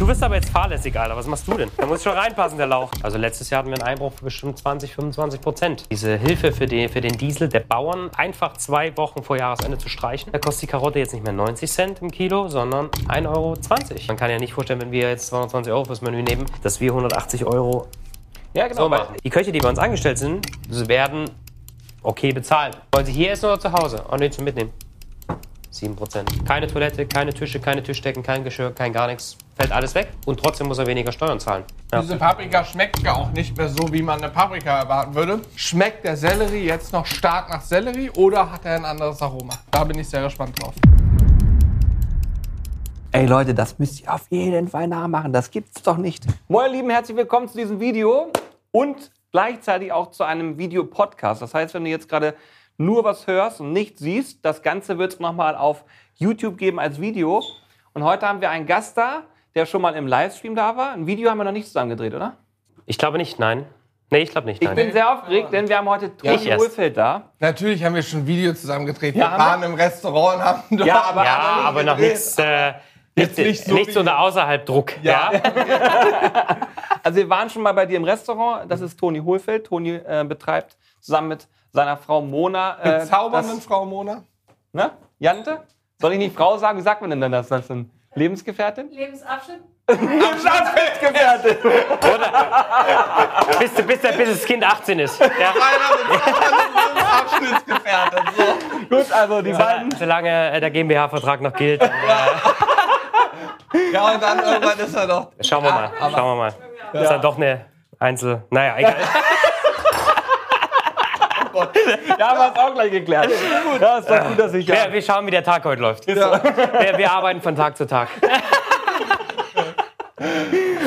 Du bist aber jetzt fahrlässig, Alter. Was machst du denn? Da muss schon reinpassen, der Lauch. Also letztes Jahr hatten wir einen Einbruch von bestimmt 20, 25 Prozent. Diese Hilfe für, die, für den Diesel der Bauern einfach zwei Wochen vor Jahresende zu streichen. Da kostet die Karotte jetzt nicht mehr 90 Cent im Kilo, sondern 1,20 Euro. Man kann ja nicht vorstellen, wenn wir jetzt 220 Euro fürs Menü nehmen, dass wir 180 Euro Ja, genau. so machen. Die Köche, die bei uns angestellt sind, sie werden okay bezahlt. Wollen sie hier essen oder zu Hause? Oh nee, zum Mitnehmen. 7%. Keine Toilette, keine Tische, keine Tischdecken, kein Geschirr, kein gar nichts. Fällt alles weg und trotzdem muss er weniger Steuern zahlen. Ja. Diese Paprika schmeckt ja auch nicht mehr so, wie man eine Paprika erwarten würde. Schmeckt der Sellerie jetzt noch stark nach Sellerie oder hat er ein anderes Aroma? Da bin ich sehr gespannt drauf. Ey Leute, das müsst ihr auf jeden Fall nachmachen. Das gibt's doch nicht. Moin, ihr Lieben, herzlich willkommen zu diesem Video und gleichzeitig auch zu einem Videopodcast. Das heißt, wenn du jetzt gerade nur was hörst und nicht siehst, das Ganze wird es nochmal auf YouTube geben als Video. Und heute haben wir einen Gast da, der schon mal im Livestream da war. Ein Video haben wir noch nicht zusammen gedreht, oder? Ich glaube nicht, nein. Nee, ich glaube nicht, Ich nein. bin sehr aufgeregt, denn wir haben heute Toni erst. Hohlfeld da. Natürlich haben wir schon ein Video zusammen gedreht. Wir Ja, haben waren im Restaurant und haben dort Ja, aber- ja, nicht aber noch nichts. Äh, Jetzt nicht, so nicht wie- so der außerhalb Druck. Ja. Also wir waren schon mal bei dir im Restaurant. Das ist Toni Hohlfeld. Toni äh, betreibt zusammen mit seiner Frau Mona. Äh, Bezaubernden das- Frau Mona. Ne? Jante? Soll ich nicht Frau sagen? Wie sagt man denn dann das? Das eine Lebensgefährtin? Lebensabschnitt? Lebensgefährtin! Bis, bis, bis das Kind 18 ist. Ja. Abschnittsgefährtin. So. Gut, also die beiden. Solange äh, der GmbH-Vertrag noch gilt, Ja, und dann irgendwann ist er doch. schauen wir mal. Schauen wir mal. Ist dann doch eine Einzel. Naja, egal. Ja, haben wir es auch gleich geklärt. Ja, ist doch gut, dass ich. Wir, wir schauen, wie der Tag heute läuft. Wir, wir arbeiten von Tag zu Tag.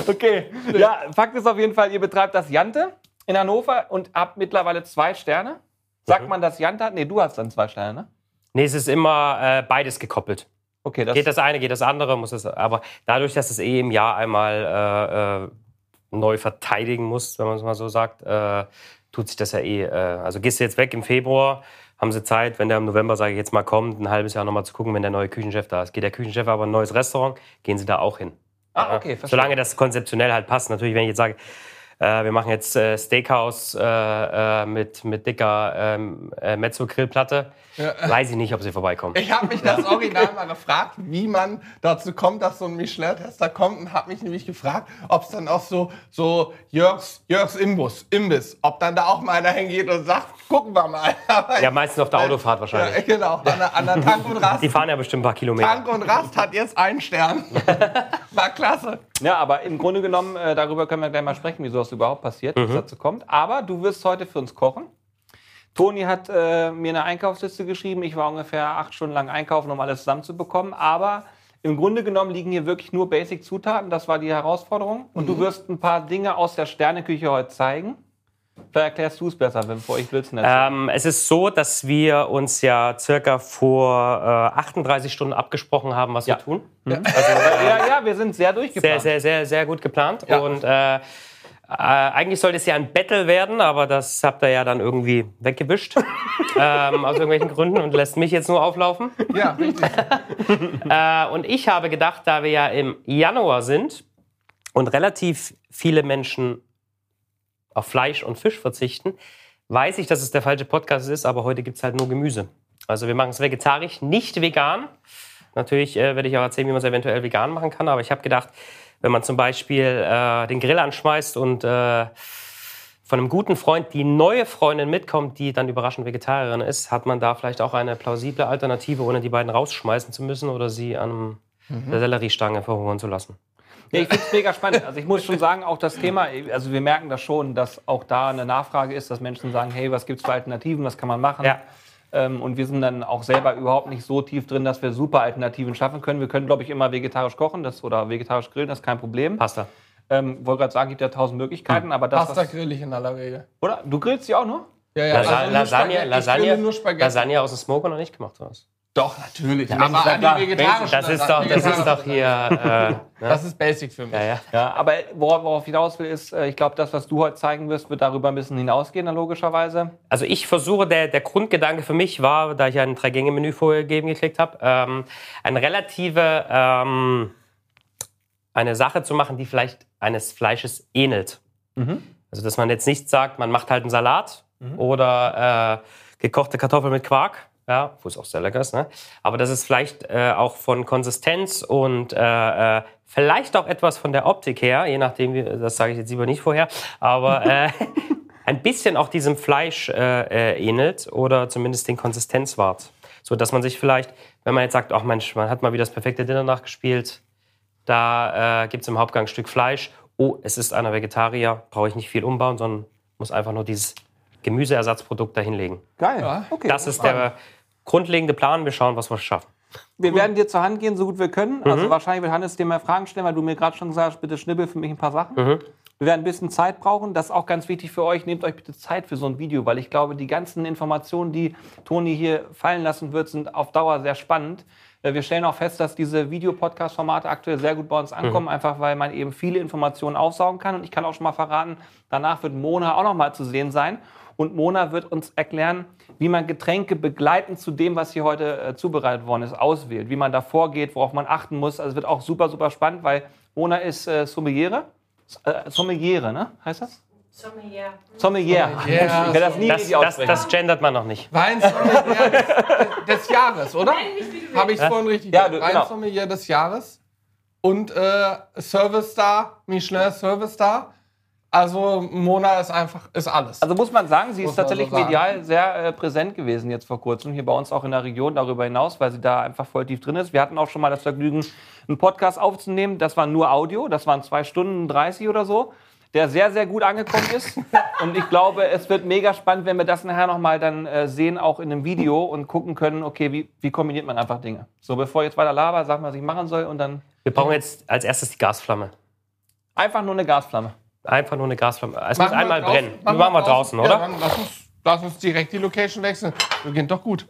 Okay. Ja, Fakt ist auf jeden Fall, ihr betreibt das Jante in Hannover und habt mittlerweile zwei Sterne. Sagt man, dass Jante hat? Nee, du hast dann zwei Sterne, ne? Nee, es ist immer äh, beides gekoppelt. Okay, das, Geht das eine, geht das andere, muss es. Aber dadurch, dass es eh im Jahr einmal äh, äh, neu verteidigen muss, wenn man es mal so sagt, äh, tut sich das ja eh. Äh, also gehst du jetzt weg im Februar, haben sie Zeit, wenn der im November, sage ich jetzt mal, kommt, ein halbes Jahr nochmal zu gucken, wenn der neue Küchenchef da ist. Geht der Küchenchef aber in ein neues Restaurant, gehen sie da auch hin. Ah, okay, verstehe. Solange das konzeptionell halt passt. Natürlich, wenn ich jetzt sage, wir machen jetzt äh, Steakhouse äh, äh, mit, mit dicker ähm, äh, Mezzo-Grillplatte, weiß ich nicht, ob sie vorbeikommen. Ich habe mich das Original mal gefragt, wie man dazu kommt, dass so ein Michelin-Tester kommt und habe mich nämlich gefragt, ob es dann auch so, so Jörgs, Jörgs Imbus, Imbiss, ob dann da auch mal einer hingeht und sagt, gucken wir mal. Ja, meistens auf der Autofahrt ja, wahrscheinlich. genau, an der, an der Tank und Rast. Die fahren ja bestimmt ein paar Kilometer. Tank und Rast hat jetzt einen Stern. War klasse. Ja, aber im Grunde genommen, äh, darüber können wir gleich mal sprechen, wieso das überhaupt passiert, wie es dazu kommt. Aber du wirst heute für uns kochen. Toni hat äh, mir eine Einkaufsliste geschrieben. Ich war ungefähr acht Stunden lang einkaufen, um alles zusammenzubekommen. Aber im Grunde genommen liegen hier wirklich nur Basic-Zutaten. Das war die Herausforderung. Und du wirst ein paar Dinge aus der Sterneküche heute zeigen. Vielleicht erklärst du es besser, bevor ich Blödsinn erzähle. Ähm, es ist so, dass wir uns ja circa vor äh, 38 Stunden abgesprochen haben, was Ja. wir tun. ja, ja, wir sind sehr Sehr, durchgeplant. sehr, sehr, sehr gut geplant. Ja. Und äh, äh, eigentlich sollte es ja ein Battle werden, aber das habt ihr ja dann irgendwie weggewischt. ähm, aus irgendwelchen Gründen und lässt mich jetzt nur auflaufen. Ja, richtig. Äh, und ich habe gedacht, da wir ja im Januar sind und relativ viele Menschen auf Fleisch und Fisch verzichten, weiß ich, dass es der falsche Podcast ist, aber heute gibt es halt nur Gemüse. Also wir machen es vegetarisch, nicht vegan. Natürlich äh, werde ich auch erzählen, wie man es eventuell vegan machen kann, aber ich habe gedacht, wenn man zum Beispiel äh, den Grill anschmeißt und äh, von einem guten Freund die neue Freundin mitkommt, die dann überraschend Vegetarierin ist, hat man da vielleicht auch eine plausible Alternative, ohne die beiden rausschmeißen zu müssen oder sie an der Selleriestange verhungern zu lassen. Ja, ich finde es mega spannend. Also ich muss schon sagen, auch das Thema, also wir merken das schon, dass auch da eine Nachfrage ist, dass Menschen sagen, hey, was gibt es für Alternativen, was kann man machen? Ja. Ähm, und wir sind dann auch selber überhaupt nicht so tief drin, dass wir super Alternativen schaffen können. Wir können, glaube ich, immer vegetarisch kochen das, oder vegetarisch grillen, das ist kein Problem. Pasta. Ähm, wollte gerade sagen, gibt ja tausend Möglichkeiten, aber das, Pasta grill ich in aller Regel. oder? Du grillst die auch nur? Ja, ja, Lasa nur Lasagne, Spaghetti. Ich Lasagne, grille nur Spaghetti. Lasagne aus dem Smoker noch nicht gemacht hast. Doch, natürlich. Ja, aber die vegetarischen Das ist doch, das ist doch hier. Äh, ne? Das ist basic für mich. ja, ja. Ja, aber worauf, worauf ich hinaus will, ist, äh, ich glaube, das, was du heute zeigen wirst, wird darüber ein bisschen hinausgehen, logischerweise. Also ich versuche, der, der Grundgedanke für mich war, da ich ein Drei-Gänge-Menü vorgegeben geklickt habe, ähm, eine relative ähm, eine Sache zu machen, die vielleicht eines Fleisches ähnelt. Also dass man jetzt nicht sagt, man macht halt einen Salat oder äh, gekochte Kartoffeln mit Quark, ja, wo es auch sehr lecker ist, ne? aber das ist vielleicht äh, auch von Konsistenz und äh, äh, vielleicht auch etwas von der Optik her, je nachdem, wie, das sage ich jetzt lieber nicht vorher, aber äh, ein bisschen auch diesem Fleisch äh, äh, ähnelt oder zumindest den Konsistenzwart. So dass man sich vielleicht, wenn man jetzt sagt, ach Mensch, man hat mal wieder das perfekte Dinner nachgespielt, da äh, gibt es im Hauptgang ein Stück Fleisch. Oh, es ist einer Vegetarier, brauche ich nicht viel umbauen, sondern muss einfach nur dieses Gemüseersatzprodukt dahinlegen. Geil. Ja. Okay. Das ist der grundlegende Plan. Wir schauen, was wir schaffen. Wir werden dir zur Hand gehen, so gut wir können. Also wahrscheinlich wird Hannes dir mal Fragen stellen, weil du mir gerade schon gesagt hast, bitte schnibbel für mich ein paar Sachen. Wir werden ein bisschen Zeit brauchen. Das ist auch ganz wichtig für euch. Nehmt euch bitte Zeit für so ein Video, weil ich glaube, die ganzen Informationen, die Toni hier fallen lassen wird, sind auf Dauer sehr spannend. Äh, Wir stellen auch fest, dass diese Videopodcast-Formate aktuell sehr gut bei uns ankommen, einfach weil man eben viele Informationen aufsaugen kann. Und ich kann auch schon mal verraten, danach wird Mona auch noch mal zu sehen sein. Und Mona wird uns erklären, wie man Getränke begleitend zu dem, was hier heute äh, zubereitet worden ist, auswählt. Wie man da vorgeht, worauf man achten muss. Also es wird auch super, super spannend, weil Mona ist äh, Sommeliere. Äh, Sommeliere, ne? Heißt das? Sommelier. Sommelier. Sommelier. Ich werde das nie Das, das, das gendert man noch nicht. Weinsommelier des, des Jahres, oder? Habe ich willst. vorhin richtig Ja, gesagt. du- genau. Weinsommelier des Jahres und äh, Service Star, Michelin Service Star. Also Mona ist einfach, ist alles. Also muss man sagen, sie Muss ist tatsächlich so medial sehr äh, präsent gewesen jetzt vor kurzem, hier bei uns auch in der Region, darüber hinaus, weil sie da einfach voll tief drin ist. Wir hatten auch schon mal das Vergnügen, einen Podcast aufzunehmen. Das war nur Audio, das waren zwei Stunden 30 oder so, der sehr, sehr gut angekommen ist. Und ich glaube, es wird mega spannend, wenn wir das nachher nochmal dann äh, sehen, auch in einem Video und gucken können, okay, wie, wie kombiniert man einfach Dinge. So, bevor ich jetzt weiter laber, sag mal, was ich machen soll und dann Wir brauchen jetzt als erstes die Gasflamme. einfach nur eine Gasflamme. Einfach nur eine Gasflamme. Es Machen muss einmal draußen- brennen. Wir machen wir draußen, Ja, oder? lass uns, lass uns direkt die Location wechseln. Beginnt doch gut.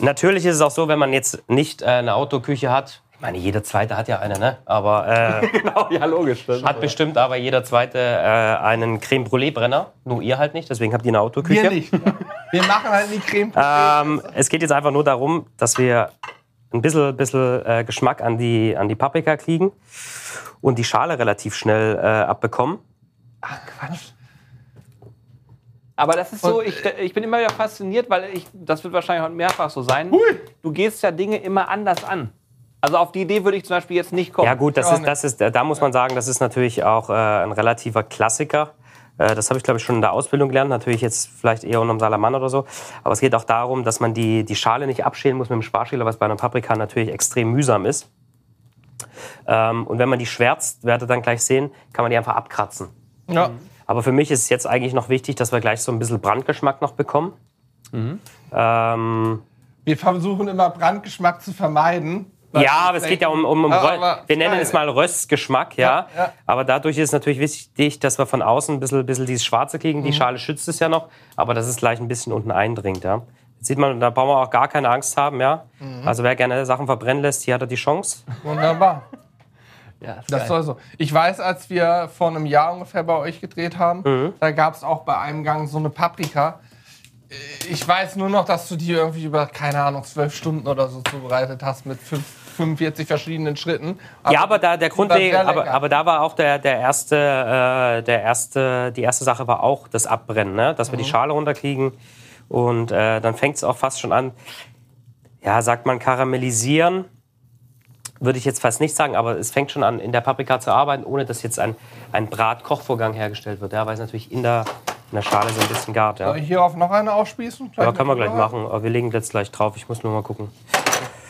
Natürlich ist es auch so, wenn man jetzt nicht äh, eine Autoküche hat. Ich meine, jeder zweite hat ja eine, ne? Aber äh, Genau, ja, logisch. hat bestimmt aber jeder zweite äh, einen Creme Brûlée Brenner. Nur ihr halt nicht, deswegen habt ihr eine Autoküche. Wir nicht. Wir machen halt die Creme. Ähm, es geht jetzt einfach nur darum, dass wir ein bisschen, bisschen äh, Geschmack an die, an die Paprika kriegen und die Schale relativ schnell äh, abbekommen. Quatsch. Aber das ist so, ich, ich bin immer wieder fasziniert, weil ich, das wird wahrscheinlich heute mehrfach so sein. Du gehst ja Dinge immer anders an. Also auf die Idee würde ich zum Beispiel jetzt nicht kommen. Ja gut, das ist, das ist, da muss man sagen, das ist natürlich auch äh, ein relativer Klassiker. Äh, das habe ich, glaube ich, schon in der Ausbildung gelernt. Natürlich jetzt vielleicht eher unterm Salamann oder so. Aber es geht auch darum, dass man die, die Schale nicht abschälen muss mit dem Sparschäler, was bei einer Paprika natürlich extrem mühsam ist. Ähm, und wenn man die schwärzt, werdet ihr dann gleich sehen, kann man die einfach abkratzen. Ja. Aber für mich ist es jetzt eigentlich noch wichtig, dass wir gleich so ein bisschen Brandgeschmack noch bekommen. Ähm, Wir versuchen immer Brandgeschmack zu vermeiden. Weil ja, aber es geht ja um, um, um Rö- aber wir nennen es mal Röstgeschmack, ja. Ja, ja. Aber dadurch ist es natürlich wichtig, dass wir von außen ein bisschen, bisschen dieses Schwarze kriegen. Mhm. Die Schale schützt es ja noch, aber dass es gleich ein bisschen unten eindringt, ja. Jetzt sieht man, da brauchen wir auch gar keine Angst haben, ja. Mhm. Also wer gerne Sachen verbrennen lässt, hier hat er die Chance. Wunderbar. Ja, Das soll so. Ich weiß, als wir vor einem Jahr ungefähr bei euch gedreht haben, Mhm. da gab es auch bei einem Gang so eine Paprika. Äh, Ich weiß nur noch, dass du die irgendwie über, keine Ahnung, zwölf Stunden oder so zubereitet hast mit fünf, 45 verschiedenen Schritten. ja, aber da der Grundlegend, aber, aber da war auch der, der erste, äh, der erste, die erste Sache war auch das Abbrennen, ne? dass wir Mhm. die Schale runterkriegen und äh, dann fängt es auch fast schon an. Ja, sagt man karamellisieren, würde ich jetzt fast nicht sagen, aber es fängt schon an, in der Paprika zu arbeiten, ohne dass jetzt ein, ein Brat-Kochvorgang hergestellt wird, ja, weil es natürlich in der, in der Schale so ein bisschen gart. Ja. Soll ich hierauf noch eine aufspießen? Aber können wir gleich machen. Aber wir legen jetzt gleich drauf. Ich muss nur mal gucken.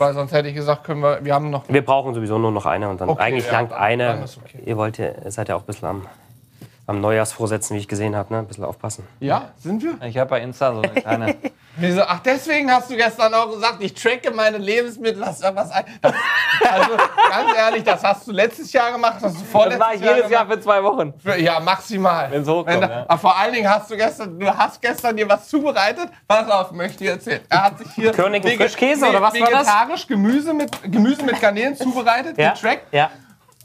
Weil sonst hätte ich gesagt, können wir, wir haben noch. Wir brauchen sowieso nur noch eine und dann Okay, eigentlich ja, langt dann- eine. okay. Ihr wollt ja, seid ja auch ein bisschen am, am Neujahrsvorsätzen, wie ich gesehen habe, ne? Ein bisschen aufpassen. Ja, sind wir? Ich habe bei Insta so eine kleine. Wieso? Ach, deswegen hast du gestern auch gesagt, ich tracke meine Lebensmittel. Hast du was ein? Das, also, ganz ehrlich, das hast du letztes Jahr gemacht, das hast du Das vorletztes mache ich jedes Jahr gemacht. für zwei Wochen. Für- Ja, maximal. Wenn's hochkommt, Wenn da- ja. Aber vor allen Dingen hast du gestern, du hast gestern dir was zubereitet. Pass auf, möchte ich erzählen. Er hat sich hier König Frischkäse, oder was war das? vegetarisch Gemüse mit Gemüse mit Garnelen zubereitet, getrackt. ja.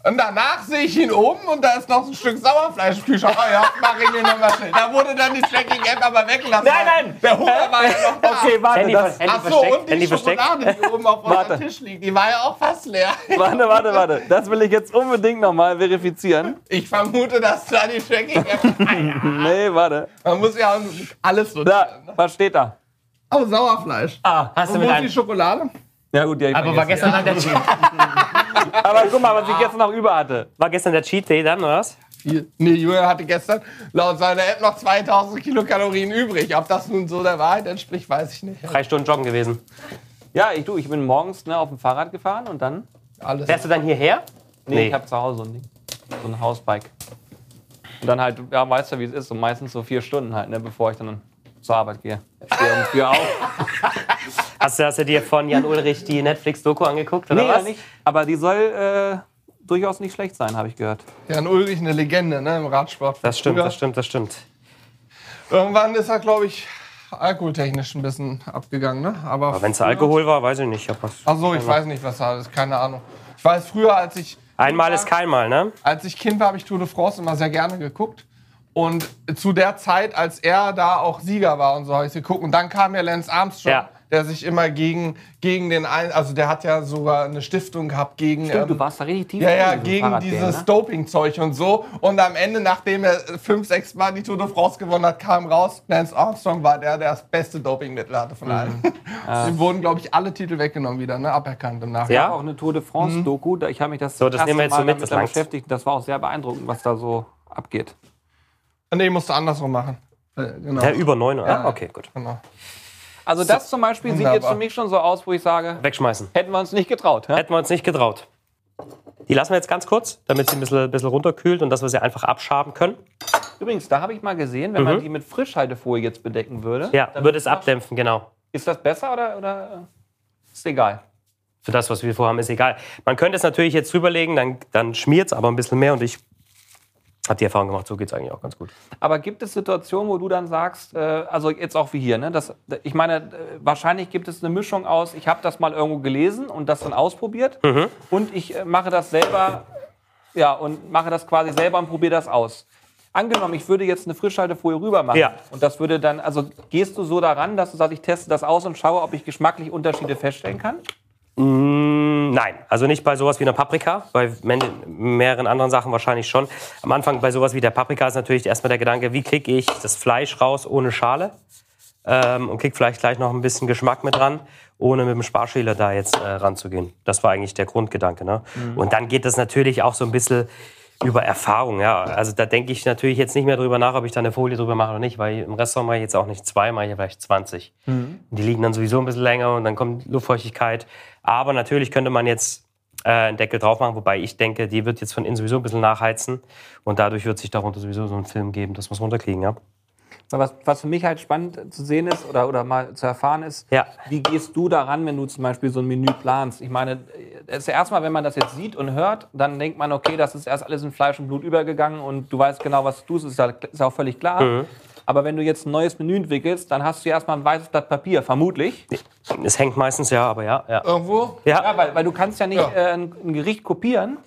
Und danach sehe ich ihn oben und da ist noch ein Stück Sauerfleisch im Kühlschrank. Oh ja, mach ich mir nochmal schnell. Da wurde dann die Tracking-App aber weggelassen. Nein, nein. Der Hunger war ja noch da. Okay, warte, Handy, das, Handy Ach so, versteckt. und die Handy versteckt. Schokolade, die oben auf Warte. unserem Tisch liegt, die war ja auch fast leer. warte, warte, warte. Das will ich jetzt unbedingt nochmal verifizieren. Ich vermute, dass da die Tracking-App... Nee, warte. Man muss ja alles Da, notieren. Ne? was steht da? Oh, Sauerfleisch. Ah, Hast du Und mit wo ist die Schokolade? Ja gut, die aber war gestern, dann der Cheat, Aber guck mal, was ich gestern noch über hatte. war gestern der Cheat Day dann, oder was? Nee, Julia hatte gestern laut seiner App noch 2000 Kilokalorien übrig. Ob das nun so der Wahrheit entspricht, weiß ich nicht. Drei Stunden joggen gewesen. Ja, ich, du, ich bin morgens ne, auf dem Fahrrad gefahren und dann. Alles. Wärst du dann hierher? Nee, ich habe zu Hause so ein Ding. So ein Hausbike. Und dann halt, ja, weißt du, wie es ist, so meistens so vier Stunden halt, ne, bevor ich dann zur Arbeit gehe. Ich stehe um vier auf. Hast du, hast du dir von Jan Ulrich die Netflix-Doku angeguckt, oder Nee, was? nicht. Aber die soll äh, durchaus nicht schlecht sein, habe ich gehört. Jan Ulrich eine Legende ne, im Radsport. Das stimmt, Früher. das stimmt, das stimmt. Irgendwann ist er, glaube ich, alkoholtechnisch ein bisschen abgegangen. Ne? Aber Aber wenn es Alkohol war, weiß ich nicht. Ich Ach so, ich weiß nicht, was da ist. Keine Ahnung. Ich weiß, früher, als ich, Einmal ist kein Mal, ne? als ich Kind war, habe ich Tour de France immer sehr gerne geguckt. Und zu der Zeit, als er da auch Sieger war und so, habe ich geguckt. Und dann kam ja Lance Armstrong, Ja. Der sich immer gegen, gegen den einen, also der hat ja sogar eine Stiftung gehabt gegen. Stimmt, ähm, du warst da richtig tief Ja, ja, gegen dieses ne? Doping-Zeug und so. Und am Ende, nachdem er fünf, sechs Mal die Tour de France gewonnen hat, kam raus, Lance Armstrong war der, der das beste Dopingmittel hatte von allen. Ihm wurden, glaube ich, alle Titel weggenommen wieder, ne? aberkannt im Nachhinein. Ja. auch eine Tour de France-Doku. da- Ich habe mich das, So, das erste nehmen wir jetzt so Mal mit, damit das beschäftigt. Das war auch sehr beeindruckend, was da so abgeht. Nee, musste andersrum machen. Äh, genau. Ja, über neun, oder? Ja. Okay, gut. genau. Also das zum Beispiel sieht Wunderbar. jetzt für mich schon so aus, wo ich sage, Wegschmeißen. hätten wir uns nicht getraut. hä? Hätten wir uns nicht getraut. Die lassen wir jetzt ganz kurz, damit sie ein bisschen, bisschen runterkühlt und dass wir sie einfach abschaben können. Übrigens, da habe ich mal gesehen, wenn man die mit Frischhaltefolie jetzt bedecken würde, Mhm. Ja, dann würde es abdämpfen, genau. ist das besser oder, oder ist egal? Für das, was wir vorhaben, ist egal. Man könnte es natürlich jetzt drüberlegen, dann, dann schmiert es aber ein bisschen mehr und ich habe die Erfahrung gemacht, so geht es eigentlich auch ganz gut. Aber gibt es Situationen, wo du dann sagst, äh, also jetzt auch wie hier, ne, das, ich meine, äh, wahrscheinlich gibt es eine Mischung aus, ich habe das mal irgendwo gelesen und das dann ausprobiert Mhm. und ich äh, mache das selber, ja, und mache das quasi selber und probiere das aus. Angenommen, ich würde jetzt eine Frischhaltefolie rüber machen Ja. und das würde dann, also gehst du so daran, dass du sagst, ich teste das aus und schaue, ob ich geschmacklich Unterschiede feststellen kann? Mm, Nein, also nicht bei sowas wie einer Paprika, bei mehreren anderen Sachen wahrscheinlich schon. Am Anfang bei sowas wie der Paprika ist natürlich erstmal der Gedanke, wie kriege ich das Fleisch raus ohne Schale ähm, und kriege vielleicht gleich noch ein bisschen Geschmack mit dran, ohne mit dem Sparschäler da jetzt äh, ranzugehen. Das war eigentlich der Grundgedanke. Ne? Und dann geht das natürlich auch so ein bisschen über Erfahrung. Ja? Also da denke ich natürlich jetzt nicht mehr drüber nach, ob ich da eine Folie drüber mache oder nicht, weil im Restaurant mache ich jetzt auch nicht zwei, mache ich vielleicht 20. Die liegen dann sowieso ein bisschen länger und dann kommt Luftfeuchtigkeit. Aber natürlich könnte man jetzt äh, einen Deckel drauf machen, wobei ich denke, die wird jetzt von innen sowieso ein bisschen nachheizen und dadurch wird sich darunter sowieso so ein Film geben, wir es runterkriegen. Ja? Was, was für mich halt spannend zu sehen ist oder, oder mal zu erfahren ist, Ja. wie gehst du daran, wenn du zum Beispiel so ein Menü planst? Ich meine, es ist ja erstmal, wenn man das jetzt sieht und hört, dann denkt man, okay, das ist erst alles in Fleisch und Blut übergegangen und du weißt genau, was du tust, ist ja ist auch völlig klar. Mhm. Aber wenn du jetzt ein neues Menü entwickelst, dann hast du ja erstmal ein weißes Blatt Papier, vermutlich. Es hängt meistens ja, aber ja. ja. Irgendwo? ja. Ja, weil, weil du kannst ja nicht Ja. äh, ein, ein Gericht kopieren,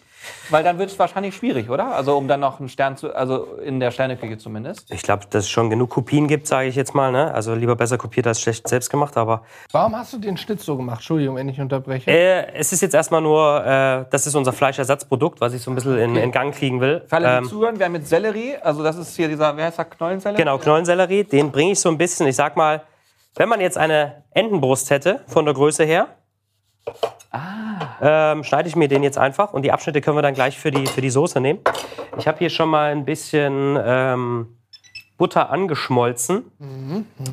weil dann wird es wahrscheinlich schwierig, oder? Also um dann noch einen Stern zu, also in der Sterneküche zumindest. Ich glaube, dass es schon genug Kopien gibt, sage ich jetzt mal. Ne? Also lieber besser kopiert als schlecht selbst gemacht. Aber Warum hast du den Schnitt so gemacht? Entschuldigung, wenn ich unterbreche. äh, es ist jetzt erstmal nur, äh, das ist unser Fleischersatzprodukt, was ich so ein bisschen in, in Gang kriegen will. Für alle, die Ähm, zuhören, wir haben mit Sellerie, also das ist hier dieser, wer heißt der, Knollensellerie? Genau, Knollensellerie, den bringe ich so ein bisschen, ich sag mal, wenn man jetzt eine Entenbrust hätte, von der Größe her, ähm, schneide ich mir den jetzt einfach und die Abschnitte können wir dann gleich für die, für die Soße nehmen. Ich habe hier schon mal ein bisschen ähm, Butter angeschmolzen,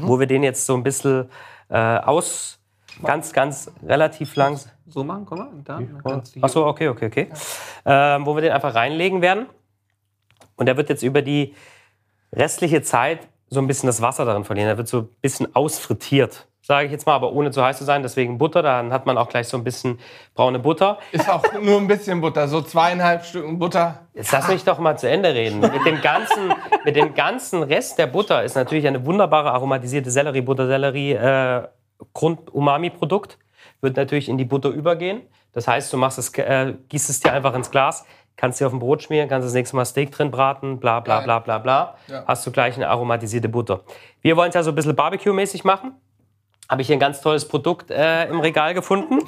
wo wir den jetzt so ein bisschen äh, aus, ganz, ganz relativ lang. So machen, komm mal. Da, dann kannst du hier- Ach so, okay, okay, okay. Ähm, wo wir den einfach reinlegen werden. Und der wird jetzt über die restliche Zeit so ein bisschen das Wasser darin verlieren. Der wird so ein bisschen ausfrittiert, sage ich jetzt mal, aber ohne zu heiß zu sein. Deswegen Butter, dann hat man auch gleich so ein bisschen braune Butter. Ist auch nur ein bisschen Butter, so zweieinhalb Stücken Butter. Jetzt lass mich doch mal zu Ende reden. Mit dem ganzen, mit dem ganzen Rest der Butter ist natürlich eine wunderbare aromatisierte Sellerie, äh, Grund-Umami-Produkt. Wird natürlich in die Butter übergehen. Das heißt, du machst es, äh, gießt es dir einfach ins Glas, kannst du auf dem Brot schmieren, kannst das nächste Mal Steak drin braten, bla bla bla bla bla. Ja. Hast du gleich eine aromatisierte Butter. Wir wollen es ja so ein bisschen Barbecue-mäßig machen. Habe ich hier ein ganz tolles Produkt äh, im Regal gefunden.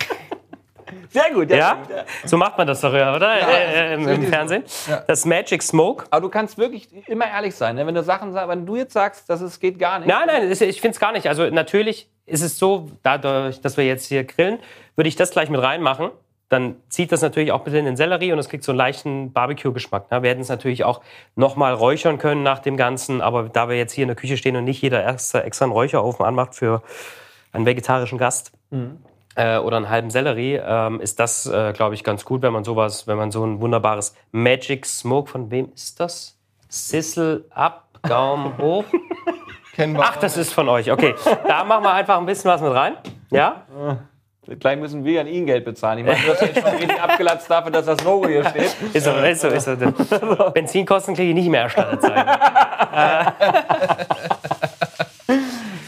Sehr gut, Ja? So macht man das doch, ja, oder? äh, äh, im, Im. Fernsehen. Ja. Das Magic Smoke. Aber du kannst wirklich immer ehrlich sein, ne? wenn du Sachen sagst, wenn du jetzt sagst, dass es geht gar nicht. Nein, nein, ich finde es gar nicht. Also natürlich ist es so, dadurch, dass wir jetzt hier grillen, würde ich das gleich mit reinmachen. Dann zieht das natürlich auch ein bisschen in den Sellerie und es kriegt so einen leichten Barbecue-Geschmack. Ne? Wir hätten es natürlich auch nochmal räuchern können nach dem Ganzen, aber da wir jetzt hier in der Küche stehen und nicht jeder extra, extra einen Räucherofen anmacht für einen vegetarischen Gast äh, oder einen halben Sellerie, ähm, ist das, äh, glaube ich, ganz gut, wenn man sowas, wenn man so ein wunderbares Magic Smoke, von wem ist das? Sissel ab, Daumen hoch. Kennen wir Ach, das ist von euch. Okay, da machen wir einfach ein bisschen was mit rein. Ja? Gleich müssen wir an ihn Geld bezahlen. Ich meine, du hast jetzt schon richtig abgelatzt dafür, dass das Logo hier steht. Ist so, ist so, ist so. Benzinkosten kriege ich nicht mehr erstattet sein. Äh.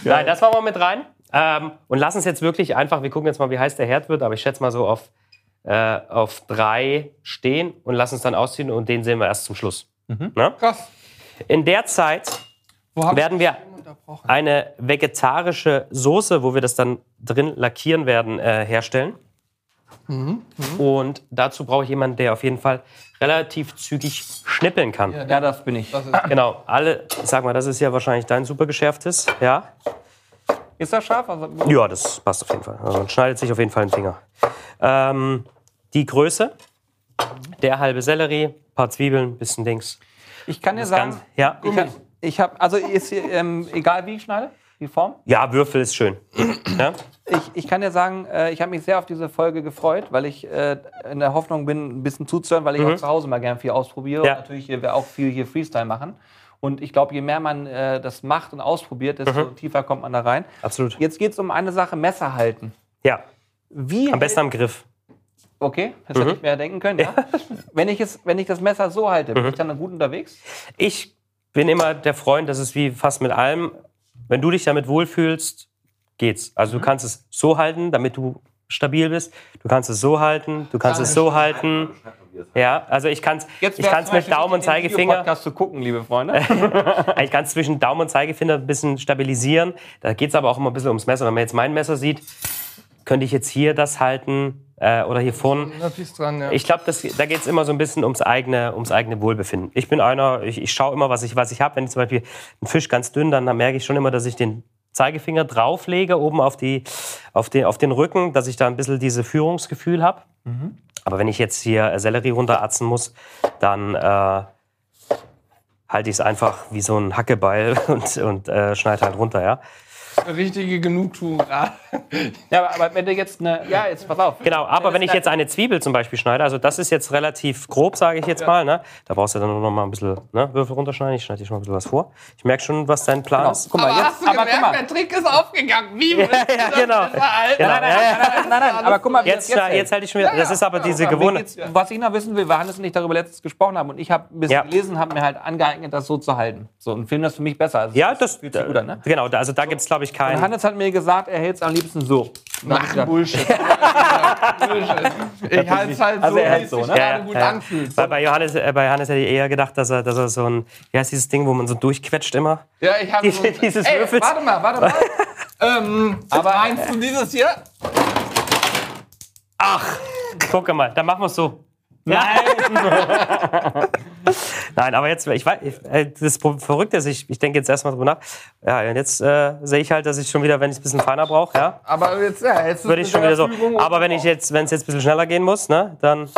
Nein, das machen wir mit rein. Ähm, und lassen es jetzt wirklich einfach, wir gucken jetzt mal, wie heiß der Herd wird, aber ich schätze mal so auf, äh, auf drei stehen und lassen es dann ausziehen und den sehen wir erst zum Schluss. Na? Krass. In der Zeit werden wir eine vegetarische Soße, wo wir das dann drin lackieren werden, äh, herstellen. Und dazu brauche ich jemanden, der auf jeden Fall relativ zügig schnippeln kann. Ja, Ja, das bin ich. Das Genau, alle, sag mal, das ist ja wahrscheinlich dein super geschärftes, ja? Ist das scharf? Also, Ja, das passt auf jeden Fall. Also man schneidet sich auf jeden Fall den Finger. Ähm, die Größe, der halbe Sellerie, paar Zwiebeln, bisschen Dings. ich kann dir sagen, Ganze, ja. ich habe, hab, also ist hier, ähm, egal wie ich schneide, die Form. ja, Würfel ist schön. Ja? Ich, ich kann dir sagen, äh, ich habe mich sehr auf diese Folge gefreut, weil ich äh, in der Hoffnung bin, ein bisschen zuzuhören, weil ich auch zu Hause mal gern viel ausprobiere Ja. und natürlich auch viel hier Freestyle machen. Und ich glaube, je mehr man äh, das macht und ausprobiert, desto tiefer kommt man da rein. Absolut. Jetzt geht es um eine Sache, Messer halten. Ja, Wie am besten am Griff. Okay, das hätte ich mir ja denken können. Ja. Wenn, ich es, wenn ich das Messer so halte, bin ich dann gut unterwegs? Ich bin immer der Freund, das ist wie fast mit allem. Wenn du dich damit wohlfühlst, geht's. Also du kannst es so halten, damit du stabil bist. Du kannst es so halten, du kannst es so halten. Ja, also ich kann es ich kann's mit Daumen und Zeigefinger, Videopodcast zu gucken, liebe Freunde. ich kann es zwischen Daumen und Zeigefinger ein bisschen stabilisieren. Da geht es aber auch immer ein bisschen ums Messer. Wenn man jetzt mein Messer sieht, könnte ich jetzt hier das halten äh, oder hier vorne. dran, ja. Ich glaube, da geht es immer so ein bisschen ums eigene, ums eigene Wohlbefinden. Ich bin einer, ich, ich schaue immer, was ich, was ich habe. Wenn ich zum Beispiel einen Fisch ganz dünn, dann merke ich schon immer, dass ich den Zeigefinger drauflege, oben auf, die, auf, den, auf den Rücken, dass ich da ein bisschen dieses Führungsgefühl habe. Aber wenn ich jetzt hier Sellerie runteratzen muss, dann äh, halte ich es einfach wie so ein Hackebeil und, und äh, schneide halt runter, ja. Richtige Genugtuung ja, aber, aber wenn du jetzt eine. Ja, jetzt pass auf. Genau, aber wenn ich jetzt eine Zwiebel zum Beispiel schneide, also das ist jetzt relativ grob, sage ich jetzt mal, ne? da brauchst du dann nur noch mal ein bisschen ne, Würfel runterschneiden. Ich schneide dir schon mal ein bisschen was vor. Ich merke schon, was dein Plan Genau. ist. Guck mal, Aber jetzt. hast du aber guck gemerkt, mal. der Trick ist aufgegangen. Wie willst du ja, das genau. Genau, Nein, nein, ja, ja. nein, nein, nein, nein, aber guck mal, wie Jetzt, das jetzt jetzt halte ich schon wieder, das ist aber diese Gewohnheit. Was ich noch wissen will, weil Hannes und ich darüber letztens gesprochen haben und ich habe ein bisschen Ja. gelesen, habe mir halt angeeignet, das so zu halten. So, ein Film das für mich besser. Also, Ja, das, fühlt sich gut an, ne? genau, da- also da gibt es, glaube ich, Und keinen. Hannes hat mir gesagt, er hält es am liebsten so. Ach, Bullshit. Bullshit. Ich halte es halt Also so, er wie es so, ne? gerade gut anfühlt. Weil bei Johannes, äh, bei Johannes hätte ich eher gedacht, dass er, dass er so ein, wie heißt dieses Ding, wo man so durchquetscht immer? Ja, ich habe Diese- dieses Ey, Würfels. warte mal, warte mal. ähm, aber meinst du dieses hier? Guck mal, dann machen wir es so. Nein! Nein, aber jetzt, ich weiß, äh, das Verrückte ist, ich, ich denke jetzt erstmal drüber nach. Ja, und jetzt äh, sehe ich halt, dass ich schon wieder, wenn ich es ein bisschen feiner brauche, ja, Aber jetzt, ja, jetzt ist würde ich schon der wieder so. Aber wenn ich jetzt, wenn es jetzt ein bisschen schneller gehen muss, ne, dann,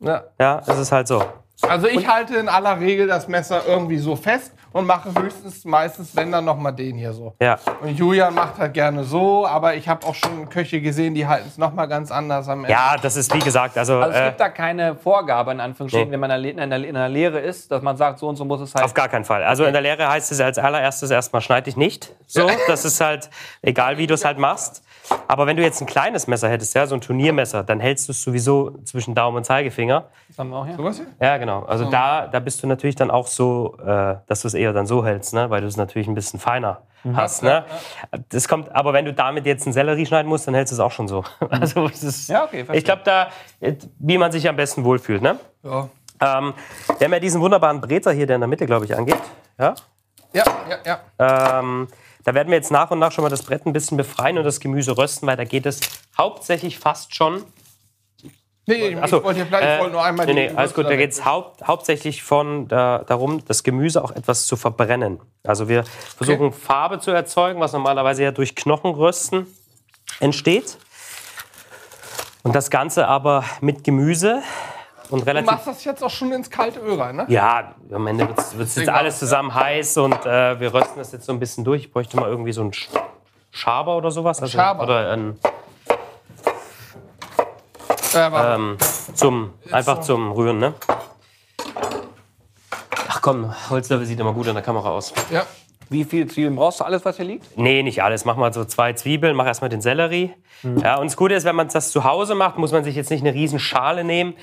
Ja. ja, ist es halt so. Also ich halte in aller Regel das Messer irgendwie so fest und mache höchstens meistens, wenn dann noch mal den hier so. Ja. Und Julian macht halt gerne so, aber ich habe auch schon Köche gesehen, die halten es noch mal ganz anders am Ende. Ja, das ist wie gesagt, also, Also es äh, gibt da keine Vorgabe, in Anführungsstrichen, Nee. wenn man in der, in, der, Lehre ist, dass man sagt, so und so muss es halt. auf gar keinen Fall. Also in der Lehre heißt es als allererstes erstmal schneid dich nicht. So, das ist halt egal, wie du es halt machst. Aber wenn du jetzt ein kleines Messer hättest, ja, so ein Turniermesser, dann hältst du es sowieso zwischen Daumen und Zeigefinger. Das haben wir auch hier. Sowas hier? Ja, genau. Also da, da bist du natürlich dann auch so, äh, dass du es eher dann so hältst, ne? weil du es natürlich ein bisschen feiner hast. Ne? Das kommt, aber wenn du damit jetzt einen Sellerie schneiden musst, dann hältst du es auch schon so. Also es ist, Ja, okay, verstehe. ich glaube, da, wie man sich am besten wohlfühlt. Ne? Ja. Ähm, wir haben ja diesen wunderbaren Breter hier, der in der Mitte, glaube ich, angeht. Ja? Ja, ja, ja. Ähm, da werden wir jetzt nach und nach schon mal das Brett ein bisschen befreien und das Gemüse rösten, weil da geht es hauptsächlich fast schon. Nee, ich, Achso, ich wollte vielleicht ich wollte nur einmal nee, die nee, alles gut. Da geht es haupt, hauptsächlich von, da, darum, das Gemüse auch etwas zu verbrennen. Also wir versuchen Farbe zu erzeugen, was normalerweise ja durch Knochenrösten entsteht. Und das Ganze aber mit Gemüse und Du relativ machst das jetzt auch schon ins kalte Öl rein, ne? Ja, am Ende wird es jetzt alles zusammen heiß und äh, wir rösten das jetzt so ein bisschen durch. Ich bräuchte mal irgendwie so einen Sch Schaber oder sowas. Also, Schaber. Oder ein, Äh. Ähm, zum, einfach so. zum Rühren, ne? Ach komm, Holzlöffel sieht immer gut in der Kamera aus. ja. Wie viel Zwiebeln brauchst du? Alles, was hier liegt? Nee, nicht alles. Mach mal so zwei Zwiebeln, mach erstmal den Sellerie. Ja, und das Gute ist, wenn man das zu Hause macht, muss man sich jetzt nicht eine riesen Schale nehmen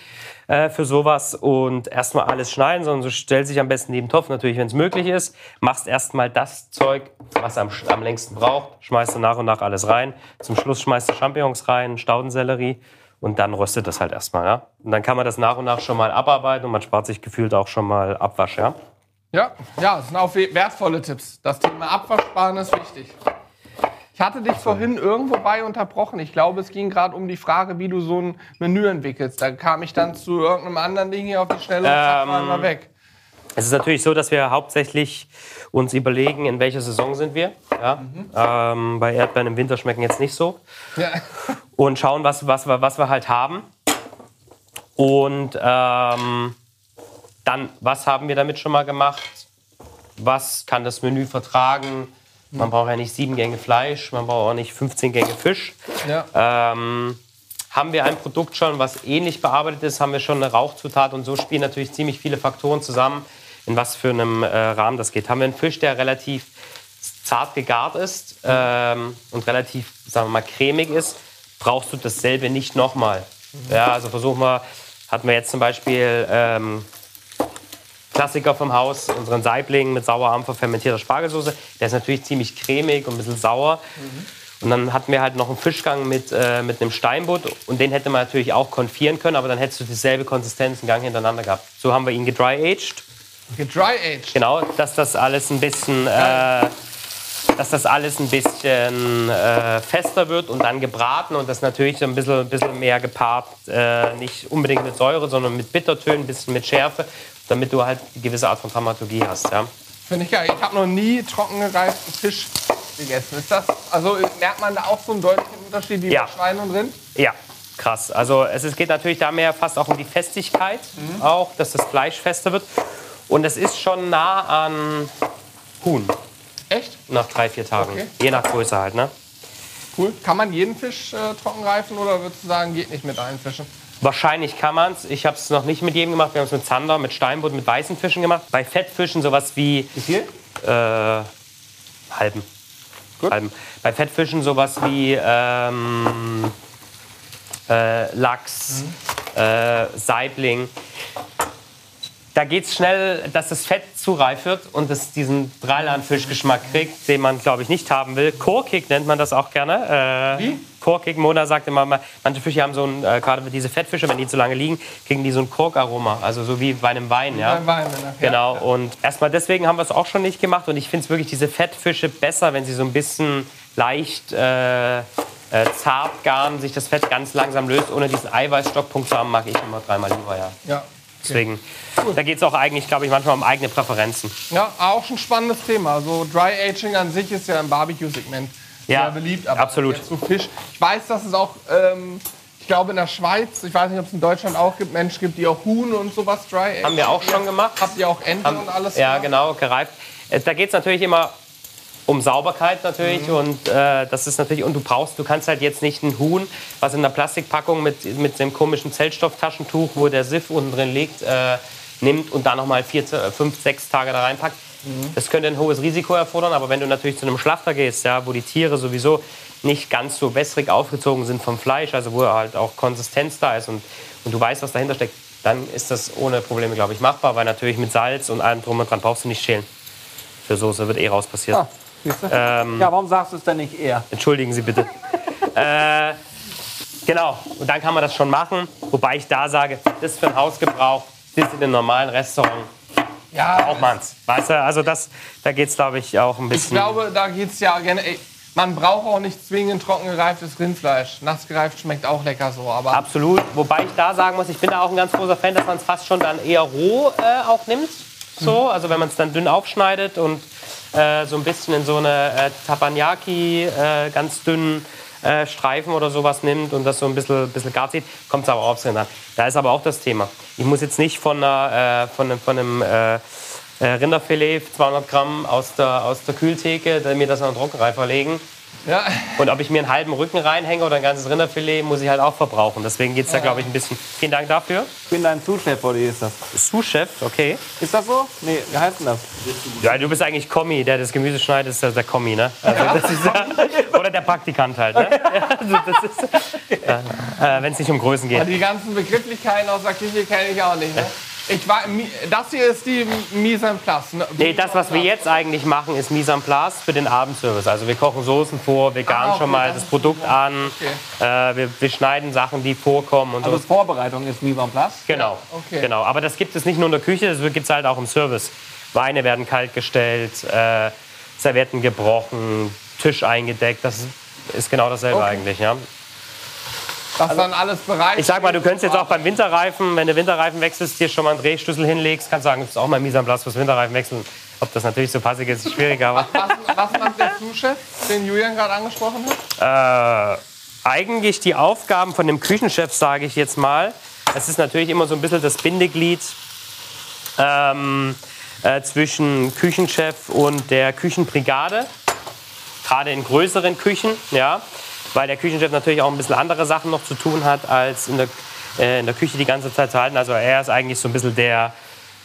äh, für sowas und erstmal alles schneiden, sondern so stellt sich am besten neben den Topf, natürlich, wenn es möglich ist. Machst erstmal das Zeug, was am, am längsten braucht, schmeißt du nach und nach alles rein. Zum Schluss schmeißt du Champignons rein, Staudensellerie und dann röstet das halt erstmal. Ja? Und dann kann man das nach und nach schon mal abarbeiten und man spart sich gefühlt auch schon mal Abwasch. Ja? Ja, ja, das sind auch we- wertvolle Tipps. Das Thema Abwaschsparen ist wichtig. Ich hatte dich vorhin irgendwo bei unterbrochen. Ich glaube, es ging gerade um die Frage, wie du so ein Menü entwickelst. Da kam ich dann zu irgendeinem anderen Ding hier auf die Schnelle und zack, Ähm, war mal weg. Es ist natürlich so, dass wir hauptsächlich uns überlegen, in welcher Saison sind wir. Ja? Ähm, bei Erdbeeren im Winter schmecken jetzt nicht so. Ja. Und schauen, was, was, wir, was wir halt haben. Und ähm, dann, was haben wir damit schon mal gemacht? Was kann das Menü vertragen? Man braucht ja nicht sieben Gänge Fleisch, man braucht auch nicht 15 Gänge Fisch. Ja. Ähm, haben wir ein Produkt schon, was ähnlich bearbeitet ist, haben wir schon eine Rauchzutat und so spielen natürlich ziemlich viele Faktoren zusammen, in was für einem äh, Rahmen das geht. Haben wir einen Fisch, der relativ zart gegart ist ähm, und relativ, sagen wir mal, cremig ist, brauchst du dasselbe nicht nochmal. Ja, also versuchen wir, hatten wir jetzt zum Beispiel ähm, Klassiker vom Haus, unseren Saibling mit Sauerampfer fermentierter Spargelsoße. Der ist natürlich ziemlich cremig und ein bisschen sauer. Und dann hatten wir halt noch einen Fischgang mit, äh, mit einem Steinbutt und den hätte man natürlich auch konfieren können, aber dann hättest du dieselbe Konsistenz einen Gang hintereinander gehabt. So haben wir ihn gedry-aged. Dry-aged. Genau, dass das alles ein bisschen, äh, dass das alles ein bisschen äh, fester wird und dann gebraten und das natürlich so ein bisschen, ein bisschen mehr gepaart, äh, nicht unbedingt mit Säure, sondern mit Bittertönen, ein bisschen mit Schärfe, damit du halt eine gewisse Art von Dramaturgie hast. Ja. Finde ich geil. Ich habe noch nie trocken gereiften Fisch gegessen. Ist das, also merkt man da auch so einen deutlichen Unterschied wie Ja. bei Schwein und Rind? Ja, krass. Also es ist- geht natürlich da mehr fast auch um die Festigkeit, auch, dass das Fleisch fester wird. Und es ist schon nah an Huhn Echt? nach drei, vier Tagen. Okay. Je nach Größe halt, ne? Cool. Kann man jeden Fisch äh, trocken reifen oder würdest du sagen, geht nicht mit allen Fischen? Wahrscheinlich kann man es. Ich habe es noch nicht mit jedem gemacht. Wir haben es mit Zander, mit Steinbutt, mit weißen Fischen gemacht. Bei Fettfischen sowas wie Wie viel? äh, halben. Gut. halben. Bei Fettfischen sowas wie ähm, äh, Lachs, äh, Saibling. Da geht es schnell, dass das Fett zu reif wird und es diesen Dreilandfischgeschmack kriegt, den man, glaube ich, nicht haben will. Korkig nennt man das auch gerne. Äh, Wie? Korkig, Mona sagt immer, mal, manche Fische haben so ein, äh, gerade diese Fettfische, wenn die zu lange liegen, kriegen die so ein Korkaroma. Also so wie bei einem Wein. Ja? Beim Wein, er- Genau, Ja. und erstmal deswegen haben wir es auch schon nicht gemacht. Und ich finde es wirklich diese Fettfische besser, wenn sie so ein bisschen leicht äh, äh, zart garen, sich das Fett ganz langsam löst, ohne diesen Eiweißstockpunkt zu haben, mag ich immer dreimal lieber, ja. Ja. Deswegen, da geht es auch eigentlich, glaube ich, manchmal um eigene Präferenzen. Ja, auch ein spannendes Thema. Also Dry Aging an sich ist ja im Barbecue-Segment Ja, sehr beliebt. Aber absolut. jetzt so Fisch. Ich weiß, dass es auch, ähm, ich glaube in der Schweiz, ich weiß nicht, ob es in Deutschland auch gibt, Menschen gibt, die auch Huhn und sowas Dry Aging. Haben wir auch schon gemacht. Habt ihr auch Ente und alles? Ja, gemacht? genau, gereift. Äh, Da geht es natürlich immer um Sauberkeit natürlich und äh, das ist natürlich und du brauchst, du kannst halt jetzt nicht ein Huhn, was in einer Plastikpackung mit mit dem komischen Zellstofftaschentuch, wo der Siff unten drin liegt, äh, nimmt und dann noch mal vier, fünf, sechs Tage da reinpackt. Das könnte ein hohes Risiko erfordern, aber wenn du natürlich zu einem Schlachter gehst, ja, wo die Tiere sowieso nicht ganz so wässrig aufgezogen sind vom Fleisch, also wo halt auch Konsistenz da ist und, und du weißt, was dahinter steckt, dann ist das ohne Probleme, glaube ich, machbar, weil natürlich mit Salz und allem drum und dran brauchst du nicht schälen. für Soße, wird eh raus passiert. Ah? Ähm, ja, warum sagst du es denn nicht eher? Entschuldigen Sie bitte. äh, genau, und dann kann man das schon machen. Wobei ich da sage, das ist für einen Hausgebrauch, das in einem normalen Restaurant Ja, auch man's. Weißt du, also das, da geht es, glaube ich, auch ein ich bisschen. glaube, da geht es ja gerne. ey, Man braucht auch nicht zwingend trocken gereiftes Rindfleisch. Nass gereift schmeckt auch lecker so, aber Absolut. Wobei ich da sagen muss, ich bin da auch ein ganz großer Fan, dass man es fast schon dann eher roh äh, auch nimmt. So, also wenn man es dann dünn aufschneidet und äh, so ein bisschen in so eine äh, Tapanaki äh, ganz dünnen äh, Streifen oder sowas nimmt und das so ein bisschen, bisschen gar zieht, kommt es aber auch aufs Rind an. Da ist aber auch das Thema. Ich muss jetzt nicht von, einer, äh, von, einem- von einem Rinderfilet 200 Gramm aus der, aus der Kühltheke, mir das an den Trockenreifer legen. Ja, Und ob ich mir einen halben Rücken reinhänge oder ein ganzes Rinderfilet, muss ich halt auch verbrauchen. Deswegen geht es da, glaube ich, ein bisschen. Vielen Dank dafür. Ich bin dein Zuschef, oder wie ist das? Sous-Chef, okay. Ist das so? Nee, wie heißt denn das? Ja, du bist eigentlich Kommi, der das Gemüse schneidet, ist der, der Kommi, ne? Also das ist, ja- oder der Praktikant halt, ne? Ja, also äh, Wenn es nicht um Größen geht. die ganzen Begrifflichkeiten aus der Küche kenne ich auch nicht. Ne? Ich war, das hier ist die Mise en place. Ne? Nee, das, was wir jetzt eigentlich machen, ist Mise en place für den Abendservice. Also wir kochen Soßen vor, wir garen Ah, okay, schon mal das Produkt an, Okay. äh, wir, wir schneiden Sachen, die vorkommen und Also so. Vorbereitung ist Mise en place. Genau, okay. genau. Aber das gibt es nicht nur in der Küche, das gibt es halt auch im Service. Weine werden kalt gestellt, äh, Servietten gebrochen, Tisch eingedeckt. Das ist, genau dasselbe eigentlich, ja. Das dann alles bereit. Ich sag mal, du könntest jetzt auch beim Winterreifen, wenn du Winterreifen wechselst, dir schon mal einen Drehschlüssel hinlegst, kannst sagen, das ist auch mal Mise en place fürs Winterreifen wechseln. Ob das natürlich so passig ist, ist schwierig, aber Was, was macht der Sous-Chef, den Julian gerade angesprochen hat? äh, eigentlich die Aufgaben von dem Küchenchef, sage ich jetzt mal, es ist natürlich immer so ein bisschen das Bindeglied ähm, äh, zwischen Küchenchef und der Küchenbrigade, gerade in größeren Küchen, ja, weil der Küchenchef natürlich auch ein bisschen andere Sachen noch zu tun hat, als in der, äh, in der Küche die ganze Zeit zu halten. Also er ist eigentlich so ein bisschen der,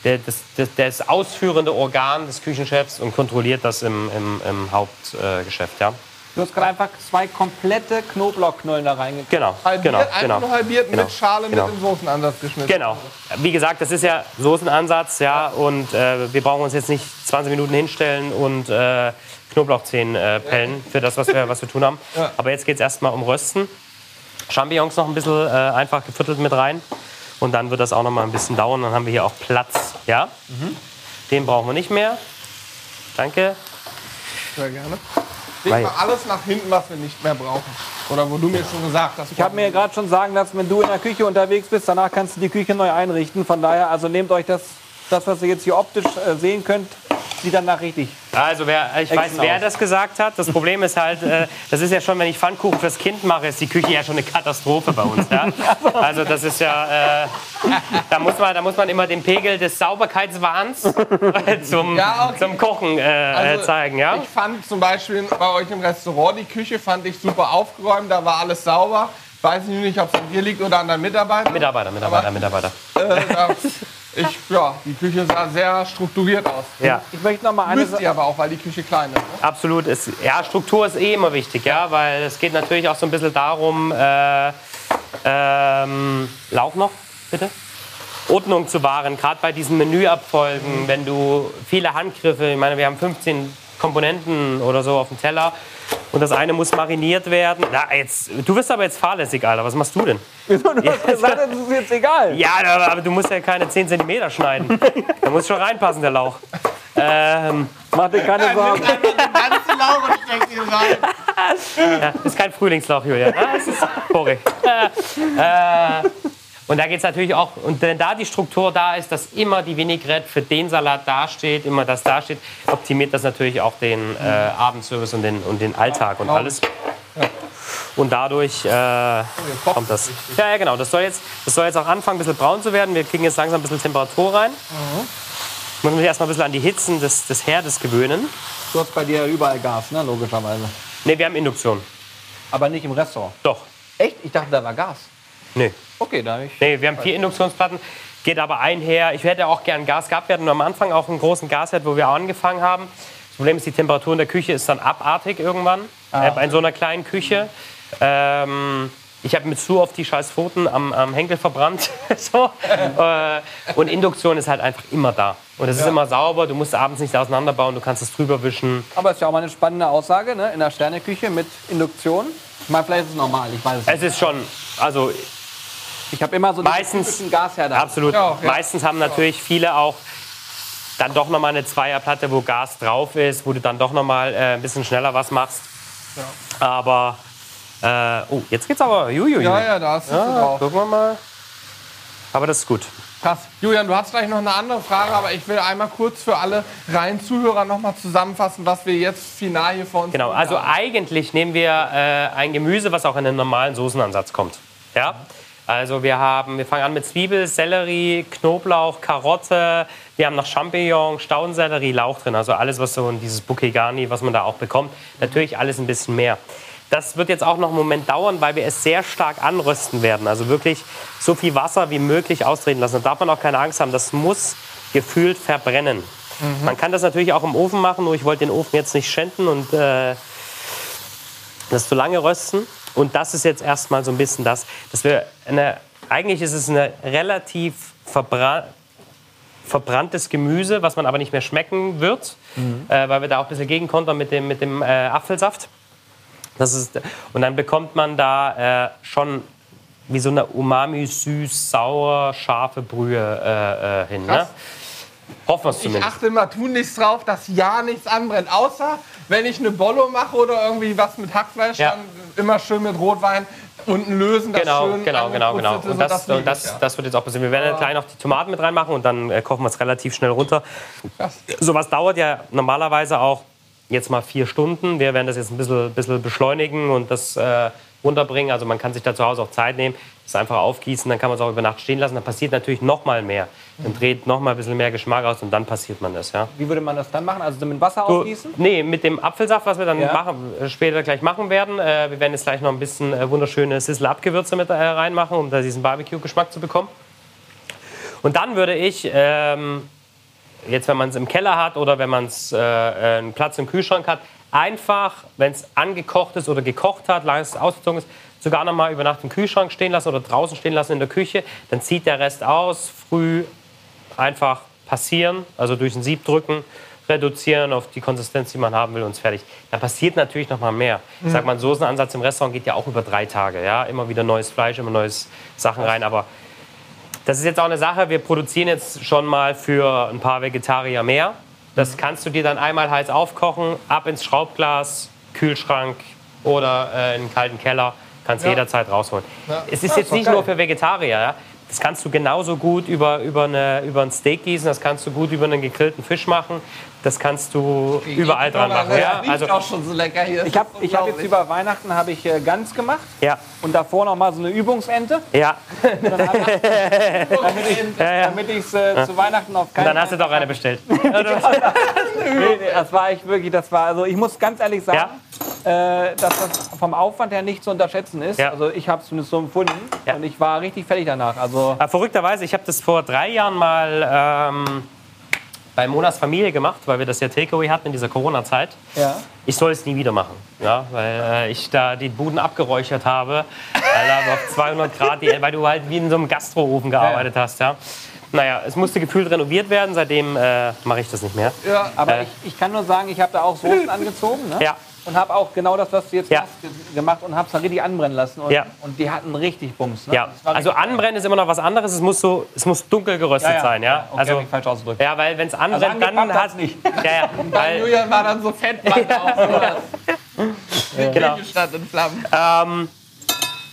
der, das, das, das ausführende Organ des Küchenchefs und kontrolliert das im, im, im Hauptgeschäft, ja. Du hast gerade einfach zwei komplette Knoblauchknollen da reingekriegt. Genau, Halbiert, genau, einfach genau. nur halbiert Genau, mit Schale genau. mit dem Soßenansatz geschnitten. Genau. Wie gesagt, das ist ja Soßenansatz, ja, und äh, wir brauchen uns jetzt nicht 20 Minuten hinstellen und äh, Knoblauchzehen äh, pellen für das, was wir, was wir tun haben. Ja. Aber jetzt geht es erstmal um Rösten. Champignons noch ein bisschen äh, einfach geviertelt mit rein. Und dann wird das auch noch mal ein bisschen dauern. Dann haben wir hier auch Platz. Ja? Den brauchen wir nicht mehr. Danke. Sehr gerne. Leg mal alles nach hinten, was wir nicht mehr brauchen. Oder wo du mir schon gesagt hast. Ich habe mir gerade schon sagen lassen, wenn du in der Küche unterwegs bist, danach kannst du die Küche neu einrichten. Von daher, also nehmt euch das, das was ihr jetzt hier optisch äh, sehen könnt, sieht danach richtig. Also, wer, ich weiß, wer aus. das gesagt hat. Das Problem ist halt, äh, das ist ja schon, wenn ich Pfannkuchen fürs Kind mache, ist die Küche ja schon eine Katastrophe bei uns. Ja? Also, das ist ja, äh, da, muss man, da muss man immer den Pegel des Sauberkeitswahns zum, Ja, okay. zum Kochen äh, Also, äh, zeigen. Ja? Ich fand zum Beispiel bei euch im Restaurant die Küche fand ich super aufgeräumt, da war alles sauber. Weiß ich nicht, ob es an dir liegt oder an deinen Mitarbeitern. Mitarbeiter, Mitarbeiter, Aber- Mitarbeiter. Ich, ja, die Küche sah sehr strukturiert aus. Ja. Ich möchte noch mal eine Müsst ihr aber auch, weil die Küche klein ist. Ne? Absolut. Es, ja, Struktur ist eh immer wichtig, ja, weil es geht natürlich auch so ein bisschen darum, äh, ähm, Lauch noch, bitte? Ordnung zu wahren, gerade bei diesen Menüabfolgen, wenn du viele Handgriffe, ich meine, wir haben 15 Komponenten oder so auf dem Teller und das eine muss mariniert werden. Na, jetzt, du wirst aber jetzt fahrlässig, Alter. Was machst du denn? Wieso? Du hast gesagt, das ist jetzt egal. Ja, aber, aber du musst ja keine 10 cm schneiden. Da muss schon reinpassen, der Lauch. Ähm, Mach dir keine Sorgen. Ja, ist kein Frühlingslauch, Julia. Ah, Das ist Porree. Äh, und da geht es natürlich auch, und wenn da die Struktur da ist, dass immer die Vinaigrette für den Salat dasteht, immer das dasteht, optimiert das natürlich auch den äh, Abendservice und den, und den Alltag und alles. Und dadurch äh, kommt das. Ja, ja, genau. Das soll, jetzt, das soll jetzt auch anfangen, ein bisschen braun zu werden. Wir kriegen jetzt langsam ein bisschen Temperatur rein. Muss mich erstmal ein bisschen an die Hitzen des, des Herdes gewöhnen. Du hast bei dir überall Gas, ne? logischerweise. Ne, wir haben Induktion. Aber nicht im Restaurant. Doch. Echt? Ich dachte, da war Gas. Nee. Okay, da habe ich. Nee, wir haben vier Induktionsplatten, geht aber einher. Ich hätte auch gern Gas gehabt. Wir hatten am Anfang auch einen großen Gasherd, wo wir angefangen haben. Das Problem ist, die Temperatur in der Küche ist dann abartig irgendwann. Äh, in so einer kleinen Küche. Ähm, Ich habe mit zu oft die scheiß Pfoten am, am Henkel verbrannt. so. äh, und Induktion ist halt einfach immer da. Und es ist immer sauber, du musst abends nicht auseinanderbauen, du kannst es drüber wischen. Aber ist ja auch mal eine spannende Aussage, ne? In der Sterneküche mit Induktion. Ich meine, vielleicht ist es normal, ich weiß es nicht. Es ist schon, also Ich habe immer so meistens, Gasherde. absolut, Ja, ja. meistens haben natürlich viele auch dann doch nochmal eine Zweierplatte, wo Gas drauf ist, wo du dann doch nochmal äh, ein bisschen schneller was machst. Aber, äh, oh, jetzt geht's aber, juiui. Ja, ja, da hast du Ja, drauf. gucken wir mal. Aber das ist gut. Krass. Julian, du hast gleich noch eine andere Frage, aber ich will einmal kurz für alle reinen Zuhörer noch mal zusammenfassen, was wir jetzt final hier vor uns Genau, also haben. eigentlich nehmen wir äh, ein Gemüse, was auch in den normalen Soßenansatz kommt. Ja? Also wir haben, wir fangen an mit Zwiebel, Sellerie, Knoblauch, Karotte, wir haben noch Champignon, Staudensellerie, Lauch drin, also alles, was so in dieses Bouquet Garni, was man da auch bekommt. Natürlich alles ein bisschen mehr. Das wird jetzt auch noch einen Moment dauern, weil wir es sehr stark anrösten werden. Also wirklich so viel Wasser wie möglich austreten lassen. Da darf man auch keine Angst haben, das muss gefühlt verbrennen. Man kann das natürlich auch im Ofen machen, nur ich wollte den Ofen jetzt nicht schänden und äh, das zu lange rösten. Und das ist jetzt erstmal so ein bisschen das, dass wir eine, eigentlich ist es eine relativ verbra verbranntes Gemüse, was man aber nicht mehr schmecken wird, äh, weil wir da auch ein bisschen gegenkontern mit dem, mit dem äh, Apfelsaft. Das ist, und dann bekommt man da äh, schon wie so eine umami, süß, sauer, scharfe Brühe äh, äh, hin. Ne? Hoffen wir es Ich zumindest. achte immer tunlichst drauf, dass ja nichts anbrennt. Außer wenn ich eine Bollo mache oder irgendwie was mit Hackfleisch, Ja. dann immer schön mit Rotwein unten lösen. Das Genau, schön genau, genau, genau. Und so, das, und das, ja. das wird jetzt auch passieren. Wir werden gleich noch die Tomaten mit reinmachen und dann äh, kochen wir es relativ schnell runter. Krass. Sowas dauert ja normalerweise auch jetzt mal vier Stunden. Wir werden das jetzt ein bisschen, bisschen beschleunigen und das äh, runterbringen. Also man kann sich da zu Hause auch Zeit nehmen, das einfach aufgießen, dann kann man es auch über Nacht stehen lassen. Dann passiert natürlich noch mal mehr. Dann dreht noch mal ein bisschen mehr Geschmack aus und dann passiert man das. Ja. Wie würde man das dann machen? Also so mit Wasser So, aufgießen? nee, mit dem Apfelsaft, was wir dann Ja. machen, äh, später gleich machen werden. Äh, wir werden jetzt gleich noch ein bisschen äh, wunderschöne Sizzle-Up-Gewürze mit äh, reinmachen, um da diesen Barbecue-Geschmack zu bekommen. Und dann würde ich, ähm, jetzt wenn man es im Keller hat oder wenn man es äh, äh, einen Platz im Kühlschrank hat, einfach, wenn es angekocht ist oder gekocht hat, lange es ausgezogen ist, sogar noch mal über Nacht im Kühlschrank stehen lassen oder draußen stehen lassen in der Küche. Dann zieht der Rest aus, früh einfach passieren, also durch ein Sieb drücken, reduzieren auf die Konsistenz, die man haben will und fertig. Da passiert natürlich noch mal mehr. Ich sag mal, ein Soßenansatz im Restaurant geht ja auch über drei Tage. Ja? Immer wieder neues Fleisch, immer neues Sachen rein. Aber das ist jetzt auch eine Sache, wir produzieren jetzt schon mal für ein paar Vegetarier mehr. Das kannst du dir dann einmal heiß aufkochen, ab ins Schraubglas, Kühlschrank oder äh, in den kalten Keller. Kannst Ja. jederzeit rausholen. Ja. Es ist jetzt nicht geil. nur für Vegetarier. Ja? Das kannst du genauso gut über, über, eine, über ein Steak gießen, das kannst du gut über einen gegrillten Fisch machen, das kannst du überall dran machen. Das Ja? Also, auch schon so lecker hier. Ich habe ich hab jetzt über Weihnachten habe ich äh, Gans gemacht ja, und davor noch mal so eine Übungsente, ja. damit ich ja. damit ich's, äh, zu Weihnachten auf keinen Dann hast du doch eine bestellt. Das war echt wirklich, das war, also ich muss ganz ehrlich sagen, äh, dass das vom Aufwand her nicht zu unterschätzen ist. Ja. Also ich habe es zumindest so empfunden Ja. und ich war richtig fertig danach. Also Aber verrückterweise, ich habe das vor drei Jahren mal ähm, bei Monas Familie gemacht, weil wir das ja Takeaway hatten in dieser Corona-Zeit. ja. Ich soll es nie wieder machen, ja, weil äh, ich da die Buden abgeräuchert habe, Alter, auf 200 Grad, die, weil du halt wie in so einem Gastroofen gearbeitet hast. Ja. Naja, es musste gefühlt renoviert werden, seitdem äh, mache ich das nicht mehr. Ja. Aber Äh. ich, ich kann nur sagen, ich habe da auch Soßen angezogen. Ne? Ja. Und habe auch genau das, was du jetzt Ja. ge- gemacht und habe es dann richtig anbrennen lassen. Und, Ja. und die hatten richtig Bums. Ne? Ja, also anbrennen ist immer noch was anderes. Es muss so, es muss dunkel geröstet sein, ja. Okay, also, falsch ausgedrückt. ja, weil wenn es anbrennt, Also dann hat hat's nicht. Ja, ja, weil, Julian war dann so fett, genau. Stand in Flammen. Ähm,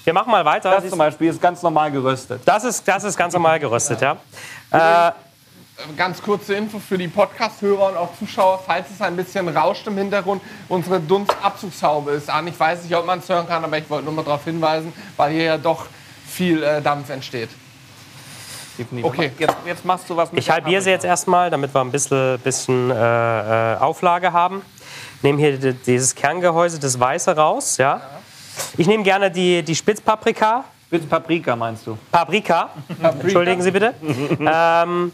wir machen mal weiter. Das zum Beispiel ist ganz normal geröstet. Das ist, das ist ganz normal geröstet, ja. Äh, Ganz kurze Info für die Podcast-Hörer und auch Zuschauer, falls es ein bisschen rauscht im Hintergrund, unsere Dunstabzugshaube ist an. Ich weiß nicht, ob man es hören kann, aber ich wollte nur mal darauf hinweisen, weil hier ja doch viel äh, Dampf entsteht. Definitiv. Okay. Jetzt, jetzt machst du was mit ich halbiere sie jetzt erstmal, damit wir ein bisschen, bisschen äh, äh, Auflage haben. Nehme hier di- dieses Kerngehäuse, das Weiße raus, ja. Ich nehme gerne die, die Spitzpaprika. Spitz Paprika meinst du? Paprika. Entschuldigen Sie bitte. ähm,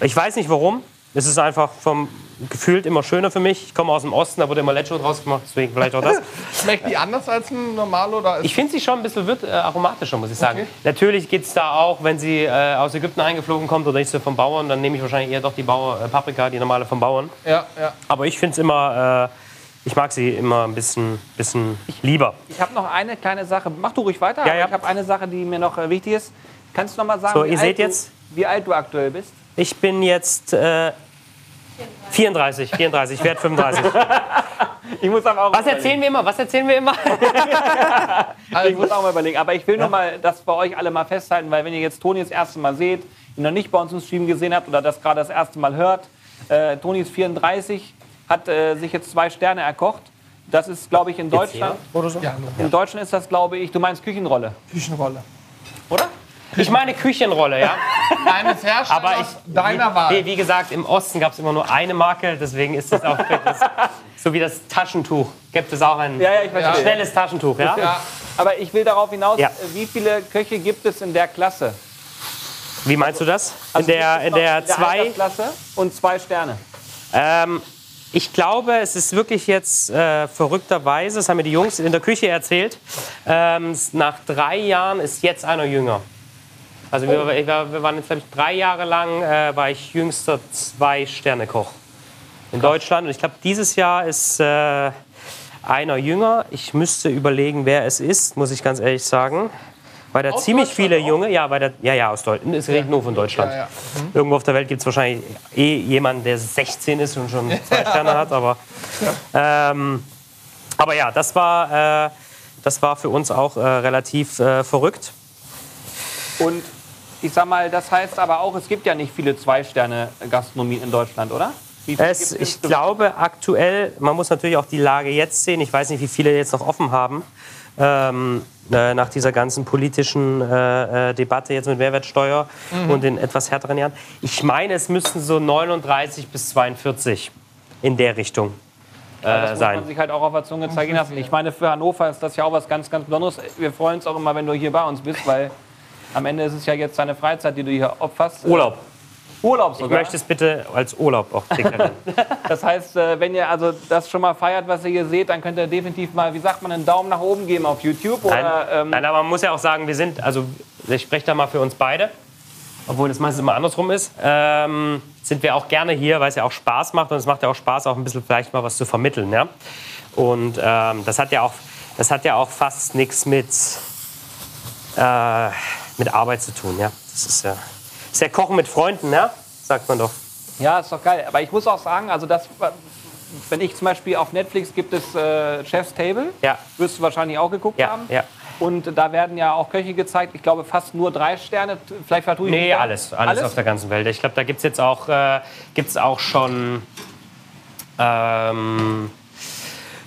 ich weiß nicht warum. Es ist einfach vom gefühlt immer schöner für mich. Ich komme aus dem Osten, da wurde immer Lecho draus gemacht, deswegen vielleicht auch das. Schmeckt die anders als ein Normalo? Oder Ich finde sie schon ein bisschen wird, äh, aromatischer, muss ich sagen. Okay. Natürlich geht es da auch, wenn sie äh, aus Ägypten eingeflogen kommt oder nicht so vom Bauern, dann nehme ich wahrscheinlich eher doch die Bauer, äh, Paprika, die normale vom Bauern. ja, ja. Aber ich finde es immer, äh, ich mag sie immer ein bisschen, bisschen lieber. Ich habe noch eine kleine Sache. Mach du ruhig weiter. Ja, aber ja. Ich habe eine Sache, die mir noch äh, wichtig ist. Kannst du noch mal sagen, So, wie, ihr alt seht du, jetzt- wie alt du aktuell bist? Ich bin jetzt äh, 34, 34, ich werde 35. Ich muss aber auch Was erzählen wir immer? Was erzählen wir immer? Ich muss auch mal überlegen. Aber ich will nur mal das bei euch alle mal festhalten, weil wenn ihr jetzt Toni das erste Mal seht, ihn noch nicht bei uns im Stream gesehen habt oder das gerade das erste Mal hört, äh, Toni ist 34, hat äh, sich jetzt zwei Sterne erkocht. Das ist, glaube ich, in Deutschland. Oder so? ja In Deutschland ist das, glaube ich, du meinst Küchenrolle, Küchenrolle. oder? Ich meine Küchenrolle, ja. Deines Herstellers, Aber ich, deiner Wahl. Wie, wie gesagt, im Osten gab es immer nur eine Marke, deswegen ist das auch das, so wie das Taschentuch. Gibt es auch ein Ja, ja, ich verstehe. schnelles Taschentuch, ja? ja, Aber ich will darauf hinaus, Ja. wie viele Köche gibt es in der Klasse? Wie meinst du das? In Also der, gibt es in noch der zwei. Altersklasse und zwei Sterne. Ähm, ich glaube, es ist wirklich jetzt äh, verrückterweise, das haben mir die Jungs in der Küche erzählt, ähm, nach drei Jahren ist jetzt einer jünger. Also wir, ich war, wir waren jetzt, glaube ich, drei Jahre lang, äh, war ich jüngster Zwei-Sterne-Koch in Deutschland. Und ich glaube, dieses Jahr ist äh, einer jünger. Ich müsste überlegen, wer es ist, muss ich ganz ehrlich sagen. Weil da Aus ziemlich viele? Junge, ja, weil da, ja, ja, aus Deutschland. Es redet nur von Deutschland. Ja, ja. Irgendwo auf der Welt gibt es wahrscheinlich eh jemanden, der 16 ist und schon zwei Sterne hat. Aber, ähm, aber ja, das war, äh, das war für uns auch äh, relativ äh, verrückt. Und ich sag mal, das heißt aber auch, es gibt ja nicht viele Zwei-Sterne-Gastronomien in Deutschland, oder? Es, ich glaube aktuell, man muss natürlich auch die Lage jetzt sehen. Ich weiß nicht, wie viele jetzt noch offen haben. Ähm, äh, nach dieser ganzen politischen äh, äh, Debatte jetzt mit Mehrwertsteuer und den etwas härteren Jahren. Ich meine, es müssten so 39 bis 42 in der Richtung äh, Das muss sein. man sich halt auch auf der Zunge zeigen lassen. Ich meine, für Hannover ist das ja auch was ganz, ganz Besonderes. Wir freuen uns auch immer, wenn du hier bei uns bist, weil am Ende ist es ja jetzt deine Freizeit, die du hier opferst. Urlaub. Urlaub Ich sogar. möchte es bitte als Urlaub auch deklarieren. Das heißt, äh, wenn ihr also das schon mal feiert, was ihr hier seht, dann könnt ihr definitiv mal, wie sagt man, einen Daumen nach oben geben auf YouTube. Nein, Oder, ähm, nein, aber man muss ja auch sagen, wir sind, also ich spreche da mal für uns beide, obwohl das meistens immer andersrum ist, ähm, sind wir auch gerne hier, weil es ja auch Spaß macht und es macht ja auch Spaß, auch ein bisschen vielleicht mal was zu vermitteln. Ja? Und ähm, das, hat ja auch, das hat ja auch fast nichts mit, äh, mit Arbeit zu tun. Ja? Das ist ja, ist ja Kochen mit Freunden, ja? sagt man doch. Ja, ist doch geil. Aber ich muss auch sagen, also das, wenn ich zum Beispiel auf Netflix gibt es äh, Chef's Table, Ja. wirst du wahrscheinlich auch geguckt Ja, haben. ja. Und da werden ja auch Köche gezeigt, ich glaube fast nur drei Sterne, vielleicht vertue ich Nee, da. alles, alles, auf der ganzen Welt. Ich glaube, da gibt es jetzt auch, äh, gibt's auch schon ähm,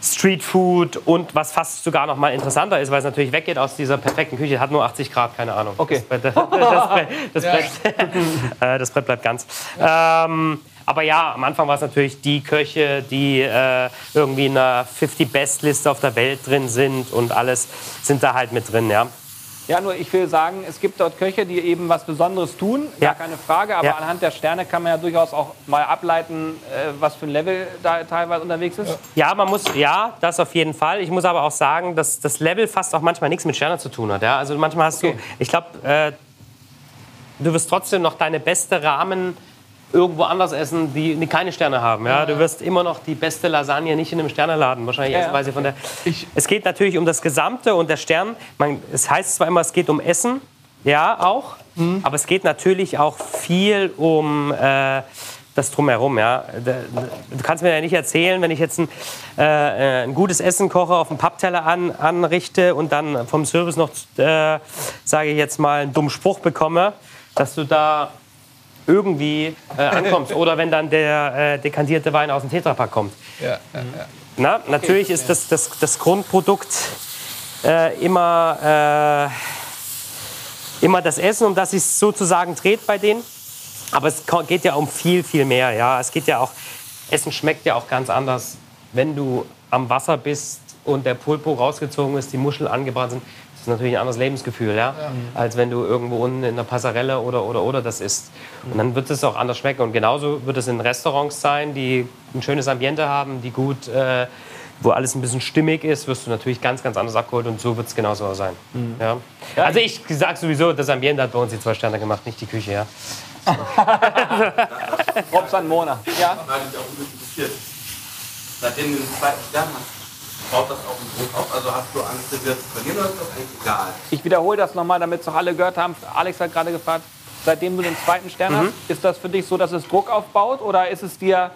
Street Food und was fast sogar noch mal interessanter ist, weil es natürlich weggeht aus dieser perfekten Küche, hat nur 80 Grad, keine Ahnung. Okay. Das, Brett- das, das, Brett, äh, das Brett bleibt ganz. Ähm, aber ja, am Anfang war es natürlich die Köche, die äh, irgendwie in einer 50-Best-Liste auf der Welt drin sind und alles sind da halt mit drin, ja. Ja, nur ich will sagen, es gibt dort Köche, die eben was Besonderes tun, Ja. gar keine Frage. Aber Ja. anhand der Sterne kann man ja durchaus auch mal ableiten, äh, was für ein Level da teilweise unterwegs ist. Ja, man muss, ja, das auf jeden Fall. Ich muss aber auch sagen, dass das Level fast auch manchmal nichts mit Sterne zu tun hat. Ja? Also manchmal hast Okay. du, ich glaube, äh, du wirst trotzdem noch deine beste Rahmen irgendwo anders essen, die, die keine Sterne haben. Ja? Du wirst immer noch die beste Lasagne nicht in einem Sterneladen wahrscheinlich essen, weil sie von der. Ich- es geht natürlich um das Gesamte und der Stern. Man, es heißt zwar immer, es geht um Essen, ja auch, Mhm. aber es geht natürlich auch viel um äh, das drumherum. Ja. Du kannst mir ja nicht erzählen, wenn ich jetzt ein, äh, äh, ein gutes Essen koche, auf dem Pappteller an, anrichte und dann vom Service noch, äh, sage ich jetzt mal, einen dummen Spruch bekomme, dass du da irgendwie äh, ankommst. Oder wenn dann der äh, dekantierte Wein aus dem Tetrapack kommt. Ja, ja, ja. Na, natürlich ist das, das, das Grundprodukt äh, immer, äh, immer das Essen, um das es sozusagen dreht bei denen. Aber es geht ja um viel, viel mehr. Ja? Es geht ja auch, Essen schmeckt ja auch ganz anders, wenn du am Wasser bist und der Pulpo rausgezogen ist, die Muscheln angebrannt sind. Das ist natürlich ein anderes Lebensgefühl, ja? als wenn du irgendwo unten in der Passarelle oder, oder, oder das isst. Und dann wird es auch anders schmecken. Und genauso wird es in Restaurants sein, die ein schönes Ambiente haben, die gut, äh, wo alles ein bisschen stimmig ist, wirst du natürlich ganz, ganz anders abgeholt. Und so wird es genauso sein. Ja? Also ich sage sowieso, das Ambiente hat bei uns die zwei Sterne gemacht, nicht die Küche. Ja? Robson Mona. Ja? Auch interessiert. Seitdem du den zweiten Stern hast, baut das auch einen Druck auf? Also hast du Angst, den wieder zu verlieren oder ist das eigentlich egal? Ich wiederhole das nochmal, damit es auch alle gehört haben. Alex hat gerade gefragt, seitdem du den zweiten Stern hast, ist das für dich so, dass es Druck aufbaut oder ist es dir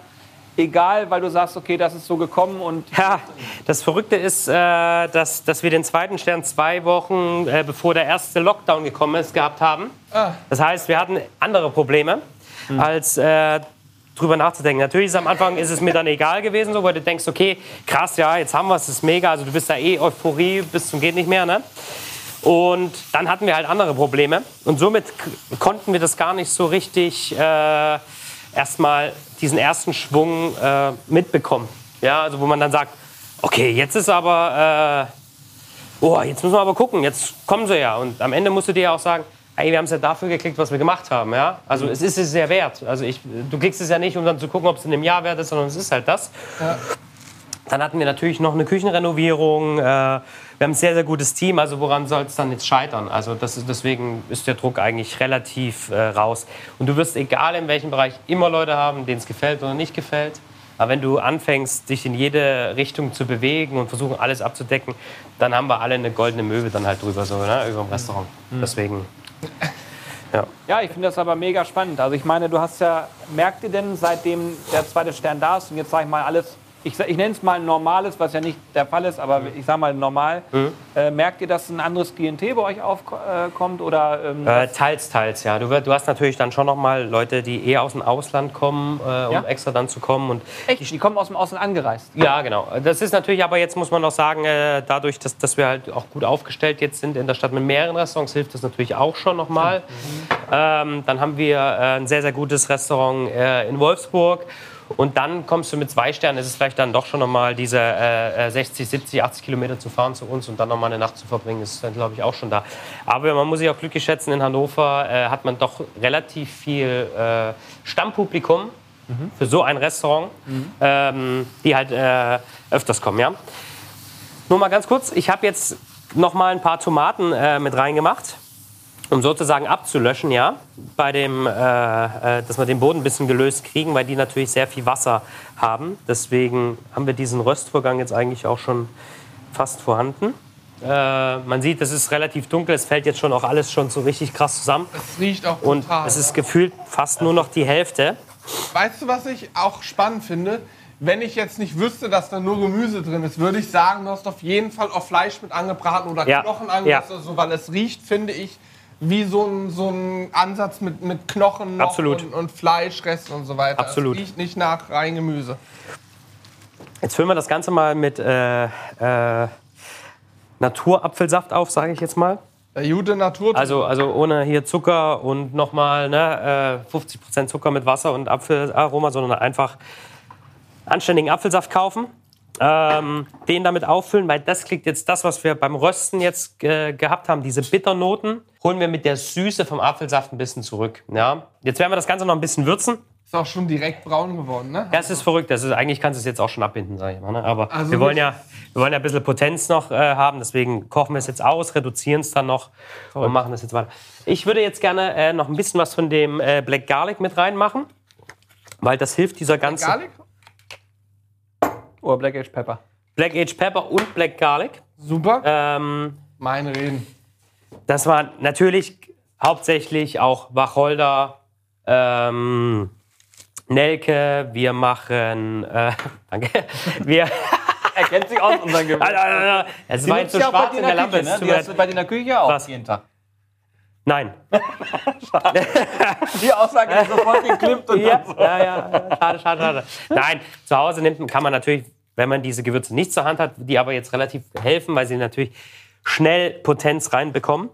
egal, weil du sagst, okay, das ist so gekommen und Ja, das Verrückte ist, äh, dass, dass wir den zweiten Stern zwei Wochen äh, bevor der erste Lockdown gekommen ist, gehabt haben. Das heißt, wir hatten andere Probleme, als äh, drüber nachzudenken. Natürlich ist am Anfang ist es mir dann egal gewesen, so, weil du denkst, okay, krass, ja, jetzt haben wir es, ist mega. Also du bist da eh Euphorie bis zum geht nicht mehr, ne? Und dann hatten wir halt andere Probleme. Und somit konnten wir das gar nicht so richtig äh, erstmal diesen ersten Schwung äh, mitbekommen. Ja, also wo man dann sagt, okay, jetzt ist aber, äh, oh, jetzt müssen wir aber gucken, jetzt kommen sie ja. Und am Ende musst du dir auch sagen, ey, wir haben es ja dafür gekriegt, was wir gemacht haben. Ja? Also es ist es sehr wert. Also ich, du kriegst es ja nicht, um dann zu gucken, ob es in einem Jahr wert ist, sondern es ist halt das. Dann hatten wir natürlich noch eine Küchenrenovierung. Äh, wir haben ein sehr, sehr gutes Team. Also woran soll es dann jetzt scheitern? Also ist, deswegen ist der Druck eigentlich relativ äh, raus. Und du wirst, egal in welchem Bereich, immer Leute haben, denen es gefällt oder nicht gefällt. Aber wenn du anfängst, dich in jede Richtung zu bewegen und versuchen, alles abzudecken, dann haben wir alle eine goldene Möwe dann halt drüber, so, ne, über dem Restaurant. Deswegen, Ja, ich finde das aber mega spannend. Also ich meine, du hast ja, merkt ihr denn, seitdem der zweite Stern da ist und jetzt sage ich mal alles, ich, ich nenne es mal normales, was ja nicht der Fall ist, aber ich sage mal normal, äh, merkt ihr, dass ein anderes Klientel bei euch aufkommt oder ähm, Äh, teils, teils, ja. Du, du hast natürlich dann schon noch mal Leute, die eher aus dem Ausland kommen, äh, um Ja? extra dann zu kommen. Und echt, die kommen aus dem Ausland angereist? ja, genau. Das ist natürlich, aber jetzt muss man noch sagen, äh, dadurch, dass, dass wir halt auch gut aufgestellt jetzt sind in der Stadt mit mehreren Restaurants, hilft das natürlich auch schon noch mal. Ähm, dann haben wir äh, ein sehr, sehr gutes Restaurant äh, in Wolfsburg. Und dann kommst du mit zwei Sternen, ist es vielleicht dann doch schon noch mal diese äh, äh, 60, 70, 80 Kilometer zu fahren zu uns und dann noch mal eine Nacht zu verbringen, ist dann, glaube ich, auch schon da. Aber man muss sich auch glücklich schätzen, in Hannover äh, hat man doch relativ viel äh, Stammpublikum für so ein Restaurant, ähm, die halt äh, öfters kommen, ja. Nur mal ganz kurz, ich habe jetzt noch mal ein paar Tomaten äh, mit reingemacht, um sozusagen abzulöschen, ja, bei dem, äh, äh, dass wir den Boden ein bisschen gelöst kriegen, weil die natürlich sehr viel Wasser haben. Deswegen haben wir diesen Röstvorgang jetzt eigentlich auch schon fast vorhanden. Äh, man sieht, es ist relativ dunkel, es fällt jetzt schon auch alles schon so richtig krass zusammen. Es riecht auch Und total. es ist gefühlt fast nur noch die Hälfte. Weißt du, was ich auch spannend finde? Wenn ich jetzt nicht wüsste, dass da nur Gemüse drin ist, würde ich sagen, du hast auf jeden Fall auch Fleisch mit angebraten oder Ja. Knochen Ja. angebraten, oder so, weil es riecht, finde ich, wie so ein, so ein Ansatz mit, mit Knochen noch Absolut. Und, und Fleischresten und so weiter. Absolut. Es riecht nicht nach rein Gemüse. Jetzt füllen wir das Ganze mal mit äh, äh, Naturapfelsaft auf, sage ich jetzt mal. Der gute Natur. Also, also ohne hier Zucker und nochmal ne, äh, 50% Zucker mit Wasser und Apfelaroma, sondern einfach anständigen Apfelsaft kaufen. Ähm, den damit auffüllen, weil das kriegt jetzt das, was wir beim Rösten jetzt äh, gehabt haben, diese Bitternoten, holen wir mit der Süße vom Apfelsaft ein bisschen zurück. Ja? Jetzt werden wir das Ganze noch ein bisschen würzen. ist auch schon direkt braun geworden, ne? Das ist verrückt. Das ist, eigentlich kannst du es jetzt auch schon abbinden, sag ich mal. Ne? Aber Also wir, wollen ja, wir wollen ja ein bisschen Potenz noch äh, haben. Deswegen kochen wir es jetzt aus, reduzieren es dann noch und machen das jetzt weiter. Ich würde jetzt gerne äh, noch ein bisschen was von dem äh, Black Garlic mit reinmachen. Weil das hilft dieser ganzen Garlic? Oder Black Aged Pepper? Black Aged Pepper und Black Garlic. Super. Ähm, Meine Reden. Das war natürlich hauptsächlich auch Wacholder, ähm, Nelke. Wir machen, äh, danke, wir, Er kennt sich aus unseren Gewürzen. es war jetzt so schwarz in der Lampe. mir Die hast du bei dir in der Küche auch Was? jeden Tag. Nein. Die Aussage ist sofort geklimmt und Ja, ja, ja, schade, schade, schade. Nein, zu Hause nimmt, kann man natürlich, wenn man diese Gewürze nicht zur Hand hat, die aber jetzt relativ helfen, weil sie natürlich schnell Potenz reinbekommen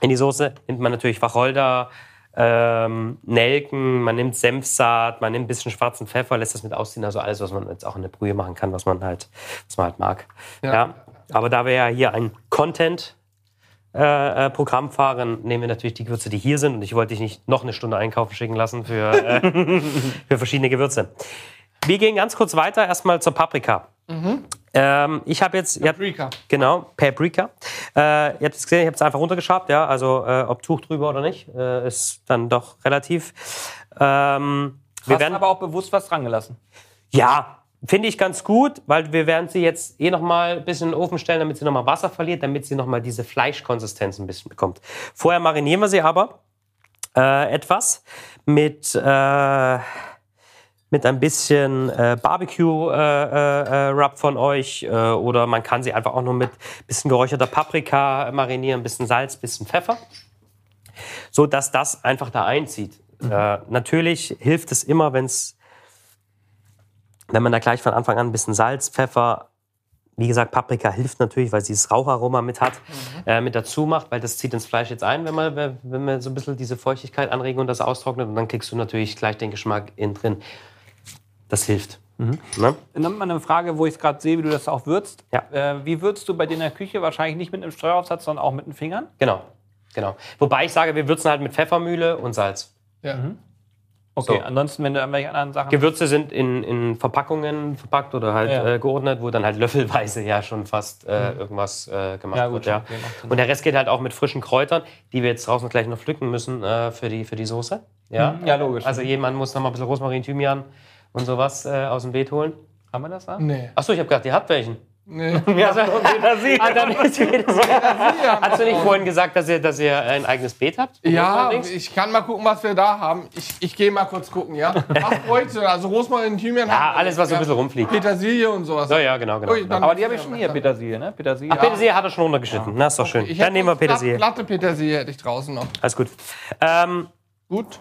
in die Soße, nimmt man natürlich Wacholder, ähm, Nelken, man nimmt Senfsaat, man nimmt ein bisschen schwarzen Pfeffer, lässt das mit ausziehen, also alles, was man jetzt auch in der Brühe machen kann, was man halt, was man halt mag. Ja. Aber da wir ja hier ein Content äh, äh, Programm fahren, nehmen wir natürlich die Gewürze, die hier sind. Und ich wollte dich nicht noch eine Stunde einkaufen schicken lassen für, äh, für verschiedene Gewürze. Wir gehen ganz kurz weiter, erstmal zur Paprika. Ähm, ich habe jetzt. Paprika. Genau, Paprika. Äh, ihr habt es gesehen, ich habe es einfach runtergeschabt, ja. Also äh, ob Tuch drüber oder nicht, äh, ist dann doch relativ. Ähm, wir Hast werden, aber auch bewusst was dran gelassen. ja, finde ich ganz gut, weil wir werden sie jetzt eh noch mal ein bisschen in den Ofen stellen, damit sie noch mal Wasser verliert, damit sie noch mal diese Fleischkonsistenz ein bisschen bekommt. Vorher marinieren wir sie aber äh, etwas mit äh, mit ein bisschen äh, Barbecue-Rub äh, äh, Rub von euch äh, oder man kann sie einfach auch nur mit bisschen geräucherter Paprika marinieren, bisschen Salz, bisschen Pfeffer, so dass das einfach da einzieht. Äh, natürlich hilft es immer, wenn es wenn man da gleich von Anfang an ein bisschen Salz, Pfeffer, wie gesagt, Paprika hilft natürlich, weil sie das Raucharoma mit hat, äh, mit dazu macht, weil das zieht ins Fleisch jetzt ein, wenn man, wenn man so ein bisschen diese Feuchtigkeit anregen und das austrocknet und dann kriegst du natürlich gleich den Geschmack innen drin. Das hilft. Ne? Dann mal eine Frage, wo ich es gerade sehe, wie du das auch würzt. Ja. Äh, wie würzt du bei dir in der Küche? Wahrscheinlich nicht mit einem Streuaufsatz, sondern auch mit den Fingern? Genau, genau. Wobei ich sage, wir würzen halt mit Pfeffermühle und Salz. Ja. Okay, So. ansonsten, wenn du irgendwelche anderen Sachen. Gewürze sind in, in Verpackungen verpackt oder halt Ja. äh, geordnet, wo dann halt löffelweise ja schon fast äh, irgendwas äh, gemacht Ja, gut, wird. Ja. Und der Rest geht halt auch mit frischen Kräutern, die wir jetzt draußen gleich noch pflücken müssen äh, für, die, für die Soße. Ja, Mhm, ja, logisch. Also jemand muss noch mal ein bisschen Rosmarin, Thymian und sowas äh, aus dem Beet holen. Haben wir das da? Nee. Achso, ich habe gedacht, ihr habt welchen. Nee. Ja, so, ah, dann ist so. Hast du nicht vorhin gesagt, dass ihr, dass ihr ein eigenes Beet habt? Ja, ich kann mal gucken, was wir da haben. Ich, ich gehe mal kurz gucken, ja? Was bräuchte Also Rosmarin, Thymian. Ja, alles, was so ein ja. bisschen rumfliegt. Petersilie und sowas. Ja, ja, genau, genau. Ui, dann- Aber die habe ich schon hier, Petersilie, ne? Petersilie. Ach, Petersilie hat er schon runtergeschnitten. Na, ist doch schön. Dann nehmen wir Petersilie. Platte Petersilie hätte ich draußen noch. Alles gut. Ähm, Gut.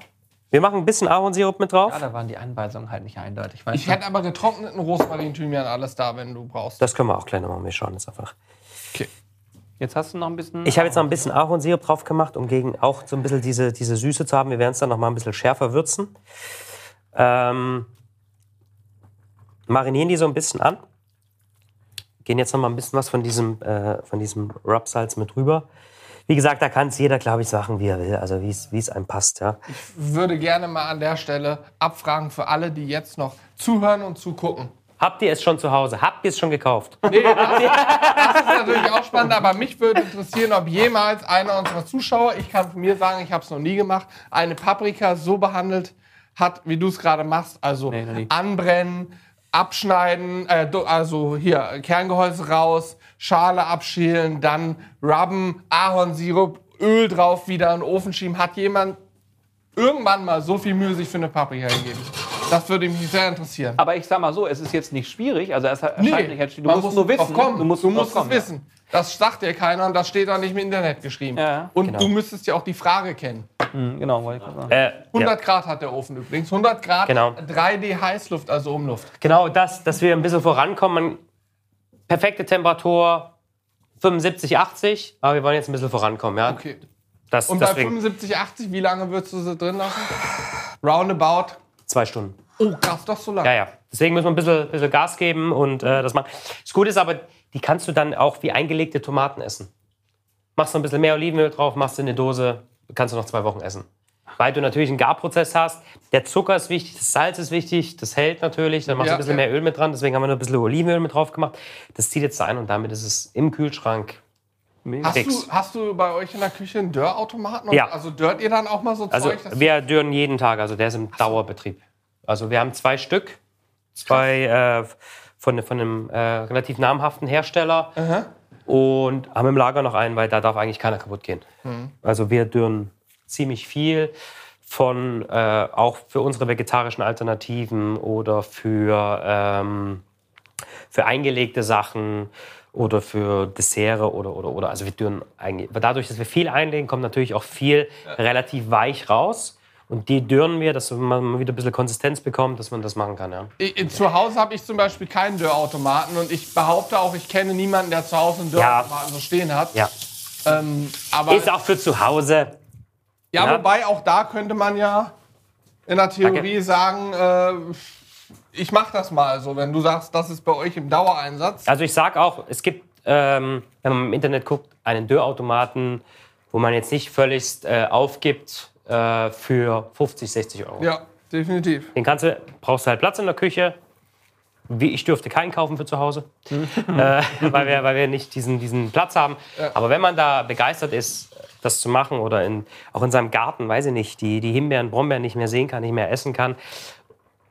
Wir machen ein bisschen Ahornsirup mit drauf. Ja, da waren die Anweisungen halt nicht eindeutig. Weißt Ich hätte aber getrockneten Rosmarin, Thymian alles da, wenn du brauchst. Das können wir auch gleich noch machen. Wir schauen jetzt einfach. Jetzt hast du noch ein bisschen. Ich habe jetzt noch ein bisschen Ahornsirup drauf gemacht, um gegen auch so ein bisschen diese, diese Süße zu haben. Wir werden es dann noch mal ein bisschen schärfer würzen. Ähm, marinieren die so ein bisschen an. Gehen jetzt noch mal ein bisschen was von diesem, äh, von diesem Rubsalz mit rüber. Wie gesagt, da kann es jeder, glaube ich, machen, wie er will. Also wie es wie es einem passt. Ja. würde gerne mal an der Stelle abfragen für alle, die jetzt noch zuhören und zugucken. Habt ihr es schon zu Hause? Habt ihr es schon gekauft? Nee, das, das ist natürlich auch spannend, aber mich würde interessieren, ob jemals einer unserer Zuschauer, ich kann von mir sagen, ich habe es noch nie gemacht, eine Paprika so behandelt hat, wie du es gerade machst. Also Nee, anbrennen, abschneiden, äh, also hier Kerngehäuse raus, Schale abschälen, dann rubben, Ahornsirup, Öl drauf, wieder in den Ofen schieben. Hat jemand irgendwann mal so viel Mühe sich für eine Paprika gegeben? Das würde mich sehr interessieren. Aber ich sag mal so, es ist jetzt nicht schwierig. Also es erscheint nicht, du man musst nur wissen. drauf kommen. Du musst, du musst kommen, es wissen. Das sagt dir keiner und das steht auch nicht im Internet geschrieben. Ja, und genau. du müsstest ja auch die Frage kennen. Ja. Mhm, genau, wollte ich sagen. Äh, 100 Grad hat der Ofen übrigens. 100 Grad, Genau. 3D Heißluft, also Umluft. Genau das, dass wir ein bisschen vorankommen. Man, perfekte Temperatur 75, 80, aber wir wollen jetzt ein bisschen vorankommen. Ja? Okay. Das, Und bei deswegen 75, 80, wie lange würdest du sie drin lassen? Roundabout. zwei Stunden. Oh, krass, doch so lange. Ja, ja. Deswegen müssen wir ein bisschen, bisschen Gas geben und äh, das machen. Das Gute ist aber, die kannst du dann auch wie eingelegte Tomaten essen. Machst du ein bisschen mehr Olivenöl drauf, machst du in eine Dose, kannst du noch zwei Wochen essen. Weil du natürlich einen Garprozess hast. Der Zucker ist wichtig, das Salz ist wichtig, das hält natürlich. Dann machst du Ja, ein bisschen ja. mehr Öl mit dran, deswegen haben wir nur ein bisschen Olivenöl mit drauf gemacht. Das zieht jetzt ein und damit ist es im Kühlschrank. Hast Fix. du, hast du bei euch in der Küche einen Dörrautomaten? Ja. Also dört ihr dann auch mal so Also Zeug? wir dürren jeden Tag, also der ist im Dauerbetrieb. Also wir haben zwei Stück, zwei äh, von, von einem äh, relativ namhaften Hersteller und haben im Lager noch einen, weil da darf eigentlich keiner kaputt gehen. Also wir dürren ziemlich viel von äh, auch für unsere vegetarischen Alternativen oder für, ähm, für eingelegte Sachen oder für Dessert oder oder oder. Also wir dürren eigentlich. Dadurch, dass wir viel einlegen, kommt natürlich auch viel relativ weich raus. Und die dürren wir, dass man wieder ein bisschen Konsistenz bekommt, dass man das machen kann. Ja. Ich, zu Hause habe ich zum Beispiel keinen Dörrautomaten und ich behaupte auch, ich kenne niemanden, der zu Hause einen Ja. Dörrautomaten so stehen hat. ja. Ähm, aber Ist auch für zu Hause. Ja, ja. wobei auch da könnte man ja in der Theorie Danke. sagen, äh, ich mache das mal so, wenn du sagst, das ist bei euch im Dauereinsatz. Also ich sage auch, es gibt ähm, wenn man im Internet guckt, einen Dörrautomaten, wo man jetzt nicht völlig äh, aufgibt äh, für 50, 60 Euro. Ja, definitiv. Den kannst du, brauchst du halt Platz in der Küche. Wie ich dürfte keinen kaufen für zu Hause, Mhm. äh, weil, wir, weil wir nicht diesen, diesen Platz haben. Aber wenn man da begeistert ist, das zu machen oder in, auch in seinem Garten, weiß ich nicht, die, die Himbeeren, Brombeeren nicht mehr sehen kann, nicht mehr essen kann,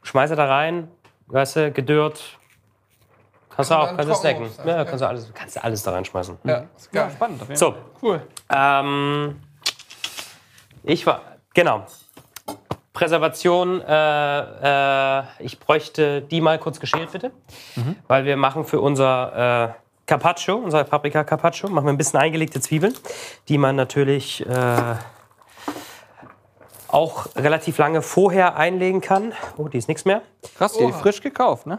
schmeiß er da rein, weißt du, gedürrt. Kannst du auch, kannst du snacken. aufsetzen, Ja, ja. kannst du alles, kannst du alles da reinschmeißen. Ja, ist geil. Spannend. Auf jeden So, Cool. ähm, ich war, genau. Präservation, äh, äh, ich bräuchte die mal kurz geschält, bitte. Weil wir machen für unser äh, Carpaccio, unser Paprika Carpaccio, machen wir ein bisschen eingelegte Zwiebeln, die man natürlich äh, auch relativ lange vorher einlegen kann. Oh, die ist nichts mehr. Krass, die frisch gekauft, ne?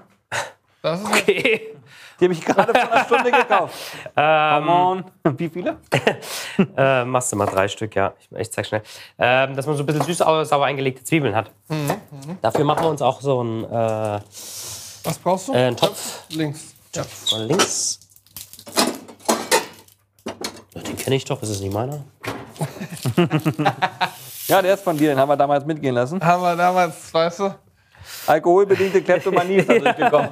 Das ist Okay. Die habe ich gerade vor einer Stunde gekauft. Come on. Wie viele? Äh, machst du mal drei Stück, ja. Ich, ich zeig schnell. Ähm, dass man so ein bisschen süß aber sauer eingelegte Zwiebeln hat. Dafür machen wir uns auch so einen, äh, Was brauchst du? äh, einen Topf Links. Ja. von links. Ja, Den kenne ich doch, ist es nicht meiner? Ja, der ist von dir, den haben wir damals mitgehen lassen. Haben wir damals, weißt du? Alkoholbedingte Kleptomanie ist da durchgekommen.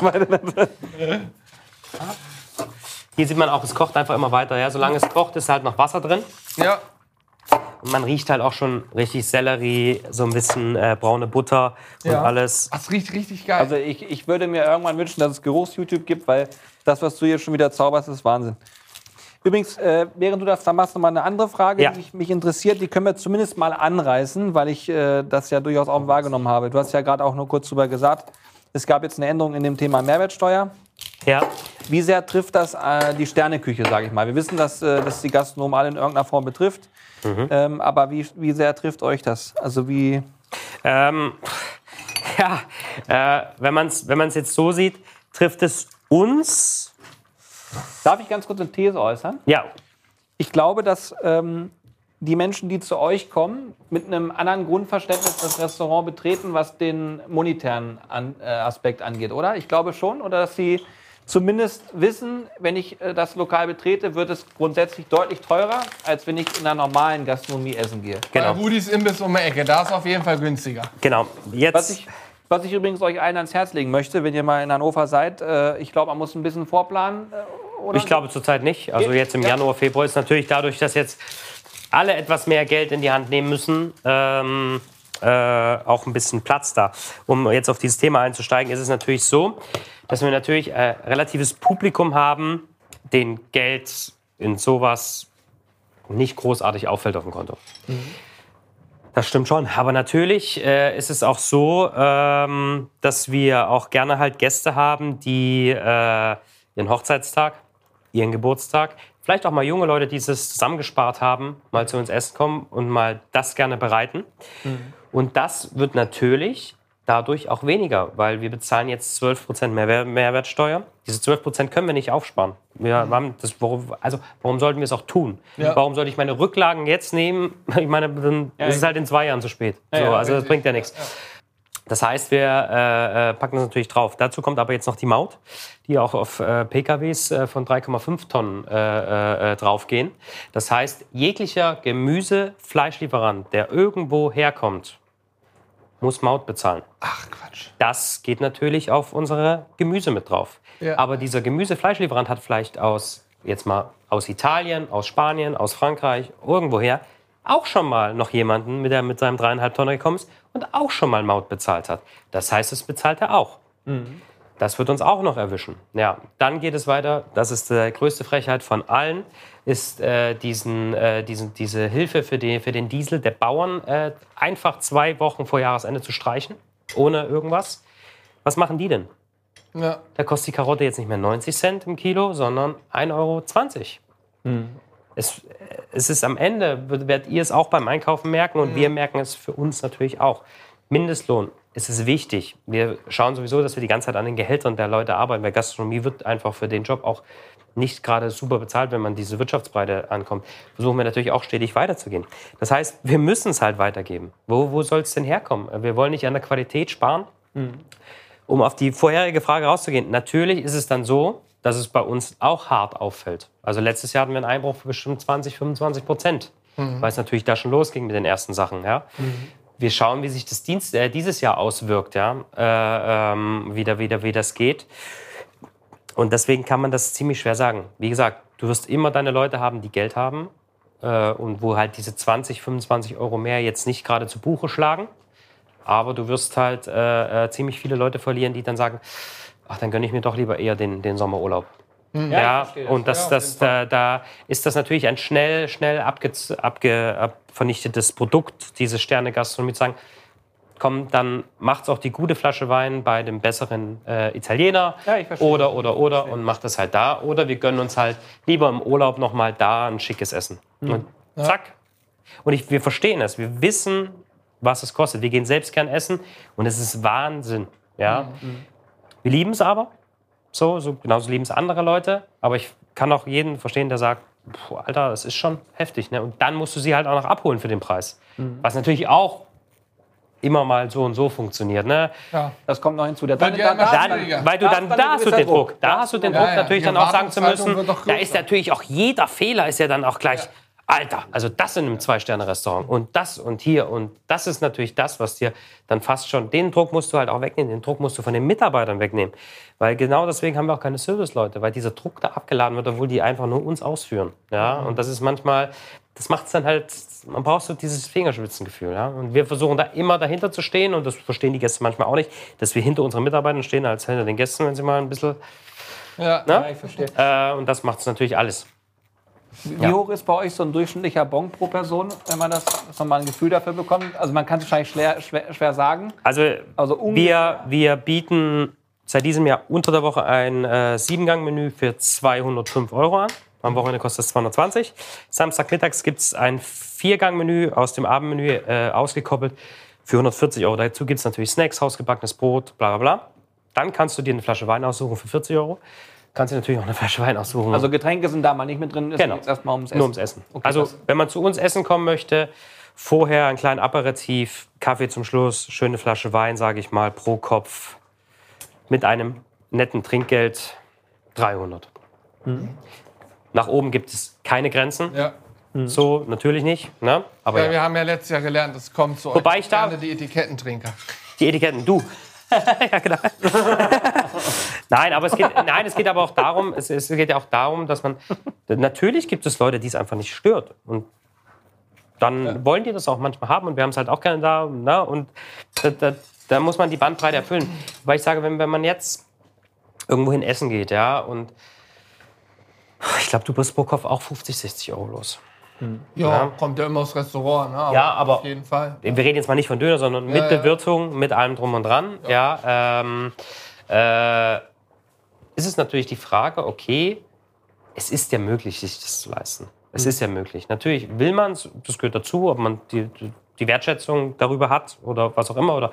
Hier sieht man auch, es kocht einfach immer weiter. Ja? Solange es kocht, ist halt noch Wasser drin. Ja. Und man riecht halt auch schon richtig Sellerie, so ein bisschen äh, braune Butter und Ja. alles. Das riecht richtig geil. Also ich, ich würde mir irgendwann wünschen, dass es Geruchs-YouTube gibt, weil das, was du hier schon wieder zauberst, ist Wahnsinn. Übrigens, äh, während du das da machst, noch mal eine andere Frage, Ja. die mich, mich interessiert. Die können wir zumindest mal anreißen, weil ich äh, das ja durchaus auch wahrgenommen habe. Du hast ja gerade auch nur kurz drüber gesagt, es gab jetzt eine Änderung in dem Thema Mehrwertsteuer. Ja. Wie sehr trifft das äh, die Sterneküche, sage ich mal? Wir wissen, dass äh, das die Gastronomen alle in irgendeiner Form betrifft. Ähm, aber wie, wie sehr trifft euch das? Also wie... Ähm, ja, äh, wenn man es wenn man's jetzt so sieht, trifft es uns. Darf ich ganz kurz eine These äußern? Ja, Ich glaube, dass ähm, die Menschen, die zu euch kommen, mit einem anderen Grundverständnis das Restaurant betreten, was den monetären an, äh, Aspekt angeht, oder? Ich glaube schon. Oder dass sie zumindest wissen, wenn ich äh, das Lokal betrete, wird es grundsätzlich deutlich teurer, als wenn ich in einer normalen Gastronomie essen gehe. genau. Bei Rudis Imbiss um die Ecke, da ist auf jeden Fall günstiger. genau. Jetzt, Was ich, was ich übrigens euch allen ans Herz legen möchte, wenn ihr mal in Hannover seid, äh, ich glaube, man muss ein bisschen vorplanen. Äh, oder? Ich glaube zurzeit nicht. Also jetzt im Januar, Februar ist natürlich dadurch, dass jetzt alle etwas mehr Geld in die Hand nehmen müssen, ähm, äh, auch ein bisschen Platz da. Um jetzt auf dieses Thema einzusteigen, ist es natürlich so, dass wir natürlich äh, relatives Publikum haben, den Geld in sowas nicht großartig auffällt auf dem Konto. Das stimmt schon. Aber natürlich äh, ist es auch so, ähm, dass wir auch gerne halt Gäste haben, die äh, ihren Hochzeitstag, ihren Geburtstag, vielleicht auch mal junge Leute, die es zusammengespart haben, mal zu uns essen kommen und mal das gerne bereiten. Und das wird natürlich dadurch auch weniger, weil wir bezahlen jetzt 12% Mehrwer Mehrwertsteuer. Diese 12% können wir nicht aufsparen. Wir haben das, warum, also warum sollten wir es auch tun? Ja. Warum sollte ich meine Rücklagen jetzt nehmen? Ich meine, dann ist es halt in zwei Jahren zu spät. so, ja, also das bringt ja nichts. Das heißt, wir äh, äh, packen das natürlich drauf. Dazu kommt aber jetzt noch die Maut, die auch auf äh, PKWs äh, von 3,5 Tonnen äh, äh, draufgehen. Das heißt, jeglicher Gemüse-Fleischlieferant, der irgendwo herkommt, muss Maut bezahlen. Ach Quatsch. Das geht natürlich auf unsere Gemüse mit drauf. Ja. Aber dieser Gemüse-Fleischlieferant hat vielleicht aus, jetzt mal aus Italien, aus Spanien, aus Frankreich, irgendwoher, auch schon mal noch jemanden, mit der mit seinem dreieinhalb Tonner gekommen ist und auch schon mal Maut bezahlt hat. Das heißt, es bezahlt er auch. Das wird uns auch noch erwischen. Ja, dann geht es weiter. Das ist die größte Frechheit von allen, ist äh, diesen, äh, diesen, diese Hilfe für, die, für den Diesel der Bauern äh, einfach zwei Wochen vor Jahresende zu streichen, ohne irgendwas. Was machen die denn? Ja. Da kostet die Karotte jetzt nicht mehr 90 Cent im Kilo, sondern 1,20 Euro. Es, es ist am Ende, wird- werdet ihr es auch beim Einkaufen merken und wir merken es für uns natürlich auch. Mindestlohn, es ist wichtig. Wir schauen sowieso, dass wir die ganze Zeit an den Gehältern der Leute arbeiten, weil Gastronomie wird einfach für den Job auch nicht gerade super bezahlt, wenn man diese Wirtschaftsbreite ankommt. Versuchen wir natürlich auch stetig weiterzugehen. Das heißt, wir müssen es halt weitergeben. Wo, wo soll es denn herkommen? Wir wollen nicht an der Qualität sparen um auf die vorherige Frage rauszugehen, natürlich ist es dann so, dass es bei uns auch hart auffällt. Also letztes Jahr hatten wir einen Einbruch von bestimmt 20, 25 Prozent, weil es natürlich da schon losging mit den ersten Sachen. Ja. Wir schauen, wie sich das Dienst, äh, dieses Jahr auswirkt, ja, äh, ähm, wieder, wieder, wie das geht. Und deswegen kann man das ziemlich schwer sagen. Wie gesagt, du wirst immer deine Leute haben, die Geld haben äh, und wo halt diese 20, 25 Euro mehr jetzt nicht gerade zu Buche schlagen. Aber du wirst halt äh, äh, ziemlich viele Leute verlieren, die dann sagen, ach, dann gönne ich mir doch lieber eher den, den Sommerurlaub. Ja, ich verstehe das. und das, Ja, das, Fall. da, da ist das natürlich ein schnell, schnell abge, abge, ab, vernichtetes Produkt, diese Sterne-Gastronomie zu sagen, komm, dann macht's auch die gute Flasche Wein bei dem besseren äh, Italiener Ja, ich verstehe. oder, oder, oder und macht das halt da. Oder wir gönnen uns halt lieber im Urlaub nochmal da ein schickes Essen. Hm. Und zack. Und ich, wir verstehen es, wir wissen, was es kostet. Wir gehen selbst gern essen und es ist Wahnsinn. Ja? Hm, Wir lieben es aber. So, so genauso lieben es andere Leute. Aber ich kann auch jeden verstehen, der sagt, Puh, Alter, das ist schon heftig. Ne? Und dann musst du sie halt auch noch abholen für den Preis. Hm. Was natürlich auch immer mal so und so funktioniert. Ne? Ja. Das kommt noch hinzu. Der immer Dann, schwieriger. weil du Da dann, dann da ein hast du den Druck. Druck. Da Da hast du den Ja, Druck ja. natürlich Die dann auch sagen zu müssen. Da ist natürlich auch jeder Fehler ist ja dann auch gleich. Alter, also das in einem Zwei-Sterne-Restaurant und das und hier und das ist natürlich das, was dir dann fast schon, den Druck musst du halt auch wegnehmen, den Druck musst du von den Mitarbeitern wegnehmen. Weil genau deswegen haben wir auch keine Serviceleute, weil dieser Druck da abgeladen wird, obwohl die einfach nur uns ausführen. Ja, und das ist manchmal, das macht es dann halt, man braucht so dieses Fingerspitzengefühl. Ja? Und wir versuchen da immer dahinter zu stehen und das verstehen die Gäste manchmal auch nicht, dass wir hinter unseren Mitarbeitern stehen als hinter den Gästen, wenn sie mal ein bisschen, Ja. ne? Ja, ich verstehe. Äh, und das macht es natürlich alles. Wie Ja. hoch ist bei euch so ein durchschnittlicher Bon pro Person, wenn man das, dass man mal ein Gefühl dafür bekommt? Also man kann es wahrscheinlich schwer, schwer, schwer sagen. Also, Also wir, wir bieten seit diesem Jahr unter der Woche ein äh, Siebengang-Menü für 205 Euro an. Am Wochenende kostet es 220. Samstagmittags gibt es ein Viergang-Menü aus dem Abendmenü äh, ausgekoppelt für 140 Euro. Dazu gibt es natürlich Snacks, hausgebackenes Brot, bla bla bla. Dann kannst du dir eine Flasche Wein aussuchen für 40 Euro. Kannst dir natürlich auch eine Flasche Wein aussuchen. Also Getränke sind da mal nicht mit drin. Es Genau. geht erstmal ums Essen. Nur ums Essen. Okay, also, das- wenn man zu uns essen kommen möchte, vorher einen kleinen Aperitif, Kaffee zum Schluss, schöne Flasche Wein, sage ich mal, pro Kopf mit einem netten Trinkgeld 300. Mhm. Nach oben gibt es keine Grenzen. Ja. So natürlich nicht. Ne? Aber Ja, ja. wir haben ja letztes Jahr gelernt, es kommt zu Wobei euch ich da- gerne die Etikettentrinker. die Etiketten, du. ja, genau. nein, aber es geht, nein, es geht aber auch darum, es, es geht ja auch darum, dass man, natürlich gibt es Leute, die es einfach nicht stört. Und dann wollen die das auch manchmal haben und wir haben es halt auch gerne da. Ne? Und da, da, da muss man die Bandbreite erfüllen. Weil ich sage, wenn, wenn man jetzt irgendwohin essen geht, ja, und ich glaube, du bist pro Kopf auch 50, 60 Euro los. Ja, Ja. kommt ja immer aufs Restaurant. Ne? Ja, aber- Auf jeden Fall. Wir reden jetzt mal nicht von Döner, sondern mit ja. Bewirtung, mit allem drum und dran. Ja, ähm, äh, ist es natürlich die Frage, okay, es ist ja möglich, sich das zu leisten. Es ist ja möglich. Natürlich will man es, das gehört dazu, ob man die, die Wertschätzung darüber hat oder was auch immer. Oder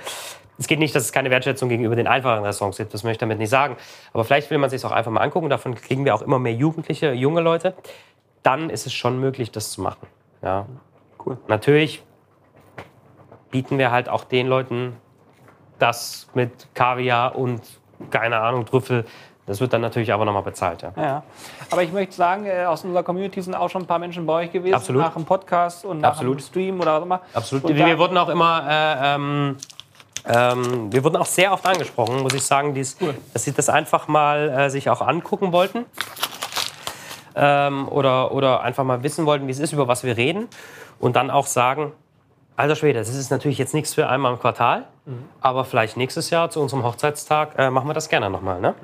es geht nicht, dass es keine Wertschätzung gegenüber den einfachen Restaurants gibt, das möchte ich damit nicht sagen. Aber vielleicht will man sich auch einfach mal angucken. Davon kriegen wir auch immer mehr Jugendliche, junge Leute. Dann ist es schon möglich, das zu machen. Ja. Cool. Natürlich bieten wir halt auch den Leuten das mit Kaviar und keine Ahnung, Trüffel. Das wird dann natürlich aber nochmal bezahlt. Ja. Ja, aber ich möchte sagen, äh, aus unserer Community sind auch schon ein paar Menschen bei euch gewesen. Absolut. Nach dem Podcast und nach Absolut. dem Stream oder was auch immer. Absolut. Und wir, wurden auch immer, äh, ähm, ähm, wir wurden auch sehr oft angesprochen, muss ich sagen, dies, dass sie das einfach mal äh, sich auch angucken wollten. Ähm, oder, oder einfach mal wissen wollten, wie es ist, über was wir reden. Und dann auch sagen, alter Schwede, das ist natürlich jetzt nichts für einmal im Quartal, aber vielleicht nächstes Jahr zu unserem Hochzeitstag äh, machen wir das gerne nochmal. Ne?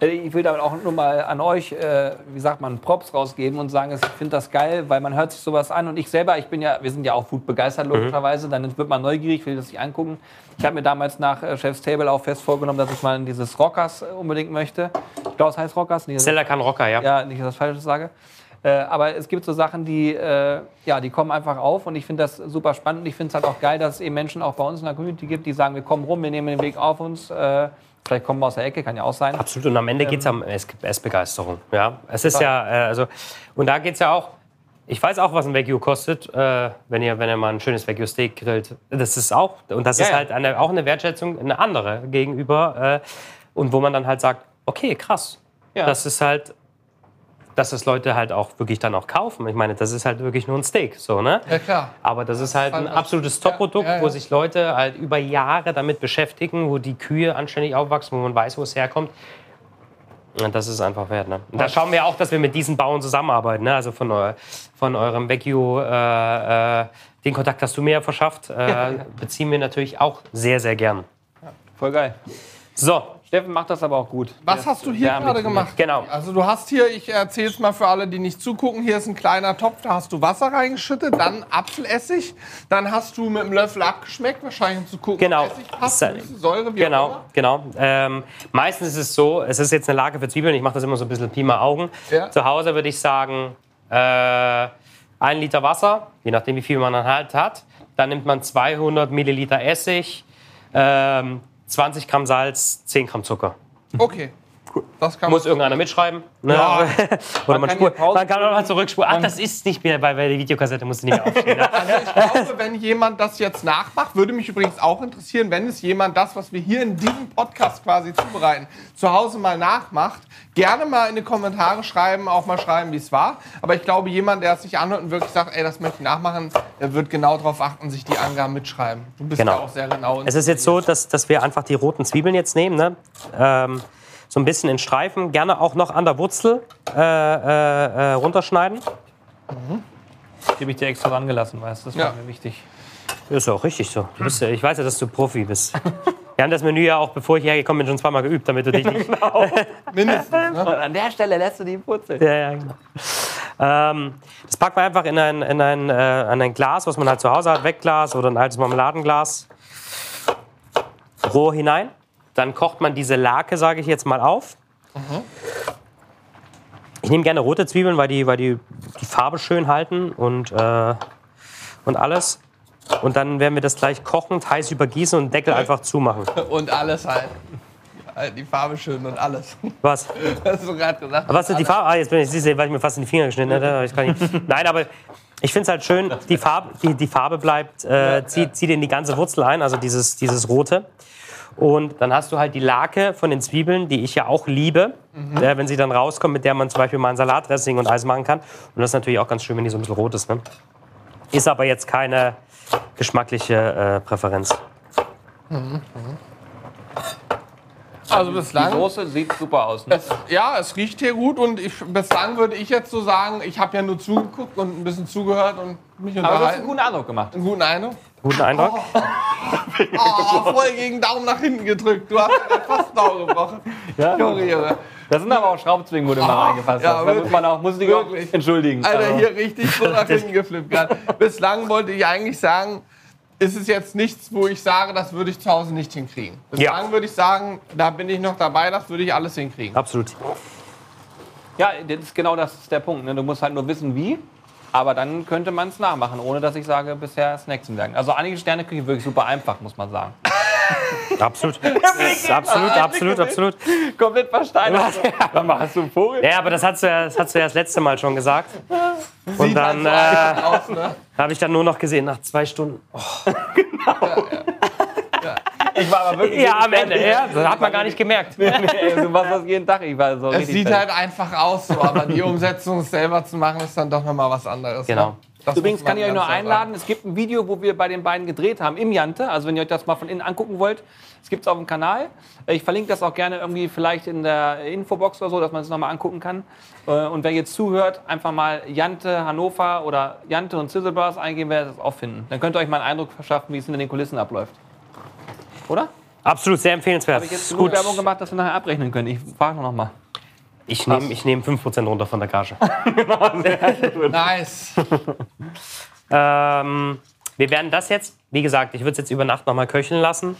Äh, Ich will damit auch nur mal an euch, äh, wie sagt man, Props rausgeben und sagen, ich finde das geil, weil man hört sich sowas an und ich selber, ich bin ja, wir sind ja auch Food begeistert logischerweise, dann wird man neugierig, will das sich angucken. Ich habe mir damals nach äh, Chef's Table auch fest vorgenommen, dass ich mal in dieses Rockers äh, unbedingt möchte. Ich glaube, es heißt Rockers. Das- Zeller kann Rocker, ja. ja, nicht, dass ich das Falsches sage. Äh, aber es gibt so Sachen, die, äh, ja, die kommen einfach auf und ich finde das super spannend. Und ich finde es halt auch geil, dass es eben Menschen auch bei uns in der Community gibt, die sagen, wir kommen rum, wir nehmen den Weg auf uns. Äh, vielleicht kommen wir aus der Ecke, kann ja auch sein. Absolut. Und am Ende geht es um Ess- Essbegeisterung. Ja, es ist ja, äh, also, und da geht es ja auch, ich weiß auch, was ein Wagyu kostet, äh, wenn, ihr, wenn ihr mal ein schönes Wagyu-Steak grillt. Das ist auch, und das Ja, ist halt eine, auch eine Wertschätzung, eine andere gegenüber. Äh, und wo man dann halt sagt, okay, krass. Ja. Das ist halt, dass das Leute halt auch wirklich dann auch kaufen. Ich meine, das ist halt wirklich nur ein Steak, so, ne? Ja, klar. Aber das ist halt ein halt- absolutes ja, Top-Produkt, ja, ja. wo sich Leute halt über Jahre damit beschäftigen, wo die Kühe anständig aufwachsen, wo man weiß, wo es herkommt. Und das ist einfach wert. Ne? Und da schauen wir auch, dass wir mit diesen Bauern zusammenarbeiten. Ne? Also von, eu von eurem Vecchio, äh, äh, den Kontakt hast du mir ja verschafft, äh, beziehen wir natürlich auch sehr, sehr gern. Voll geil. So, Steffen macht das aber auch gut. Was hast du hier gerade gemacht? Genau. Also du hast hier, ich erzähle es mal für alle, die nicht zugucken, hier ist ein kleiner Topf, da hast du Wasser reingeschüttet, dann Apfelessig, dann hast du mit einem Löffel abgeschmeckt, wahrscheinlich um zu gucken, Genau. ob Essig passt, Säure, wie auch Genau, immer. genau. Ähm, meistens ist es so, es ist jetzt eine Lage für Zwiebeln, ich mache das immer so ein bisschen Pi mal Augen. Ja. Zu Hause würde ich sagen, äh, ein Liter Wasser, je nachdem wie viel man dann halt hat. Dann nimmt man 200 Milliliter Essig, ähm, 20 Gramm Salz, 10 Gramm Zucker. Okay, das kann Muss man. irgendeiner mitschreiben. Ne? Ja. Oder man, kann spurt, hier Pause man kann auch mal zurückspulen. Ach, das ist nicht mehr bei, bei der Videokassette, musst du nicht mehr aufstehen. Also ich glaube, wenn jemand das jetzt nachmacht, würde mich übrigens auch interessieren, wenn es jemand das, was wir hier in diesem Podcast quasi zubereiten, zu Hause mal nachmacht. Gerne mal in die Kommentare schreiben, auch mal schreiben, wie es war. Aber ich glaube, jemand, der es sich anhört und wirklich sagt, ey, das möchte ich nachmachen, der wird genau darauf achten, sich die Angaben mitschreiben. Du bist Genau. ja auch sehr genau. Es ist jetzt so, dass, dass wir einfach die roten Zwiebeln jetzt nehmen, ne? ähm, so ein bisschen in Streifen, gerne auch noch an der Wurzel äh, äh, äh, runterschneiden. Die habe ich dir extra dran gelassen, weißt du? Das war Ja. mir wichtig. Ist ja auch richtig so. Du bist ja, ich weiß ja, dass du Profi bist. Wir haben das Menü ja auch, bevor ich hergekommen bin, schon zweimal geübt, damit du dich nicht... mindestens. Ne? Und an der Stelle lässt du die Putze. Ja, ja, genau. Ähm, das packt man einfach in ein, in, ein, äh, in ein Glas, was man halt zu Hause hat, Wegglas oder ein altes Marmeladenglas, roh hinein. Dann kocht man diese Lake, sage ich jetzt mal, auf. Ich nehme gerne rote Zwiebeln, weil die, weil die die Farbe schön halten und, äh, und alles. Und dann werden wir das gleich kochend heiß übergießen und Deckel einfach zumachen. Und alles halt. Halt Die Farbe schön und alles. Was? Hast du gerade gesagt? Was ist die Farbe? Ah, jetzt bin ich, siehst du, weil ich mir fast in die Finger geschnitten hätte. Ich kann nicht. Nein, aber ich finde es halt schön, die Farbe, die, die Farbe bleibt, äh, zieht, zieht in die ganze Wurzel ein, also dieses, dieses Rote. Und dann hast du halt die Lake von den Zwiebeln, die ich ja auch liebe, äh, wenn sie dann rauskommt, mit der man zum Beispiel mal ein Salatdressing und Eis machen kann. Und das ist natürlich auch ganz schön, wenn die so ein bisschen rot ist. Ne? Ist aber jetzt keine geschmackliche äh, Präferenz. Also Die bislang. Soße sieht super aus. Ne? Es, ja, es riecht hier gut und ich, bislang würde ich jetzt so sagen, ich habe ja nur zugeguckt und ein bisschen zugehört und mich Aber du hast einen unterhalten. guten Eindruck gemacht. Einen guten Eindruck. Guten Eindruck? Oh, voll gegen Daumen nach hinten gedrückt. Du hast fast einen Daumen gebrochen. Ja. Junge, Junge. Das sind aber auch Schraubzwingen, wo du mal reingefasst ja, hast. Da muss man auch, muss dich auch entschuldigen. Alter, Also, hier richtig so nach hinten geflippt gerade. Bislang wollte ich eigentlich sagen, ist es jetzt nichts, wo ich sage, das würde ich zu Hause nicht hinkriegen. Bislang Ja. würde ich sagen, da bin ich noch dabei, das würde ich alles hinkriegen. Absolut. Ja, das ist genau das ist der Punkt. Ne? Du musst halt nur wissen, wie. Aber dann könnte man es nachmachen, ohne dass ich sage, bisher ist Hexenwerk. Also einige Sterneküche wirklich super einfach, muss man sagen. Absolut. absolut, absolut, absolut. Komplett versteinert. Sag mal, hast du einen Vogel? Ja, aber das hast du ja das, hast du ja das letzte Mal schon gesagt. Und Sieht dann halt so äh, ne? habe ich dann nur noch gesehen, nach zwei Stunden. Oh, Ich war aber wirklich. ja, am Ende, ja, das hat man gar nicht gemerkt. Nee, du machst das jeden Tag. Ich war so Es sieht fertig. halt einfach aus, so, aber die Umsetzung selber zu machen, ist dann doch nochmal was anderes. Genau. Ne? Das Übrigens kann ich euch nur einladen, es gibt ein Video, wo wir bei den beiden gedreht haben im Jante. Also wenn ihr euch das mal von innen angucken wollt, es gibt es auf dem Kanal. Ich verlinke das auch gerne irgendwie vielleicht in der Infobox oder so, dass man es nochmal angucken kann. Äh, Und wer jetzt zuhört, einfach mal Jante Hannover oder Jante und Sizzle Bros eingeben, werdet ihr das auch finden. Dann könnt ihr euch mal einen Eindruck verschaffen, wie es hinter den Kulissen abläuft. Oder? Absolut, sehr empfehlenswert. Habe ich jetzt Gut. Werbung gemacht, dass wir nachher abrechnen können. Ich frage noch mal. Ich nehme ich nehm 5% runter von der Gage. Nice. ähm, wir werden das jetzt, wie gesagt, ich würde es jetzt über Nacht nochmal köcheln lassen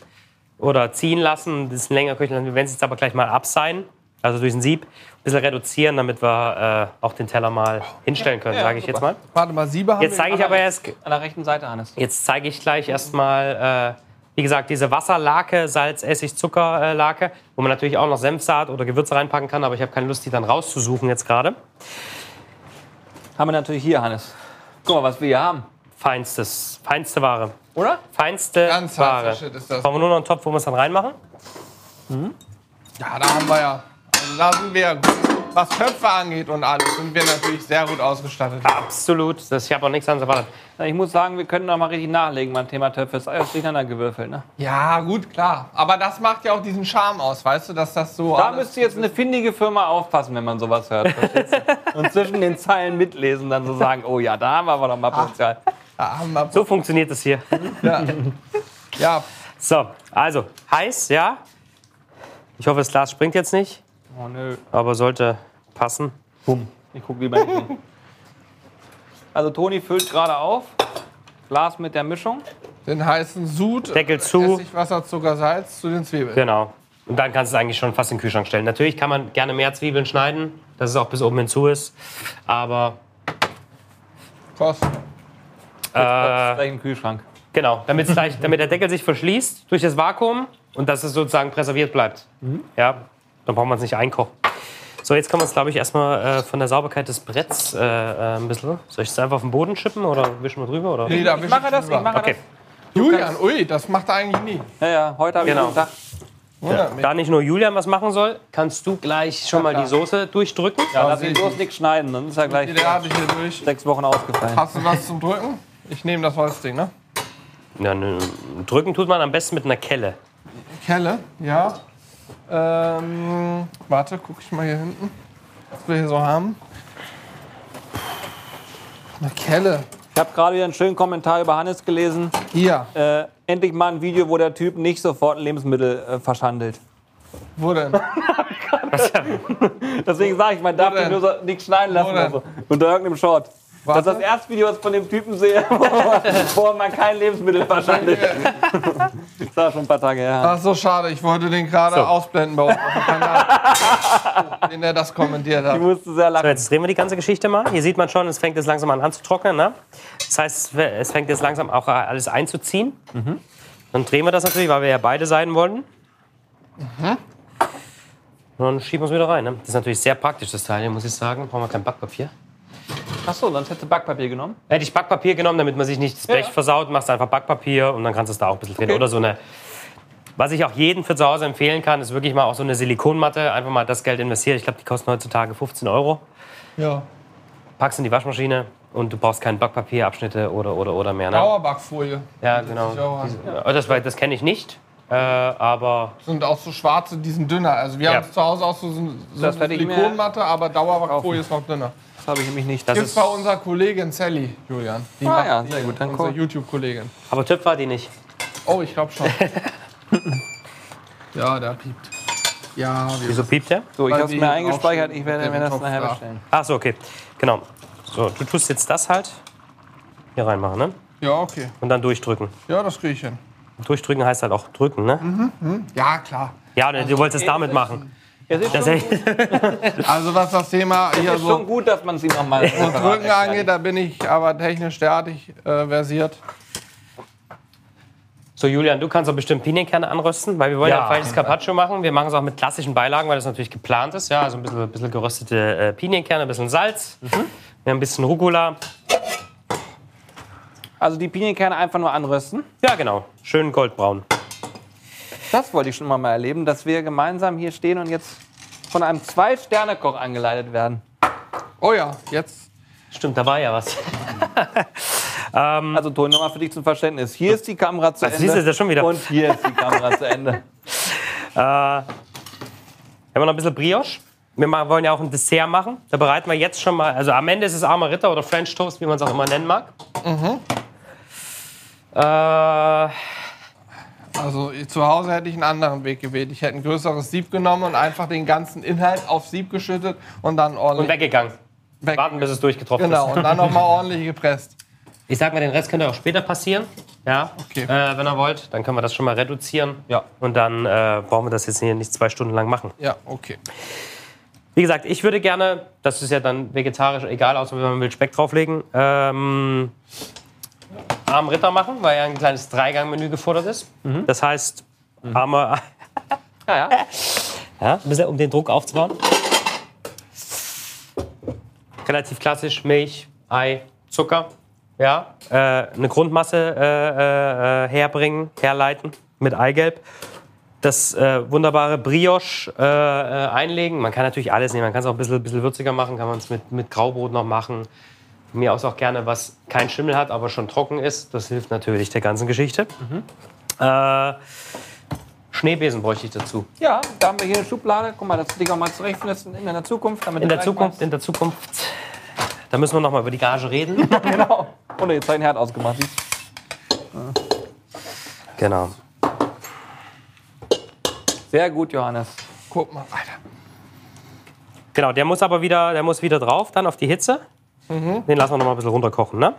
oder ziehen lassen, ein bisschen länger köcheln lassen. Wir werden es jetzt aber gleich mal abseihen, also durch ein Sieb, ein bisschen reduzieren, damit wir äh, auch den Teller mal hinstellen können, Ja, sage ich super. jetzt mal. Warte mal, Siebe haben Jetzt wir- zeige ich aber erst, An der rechten Seite, Hannes. Jetzt zeige ich gleich erstmal, äh, wie gesagt, diese Wasserlake, Salz, Essig, Zuckerlake, wo man natürlich auch noch Senfsaat oder Gewürze reinpacken kann, aber ich habe keine Lust, die dann rauszusuchen jetzt gerade. Haben wir natürlich hier, Hannes. Guck mal, was wir hier haben. Feinstes, feinste Ware. Oder? Feinste Ganz Ware. Shit ist das. Brauchen wir nur noch einen Topf, wo wir es dann reinmachen? Ja, da haben wir ja Also da sind wir, was Köpfe angeht und alles, sind wir natürlich sehr gut ausgestattet. Absolut. Das, ich habe auch nichts anderes erwartet. Ich muss sagen, wir können noch mal richtig nachlegen beim Thema Töpfe. Ist alles durcheinander gewürfelt, ne? Ja, gut, klar. Aber das macht ja auch diesen Charme aus, weißt du, dass das so. Da müsste jetzt eine findige Firma aufpassen, wenn man sowas hört. Und zwischen den Zeilen mitlesen, dann so sagen, oh ja, da haben wir aber noch mal Potenzial. Ja, haben wir- So funktioniert es hier. ja. ja, So, also heiß, ja. Ich hoffe, das Glas springt jetzt nicht, Oh nö. aber sollte passen. Ich guck lieber nicht hin. Also Toni füllt gerade auf. Glas mit der Mischung. den heißen Sud, Deckel zu. Essig, Wasser, Zucker, Salz zu den Zwiebeln. Genau. Und dann kannst du es eigentlich schon fast in den Kühlschrank stellen. Natürlich kann man gerne mehr Zwiebeln schneiden, dass es auch bis oben hinzu ist. Aber Kost. Ist gleich im Kühlschrank. genau, damit, gleich, damit der Deckel sich verschließt durch das Vakuum und dass es sozusagen präserviert bleibt. Ja, dann braucht man es nicht einkochen. So, jetzt kann man es, glaube ich, erstmal äh, von der Sauberkeit des Bretts äh, äh, ein bisschen. Soll ich es einfach auf den Boden schippen oder wischen wir drüber? Oder? Nee, da Ich mache das, ich mache Okay. Julian, ui, das macht er eigentlich nie. das. Ja, ja, heute habe ich Genau. gedacht, Wundert mich. Da nicht nur Julian was machen soll, kannst du gleich schon mal die Soße durchdrücken. ja, lass ich bloß nichts schneiden, dann ist er gleich ich sechs Wochen ausgefallen. Hast du was zum Drücken? Ich nehme das Holzding, ne? Ja, ne, drücken tut man am besten mit einer Kelle. Kelle, ja. Ähm, warte, guck ich mal hier hinten, was wir hier so haben. Eine Kelle. Ich habe gerade wieder einen schönen Kommentar über Hannes gelesen. Hier. Äh, endlich mal ein Video, wo der Typ nicht sofort Lebensmittel äh, verschandelt. Wo denn? Deswegen sage ich, man darf Wo denn? den nur so nichts schneiden lassen. Wo denn? oder so. Unter irgendeinem Short. Das ist Warte. das erste Video, was ich von dem Typen sehe, wo, man kein Lebensmittel verschandelt. Das war schon ein paar Tage her. Ach so, schade. Ich wollte den gerade So. ausblenden bei uns auf dem Kanal. den er das kommentiert Ich hat. musste sehr So, lachen. jetzt drehen wir die ganze Geschichte mal. Hier sieht man schon, es fängt jetzt langsam an anzutrocknen. Ne? Das heißt, es fängt jetzt langsam auch alles einzuziehen. Dann drehen wir das natürlich, weil wir ja beide sein wollen. Und dann schieben wir es wieder rein. Ne? Das ist natürlich sehr praktisch, das Teil, hier, muss ich sagen. Brauchen wir kein Backpapier. Achso, sonst hättest du Backpapier genommen. Hätte ich Backpapier genommen, damit man sich nicht das Blech Ja. versaut, machst du einfach Backpapier und dann kannst du es da auch ein bisschen drehen. Okay. Oder so eine. Was ich auch jedem für zu Hause empfehlen kann, ist wirklich mal auch so eine Silikonmatte. Einfach mal das Geld investieren. Ich glaube, die kosten heutzutage 15 Euro. Ja. Packst in die Waschmaschine und du brauchst kein Backpapierabschnitte oder oder oder mehr. Ne? Dauerbackfolie. Ja, genau. Diese- oh, Das, das kenne ich nicht. Äh, aber Sind auch so schwarze, die sind dünner. Also wir Ja. haben zu Hause auch so, so Das eine Silikonmatte, aber Dauerbackfolie ist noch dünner. Das habe ich nämlich nicht. das Gibt's ist, bei unserer Kollegin Sally, Julian. Die Ah macht ja, die, sehr gut, dann Unsere. YouTube-Kollegin. aber TÜV war die nicht. Oh, ich glaube schon. ja, der piept. Ja, Wieso piept der? So, ich habe es mir eingespeichert. Ich werde mir das Topf nachher da. bestellen. Ach so, okay. Genau. So, du tust jetzt das halt hier reinmachen, ne? Ja, okay. Und dann durchdrücken. Ja, das kriege ich hin. Durchdrücken heißt halt auch drücken, ne? Ja, klar. Ja, du wolltest es damit machen. Es ist, Das schon, ist, Also was das Thema hier ist schon so gut, dass man es ihm nochmal so Drücken angeht, da bin ich aber technisch derartig äh, versiert. so, Julian, du kannst doch bestimmt Pinienkerne anrösten, weil wir wollen ja, Ja, ein falsches Carpaccio machen. Wir machen es auch mit klassischen Beilagen, weil das natürlich geplant ist. Ja, also ein bisschen, bisschen geröstete äh, Pinienkerne, ein bisschen Salz, wir haben ein bisschen Rucola. Also die Pinienkerne einfach nur anrösten. Ja, genau. Schön goldbraun. Das wollte ich schon mal erleben, dass wir gemeinsam hier stehen und jetzt von einem Zwei-Sterne-Koch angeleitet werden. Oh ja, jetzt. Stimmt, da war ja was. Also Toni, nochmal für dich zum Verständnis. Hier ist die Kamera zu Also, Ende. siehst du, das schon wieder. Und hier ist die Kamera zu Ende. Wir haben noch ein bisschen Brioche. Wir wollen ja auch ein Dessert machen. Da bereiten wir jetzt schon mal. Also am Ende ist es armer Ritter oder French Toast, wie man es auch immer nennen mag. Äh, Also zu Hause hätte ich einen anderen Weg gewählt. Ich hätte ein größeres Sieb genommen und einfach den ganzen Inhalt aufs Sieb geschüttet und dann und ordentlich weggegangen. weg. Warten, bis es durchgetroffen Genau, ist. und dann nochmal ordentlich gepresst. Ich sag mal, den Rest könnt ihr auch später passieren. Ja, Okay. äh, wenn ihr wollt. Dann können wir das schon mal reduzieren. Ja. Und dann äh, brauchen wir das jetzt hier nicht zwei Stunden lang machen. Ja, okay. Wie gesagt, ich würde gerne, das ist ja dann vegetarisch egal, außer wenn man will Speck drauflegen, ähm, armen Ritter machen, weil ja ein kleines Dreigang-Menü gefordert ist. Das heißt, arme, Ja, ja. ja, ein bisschen um den Druck aufzubauen. Relativ klassisch, Milch, Ei, Zucker, ja, äh, eine Grundmasse äh, äh, herbringen, herleiten mit Eigelb das äh, wunderbare Brioche äh, äh, einlegen. Man kann natürlich alles nehmen. Man kann es auch ein bisschen, bisschen würziger machen, kann man es mit, mit Graubrot noch machen. Von mir aus auch gerne, was kein Schimmel hat, aber schon trocken ist. Das hilft natürlich der ganzen Geschichte. Äh, Schneebesen bräuchte ich dazu. Ja, da haben wir hier eine Schublade. Guck mal, das legen wir mal zurecht in der Zukunft. In der Zukunft, weißt- in der Zukunft, da müssen wir noch mal über die Gage reden. Genau. Oder jetzt ein Herd ausgemacht. genau. Sehr gut, Johannes. Guck mal weiter. Genau, der muss aber wieder, der muss wieder drauf, dann auf die Hitze. Den lassen wir noch mal ein bisschen runterkochen, ne?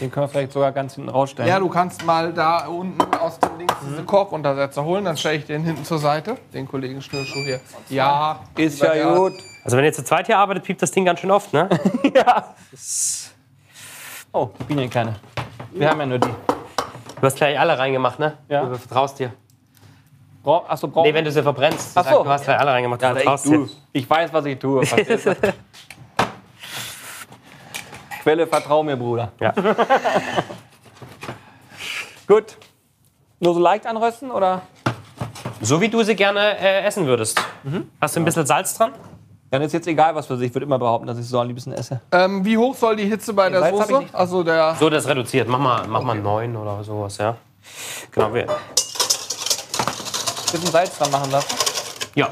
Den können wir vielleicht sogar ganz hinten rausstellen. Ja, du kannst mal da unten aus dem Links diese Korkuntersetzer holen, dann stelle ich den hinten zur Seite. Den Kollegen Schnürschuh hier. Ja, ist ja Gerhard. gut. Also wenn ihr zu zweit hier arbeitet, piept das Ding ganz schön oft, ne? ja. Oh, die Pinienkerne. Wir haben ja nur die. Du hast gleich alle reingemacht, ne? Ja. Du vertraust dir. Bra Achso, brauchen Nee, wenn du sie verbrennst. Ach so. Du hast gleich alle reingemacht, du ja, ich, vertraust du. dir. ich weiß, was ich tue. Quelle, vertrau mir, Bruder. Ja. Gut. Nur so leicht anrösten oder? So wie du sie gerne äh, essen würdest. Hast du ein bisschen Salz dran? Dann ist jetzt egal, was für sich. Ich würde immer behaupten, dass ich so am liebsten esse. Ähm, wie hoch soll die Hitze bei der Salz hab ich Soße? nicht. Also der. So, das reduziert. Mach mal, mach mal neun oder sowas, ja. Genau. Wir, Bisschen Salz dran machen lassen. ja.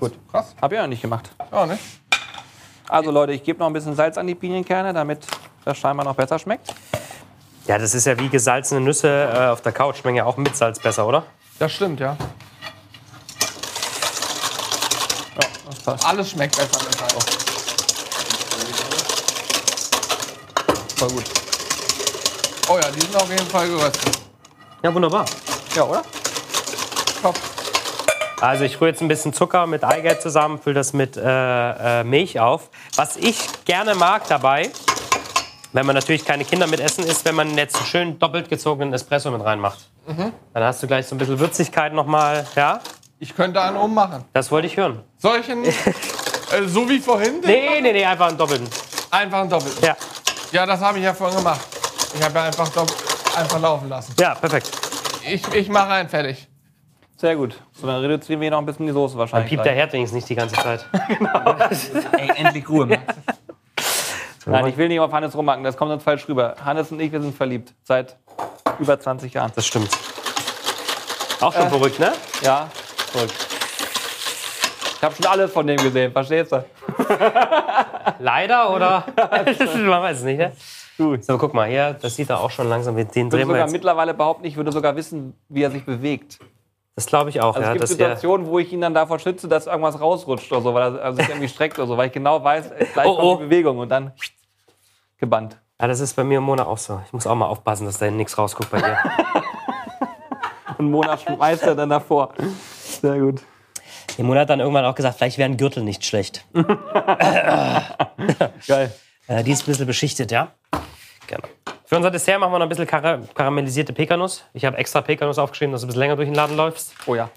Gut. Krass. Hab ich ja nicht gemacht. Ja, ne? Also Leute, ich gebe noch ein bisschen Salz an die Pinienkerne, damit das scheinbar noch besser schmeckt. Ja, das ist ja wie gesalzene Nüsse äh, auf der Couch. Schmecken ja auch mit Salz besser, oder? Das stimmt, ja. Ja, das passt. Alles schmeckt besser mit Salz. Voll gut. Oh ja, die sind auf jeden Fall geröstet. Ja, wunderbar. Ja, oder? Top. Also ich rühre jetzt ein bisschen Zucker mit Eigelb zusammen, fülle das mit äh, äh, Milch auf. Was ich gerne mag dabei, wenn man natürlich keine Kinder mit essen, ist, wenn man jetzt einen schön doppelt gezogenen Espresso mit reinmacht. Dann hast du gleich so ein bisschen Würzigkeit nochmal. Ja, Ich könnte einen ummachen. das wollte ich hören. Solchen. äh, so wie vorhin? Nee, nee, nee, einfach einen doppelten. Einfach ein Doppel. Ja, Ja, das habe ich ja vorhin gemacht. Ich habe ja einfach, einfach laufen lassen. ja, perfekt. Ich, ich mache einen fertig. Sehr gut. So, dann reduzieren wir noch ein bisschen die Soße wahrscheinlich. Piept der Herd wenigstens nicht die ganze Zeit. Ey, endlich Ruhe. Nein, ich will nicht auf Hannes rumhacken, das kommt uns falsch rüber. Hannes und ich, wir sind verliebt. Seit über 20 Jahren. Das stimmt. Auch schon verrückt, ne? Ja, verrückt. Ich habe schon alles von dem gesehen, verstehst du? Leider oder? Man weiß es nicht, ne? Gut. So, guck mal hier, das sieht er auch schon langsam. Den Ich würde drehen wir sogar jetzt. mittlerweile behaupten, ich würde sogar wissen, wie er sich bewegt. Das glaube ich auch. Also ja, es gibt Situationen, wo ich ihn dann davor schütze, dass irgendwas rausrutscht oder so, weil er also sich irgendwie streckt oder so, weil ich genau weiß, gleich Oh, kommt oh. die Bewegung und dann gebannt. ja, das ist bei mir im Monat auch so. Ich muss auch mal aufpassen, dass da nichts rausguckt bei dir. Und Mona schmeißt er dann davor. Sehr gut. Der Monat hat dann irgendwann auch gesagt, vielleicht wäre ein Gürtel nicht schlecht. Geil. Äh, die ist ein bisschen beschichtet, ja? Genau. Für unser Dessert machen wir noch ein bisschen kara karamellisierte Pekanuss. Ich habe extra Pekanuss aufgeschrieben, dass du ein bisschen länger durch den Laden läufst. Oh ja.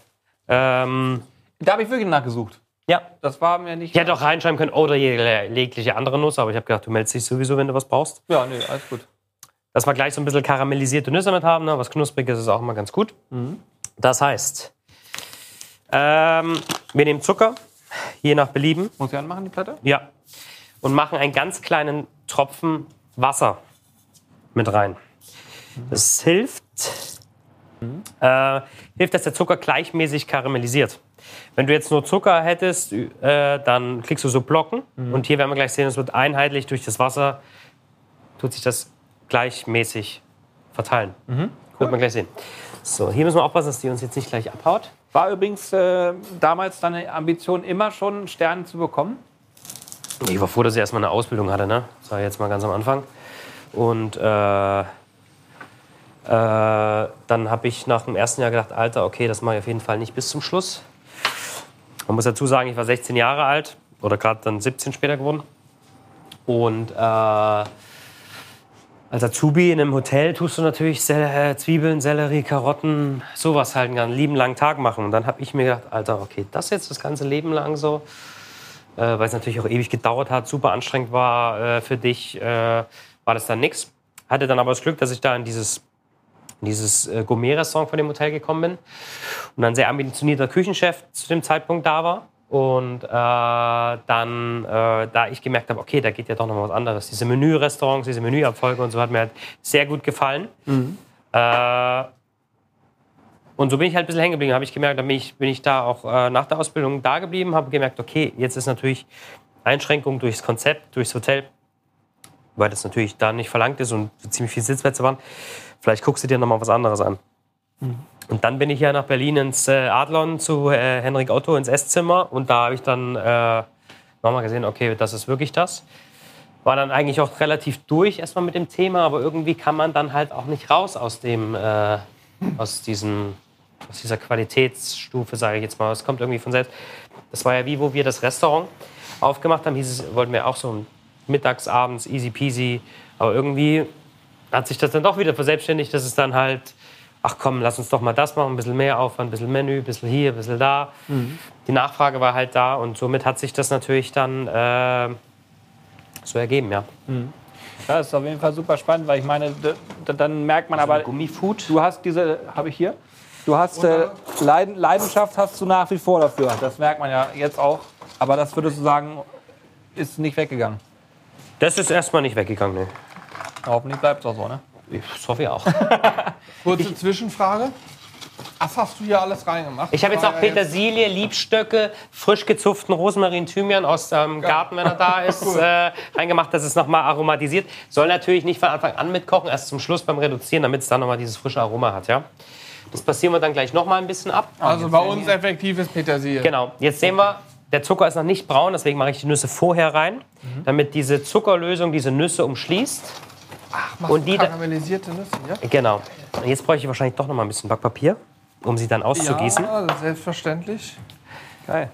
Ähm, Da habe ich wirklich nachgesucht. ja, Das war mir nicht. ich hätte auch reinschreiben können, oder jegliche andere Nuss, aber ich habe gedacht, du meldest dich sowieso, wenn du was brauchst. Ja, nee, alles gut. Dass wir gleich so ein bisschen karamellisierte Nüsse mit haben, ne? was Knuspriges ist auch immer ganz gut. Das heißt, ähm, wir nehmen Zucker, je nach Belieben, Muss ich anmachen, die Platte? ja, und machen einen ganz kleinen Tropfen Wasser mit rein. Das hilft, äh, hilft, dass der Zucker gleichmäßig karamellisiert. Wenn du jetzt nur Zucker hättest, äh, dann kriegst du so Blocken. Und hier werden wir gleich sehen, es wird einheitlich durch das Wasser, tut sich das gleichmäßig verteilen. Wird man gleich sehen. So, hier müssen wir aufpassen, dass die uns jetzt nicht gleich abhaut. War übrigens äh, damals deine Ambition, immer schon einen Stern zu bekommen. Ich war froh, dass ich erstmal eine Ausbildung hatte, ne? Das war jetzt mal ganz am Anfang. Und äh, äh, dann habe ich nach dem ersten Jahr gedacht, Alter, okay, das mache ich auf jeden Fall nicht bis zum Schluss. Man muss dazu sagen, ich war 16 Jahre alt oder gerade dann 17 später geworden. Und äh, als Azubi in einem Hotel tust du natürlich Sel äh, Zwiebeln, Sellerie, Karotten, sowas halt einen lieben langen Tag machen. Und dann habe ich mir gedacht, Alter, okay, das jetzt das ganze Leben lang so äh, weil es natürlich auch ewig gedauert hat, super anstrengend war äh, für dich, äh, war das dann nix. Hatte dann aber das Glück, dass ich da in dieses in dieses äh, Gourmet-Restaurant von dem Hotel gekommen bin und ein sehr ambitionierter Küchenchef zu dem Zeitpunkt da war. Und äh, dann, äh, da ich gemerkt habe, okay, da geht ja doch noch mal was anderes. Diese Menü-Restaurants, diese Menüabfolge und so hat mir halt sehr gut gefallen. Äh, und so bin ich halt ein bisschen hängen geblieben. Habe ich gemerkt, dann bin ich, bin ich da auch äh, nach der Ausbildung da geblieben, habe gemerkt, okay, jetzt ist natürlich Einschränkung durchs Konzept, durchs Hotel, weil das natürlich da nicht verlangt ist und ziemlich viele Sitzplätze waren. Vielleicht guckst du dir noch mal was anderes an. Und dann bin ich ja nach Berlin ins äh, Adlon zu äh, Henrik Otto ins Esszimmer und da habe ich dann äh, nochmal gesehen, okay, das ist wirklich das. War dann eigentlich auch relativ durch erstmal mit dem Thema, aber irgendwie kann man dann halt auch nicht raus aus dem, äh, aus diesem, aus dieser Qualitätsstufe, sage ich jetzt mal. Es kommt irgendwie von selbst. Das war ja wie, wo wir das Restaurant aufgemacht haben, hieß es, wollten wir auch so mittags, abends, easy peasy. Aber irgendwie hat sich das dann doch wieder verselbstständigt, dass es dann halt, ach komm, lass uns doch mal das machen, ein bisschen mehr Aufwand, ein bisschen Menü, ein bisschen hier, ein bisschen da. Die Nachfrage war halt da und somit hat sich das natürlich dann äh, so ergeben, ja. Das ist auf jeden Fall super spannend, weil ich meine, dann merkt man aber, Gummifood. du hast diese, habe ich hier, du hast äh, Leiden, Leidenschaft hast du nach wie vor dafür. Das merkt man ja jetzt auch. Aber das würdest du sagen, ist nicht weggegangen. Das ist erstmal nicht weggegangen, ne. Hoffentlich bleibt es auch so, ne? Das hoffe ich auch. Kurze Zwischenfrage. Was hast du hier alles reingemacht? Ich habe jetzt auch Petersilie, Liebstöcke, frisch gezupften Rosmarin, Thymian aus dem Garten, wenn er da ist, äh, reingemacht, dass es nochmal aromatisiert. Soll natürlich nicht von Anfang an mitkochen, erst zum Schluss beim Reduzieren, damit es dann nochmal dieses frische Aroma hat. Ja? Das passieren wir dann gleich nochmal ein bisschen ab. Also bei uns effektives Petersilie. Genau, jetzt sehen wir, der Zucker ist noch nicht braun, deswegen mache ich die Nüsse vorher rein, damit diese Zuckerlösung diese Nüsse umschließt. Machst Und die karamellisierte Nüsse, ja? Genau. Und jetzt bräuchte ich wahrscheinlich doch nochmal ein bisschen Backpapier, um sie dann auszugießen. Ja, selbstverständlich. Geil.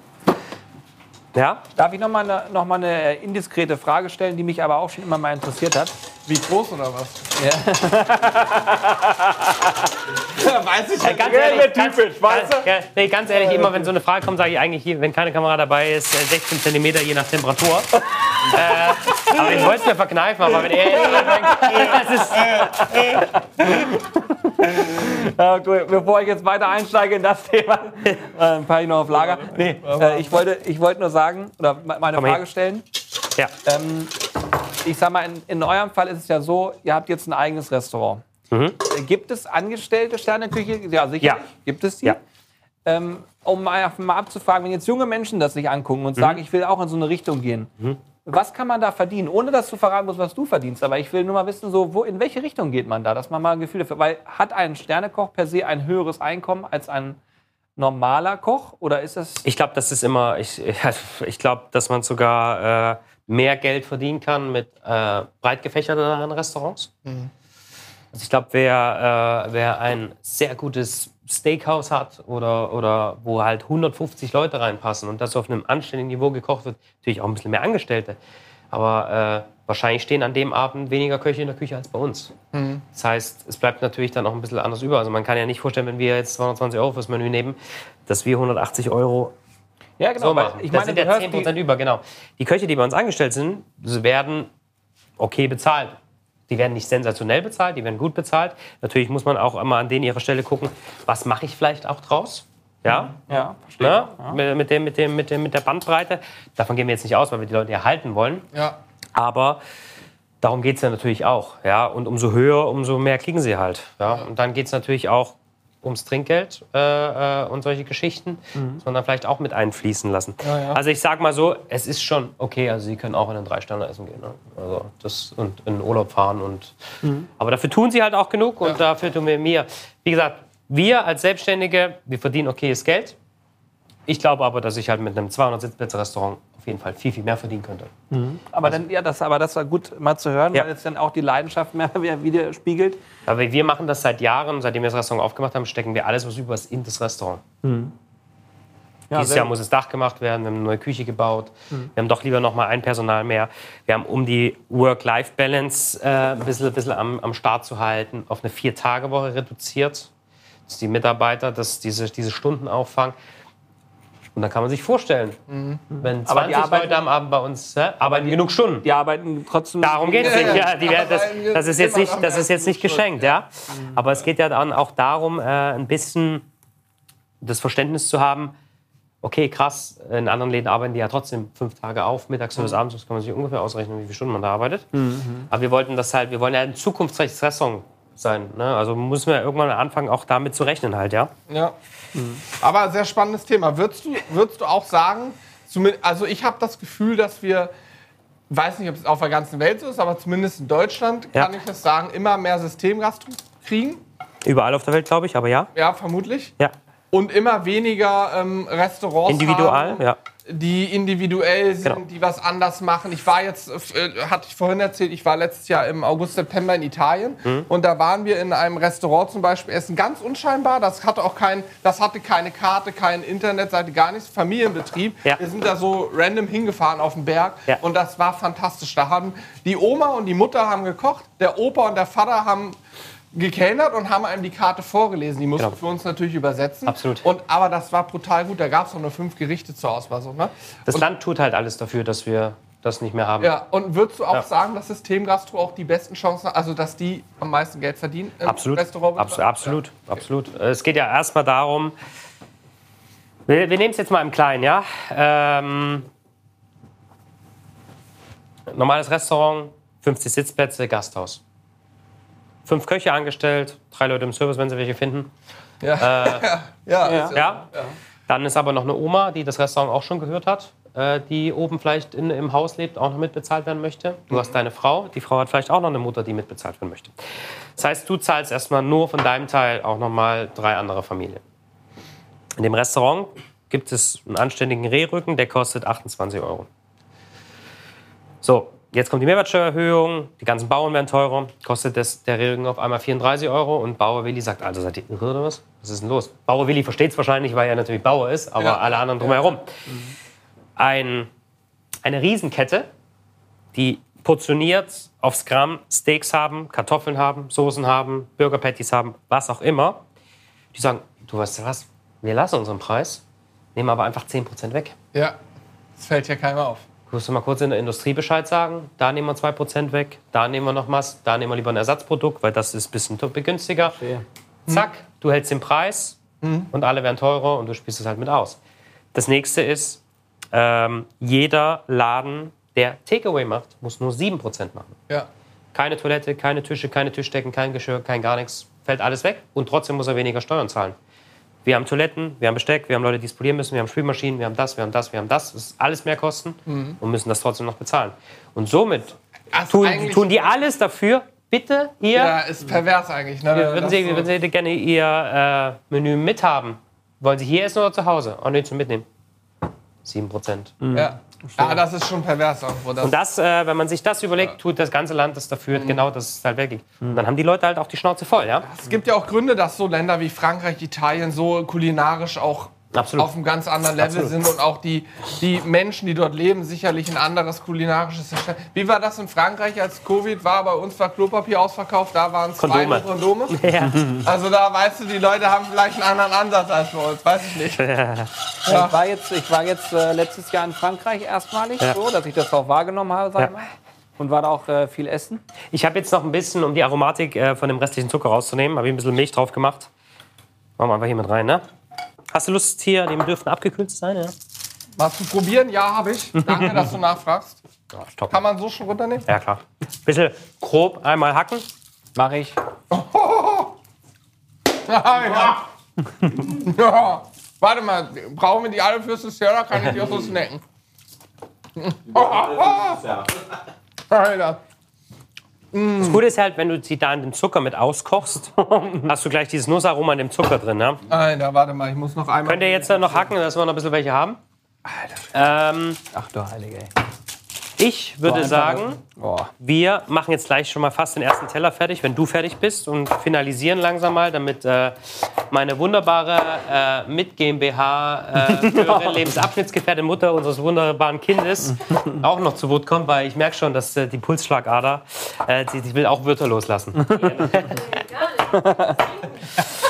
Ja? Darf ich noch mal eine, noch mal eine indiskrete Frage stellen, die mich aber auch schon immer mal interessiert hat? Wie groß oder was? Ja. Weiß ich Ja, ganz ehrlich, ganz, typisch, weißt ganz, ja, nee, ganz ehrlich, immer wenn so eine Frage kommt, sage ich eigentlich, hier, wenn keine Kamera dabei ist, äh, 16 cm je nach Temperatur. äh, aber ich wollte es mir verkneifen, aber wenn er das ist, Ja, gut, bevor ich jetzt weiter einsteige in das Thema, äh, ein paar ich noch auf Lager. Nee, äh, ich, wollte, ich wollte nur sagen, oder me- meine. Frage stellen. Ja, Ähm, ich sag mal, in, in eurem Fall ist es ja so, ihr habt jetzt ein eigenes Restaurant. Äh, Gibt es angestellte Sterneküche? Ja, sicher. Ja. Gibt es die? Ja. Ähm, um mal, abzufragen, wenn jetzt junge Menschen das sich angucken und sagen, ich will auch in so eine Richtung gehen, was kann man da verdienen? Ohne dass du verraten musst, was du verdienst. Aber ich will nur mal wissen, so, wo, in welche Richtung geht man da, dass man mal ein Gefühl dafür. Weil hat ein Sternekoch per se ein höheres Einkommen als ein normaler Koch? Oder ist das. ich glaube, das ist immer, ich, ich glaube, dass man sogar äh, mehr Geld verdienen kann mit äh, breit gefächerteren Restaurants. Also ich glaube, wer, äh, wer ein sehr gutes Steakhouse hat oder, oder wo halt 150 Leute reinpassen und das auf einem anständigen Niveau gekocht wird, natürlich auch ein bisschen mehr Angestellte. Aber äh, wahrscheinlich stehen an dem Abend weniger Köche in der Küche als bei uns. Das heißt, es bleibt natürlich dann auch ein bisschen anders über. Also man kann ja nicht vorstellen, wenn wir jetzt 220 Euro fürs Menü nehmen, dass wir 180 Euro Ja, genau. so machen. ich das meine, sind du ja hörst 10 die, Prozent über, genau. Die Köche, die bei uns angestellt sind, werden okay bezahlt. Die werden nicht sensationell bezahlt, die werden gut bezahlt. Natürlich muss man auch immer an denen ihrer Stelle gucken, was mache ich vielleicht auch draus. Ja, Ja, verstehe. ne? Mit, mit, dem, mit, dem, mit, dem, mit der Bandbreite. Davon gehen wir jetzt nicht aus, weil wir die Leute erhalten wollen. Ja. Aber darum geht es ja natürlich auch. Ja? Und umso höher, umso mehr kriegen sie halt. Ja? Und dann geht es natürlich auch ums Trinkgeld äh, äh, und solche Geschichten, man dann vielleicht auch mit einfließen lassen. ja. Also ich sag mal so, es ist schon okay, also sie können auch in ein Drei-Sterne essen gehen. Ne? Also das, und in den Urlaub fahren. Und, Aber dafür tun sie halt auch genug und dafür tun wir mir. Wie gesagt, wir als Selbstständige, wir verdienen okayes Geld. Ich glaube aber, dass ich halt mit einem 200 Sitzplätze Restaurant auf jeden Fall viel, viel mehr verdienen könnte. Aber, dann, ja, das, aber das war gut mal zu hören, Ja. weil es dann auch die Leidenschaft mehr widerspiegelt. Aber wir machen das seit Jahren, seitdem wir das Restaurant aufgemacht haben, stecken wir alles, was über in das Restaurant. Ja, Dieses Jahr muss das Dach gemacht werden, wir haben eine neue Küche gebaut. Wir haben doch lieber noch mal ein Personal mehr. Wir haben, um die Work-Life-Balance äh, ein bisschen, bisschen am, am Start zu halten, auf eine Vier-Tage-Woche reduziert. Dass die Mitarbeiter das, diese, diese Stunden auffangen. Und dann kann man sich vorstellen, wenn 20 Aber die arbeiten- Leute am Abend bei uns hä, arbeiten genug Stunden. Die arbeiten trotzdem. Darum geht es Ja, nicht. ja. Die werden, das, das ist jetzt nicht, das ist jetzt nicht geschenkt, ja. Aber es geht ja dann auch darum, äh, ein bisschen das Verständnis zu haben. Okay, krass. In anderen Läden arbeiten die ja trotzdem fünf Tage auf, mittags bis abends. Das kann man sich ungefähr ausrechnen, wie viele Stunden man da arbeitet. Aber wir wollten das halt, wir wollen ja ein zukunftsreiches Restaurant sein. Ne? Also müssen wir irgendwann anfangen, auch damit zu rechnen halt, ja. Ja. Aber sehr spannendes Thema. Würdest du, würdest du auch sagen, also ich habe das Gefühl, dass wir, weiß nicht, ob es auf der ganzen Welt so ist, aber zumindest in Deutschland Ja. kann ich das sagen, immer mehr Systemgastro kriegen. Überall auf der Welt, glaube ich, aber ja. Ja, vermutlich. Ja. Und immer weniger ähm, Restaurants Individual, haben, ja. Die individuell sind, Genau. die was anders machen. Ich war jetzt, äh, hatte ich vorhin erzählt, ich war letztes Jahr im August, September in Italien Mhm. und da waren wir in einem Restaurant zum Beispiel essen, ganz unscheinbar. Das hatte auch kein, das hatte keine Karte, keine Internetseite, gar nichts. Familienbetrieb. Ja. Wir sind da so random hingefahren auf den Berg Ja. und das war fantastisch. Da haben die Oma und die Mutter haben gekocht, der Opa und der Vater haben gekellnert und haben einem die Karte vorgelesen. Die mussten Genau. für uns natürlich übersetzen. Absolut. Und, aber das war brutal gut. Da gab es auch nur fünf Gerichte zur Auswahl. So, ne? Das Land tut halt alles dafür, dass wir das nicht mehr haben. Ja, und würdest du auch Ja. sagen, dass Systemgastro auch die besten Chancen hat, also dass die am meisten Geld verdienen im Absolut. Restaurant? Abs absolut, absolut. Es geht ja erstmal darum, wir, wir nehmen es jetzt mal im Kleinen, ja. Ähm, normales Restaurant, 50 Sitzplätze, Gasthaus. Fünf Köche angestellt, drei Leute im Service, wenn sie welche finden. Ja. ja, ja. ist Ja. Dann ist aber noch eine Oma, die das Restaurant auch schon gehört hat, äh, die oben vielleicht in, im Haus lebt, auch noch mitbezahlt werden möchte. Du hast deine Frau, die Frau hat vielleicht auch noch eine Mutter, die mitbezahlt werden möchte. Das heißt, du zahlst erstmal nur von deinem Teil auch noch mal drei andere Familien. In dem Restaurant gibt es einen anständigen Rehrücken, der kostet 28 Euro. So, jetzt kommt die Mehrwertsteuererhöhung, die ganzen Bauern werden teurer, kostet das, der Rehrücken auf einmal 34 Euro und Bauer Willi sagt, also seid ihr irre oder was? Was ist denn los? Bauer Willi versteht es wahrscheinlich, weil er natürlich Bauer ist, aber Ja. alle anderen drumherum. Ein, eine Riesenkette, die portioniert aufs Gramm Steaks haben, Kartoffeln haben, Soßen haben, Burger Patties haben, was auch immer. Die sagen, du weißt du was, wir lassen unseren Preis, nehmen aber einfach 10% weg. ja. Das fällt ja keinem auf. Du musst du mal kurz in der Industrie Bescheid sagen. Da nehmen wir 2% weg, da nehmen wir noch was, da nehmen wir lieber ein Ersatzprodukt, weil das ist ein bisschen günstiger. Zack, du hältst den Preis und alle werden teurer und du spielst es halt mit aus. Das nächste ist, ähm, jeder Laden, der Takeaway macht, muss nur 7% machen. Ja. Keine Toilette, keine Tische, keine Tischdecken, kein Geschirr, kein gar nichts. Fällt alles weg und trotzdem muss er weniger Steuern zahlen. Wir haben Toiletten, wir haben Besteck, wir haben Leute, die es polieren müssen, wir haben Spülmaschinen, wir haben das, wir haben das, wir haben das. Das ist alles mehr Kosten und müssen das trotzdem noch bezahlen. Und somit Also tun, tun die alles dafür. Bitte hier, Ja, ist pervers eigentlich. Ne? würden, Sie, so- würden Sie gerne Ihr äh, Menü mithaben? Wollen Sie hier essen oder zu Hause? Oh, nee, zum Mitnehmen. 7 Prozent. ja. Ja, das ist schon pervers irgendwo. Das Und das, äh, wenn man sich das überlegt, tut das ganze Land das dafür, genau, dass es halt weggeht. Und dann haben die Leute halt auch die Schnauze voll, ja? Es gibt ja auch Gründe, dass so Länder wie Frankreich, Italien so kulinarisch auch Absolut. auf einem ganz anderen Level Absolut. sind und auch die, die Menschen, die dort leben, sicherlich ein anderes kulinarisches System. Wie war das in Frankreich, als Covid war? Bei uns war Klopapier ausverkauft, da waren es zwei Kondome. Kondome. Ja. Also da weißt du, die Leute haben vielleicht einen anderen Ansatz als bei uns, weiß ich nicht. Ich war jetzt, ich war jetzt äh, letztes Jahr in Frankreich erstmalig, Ja. so, dass ich das auch wahrgenommen habe, sag Ja. ich mal. Und war da auch äh, viel essen. Ich habe jetzt noch ein bisschen, um die Aromatik äh, von dem restlichen Zucker rauszunehmen, habe ich ein bisschen Milch drauf gemacht. Machen wir einfach hier mit rein, ne? Hast du Lust hier, die dürfen abgekühlt sein, ja? Mal zu probieren? Ja, habe ich. Danke, dass du nachfragst. Ja, stopp. Kann man so schon runternehmen? Ja, klar. Bisschen grob einmal hacken. Mache ich. Ja, ja. ja. Warte mal, brauchen wir die alle fürs Dessert oder kann ich die auch so snacken? Alter. Das Gute ist halt, wenn du sie da in den Zucker mit auskochst, hast du gleich dieses Nussaroma in dem Zucker drin, ne? Alter, warte mal, ich muss noch einmal. Könnt ihr jetzt noch hacken, dass wir noch ein bisschen welche haben? Ähm, Ach du Heilige, ey. Ich würde sagen, Boah. wir machen jetzt gleich schon mal fast den ersten Teller fertig, wenn du fertig bist und finalisieren langsam mal, damit äh, meine wunderbare äh, mit GmbH äh, höhere Lebensabschnittsgefährtin Mutter unseres wunderbaren Kindes auch noch zu Wort kommt, weil ich merke schon, dass äh, die Pulsschlagader, äh, die, die will auch Wörter loslassen.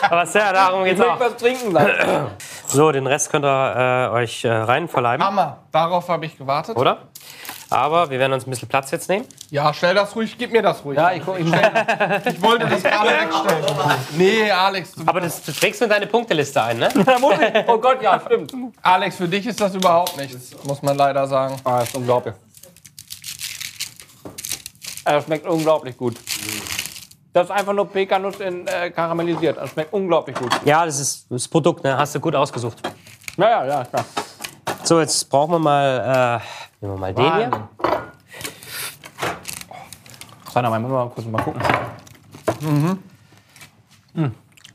Aber sehr, darum geht's Ich auch. möchte was trinken lassen. So, den Rest könnt ihr äh, euch äh, rein verleiben, Hammer. Darauf habe ich gewartet. oder? Aber wir werden uns ein bisschen Platz jetzt nehmen. Ja, stell das ruhig, gib mir das ruhig. Ja, ich, ich Ich wollte das gerade wegstellen. Nee, Alex, du, Aber das, du trägst nur deine Punkteliste ein, ne? Oh Gott, ja, stimmt. Alex, für dich ist das überhaupt nichts, muss man leider sagen. Ah, das ist unglaublich. Das schmeckt unglaublich gut. Das ist einfach nur Pekanuss in, äh, karamellisiert. Das schmeckt unglaublich gut. Ja, das ist das Produkt, ne? Hast du gut ausgesucht. Ja, ja, ja, klar. So, jetzt brauchen wir mal, äh, nehmen wir mal den hier. Warte mal, müssen wir mal kurz mal gucken.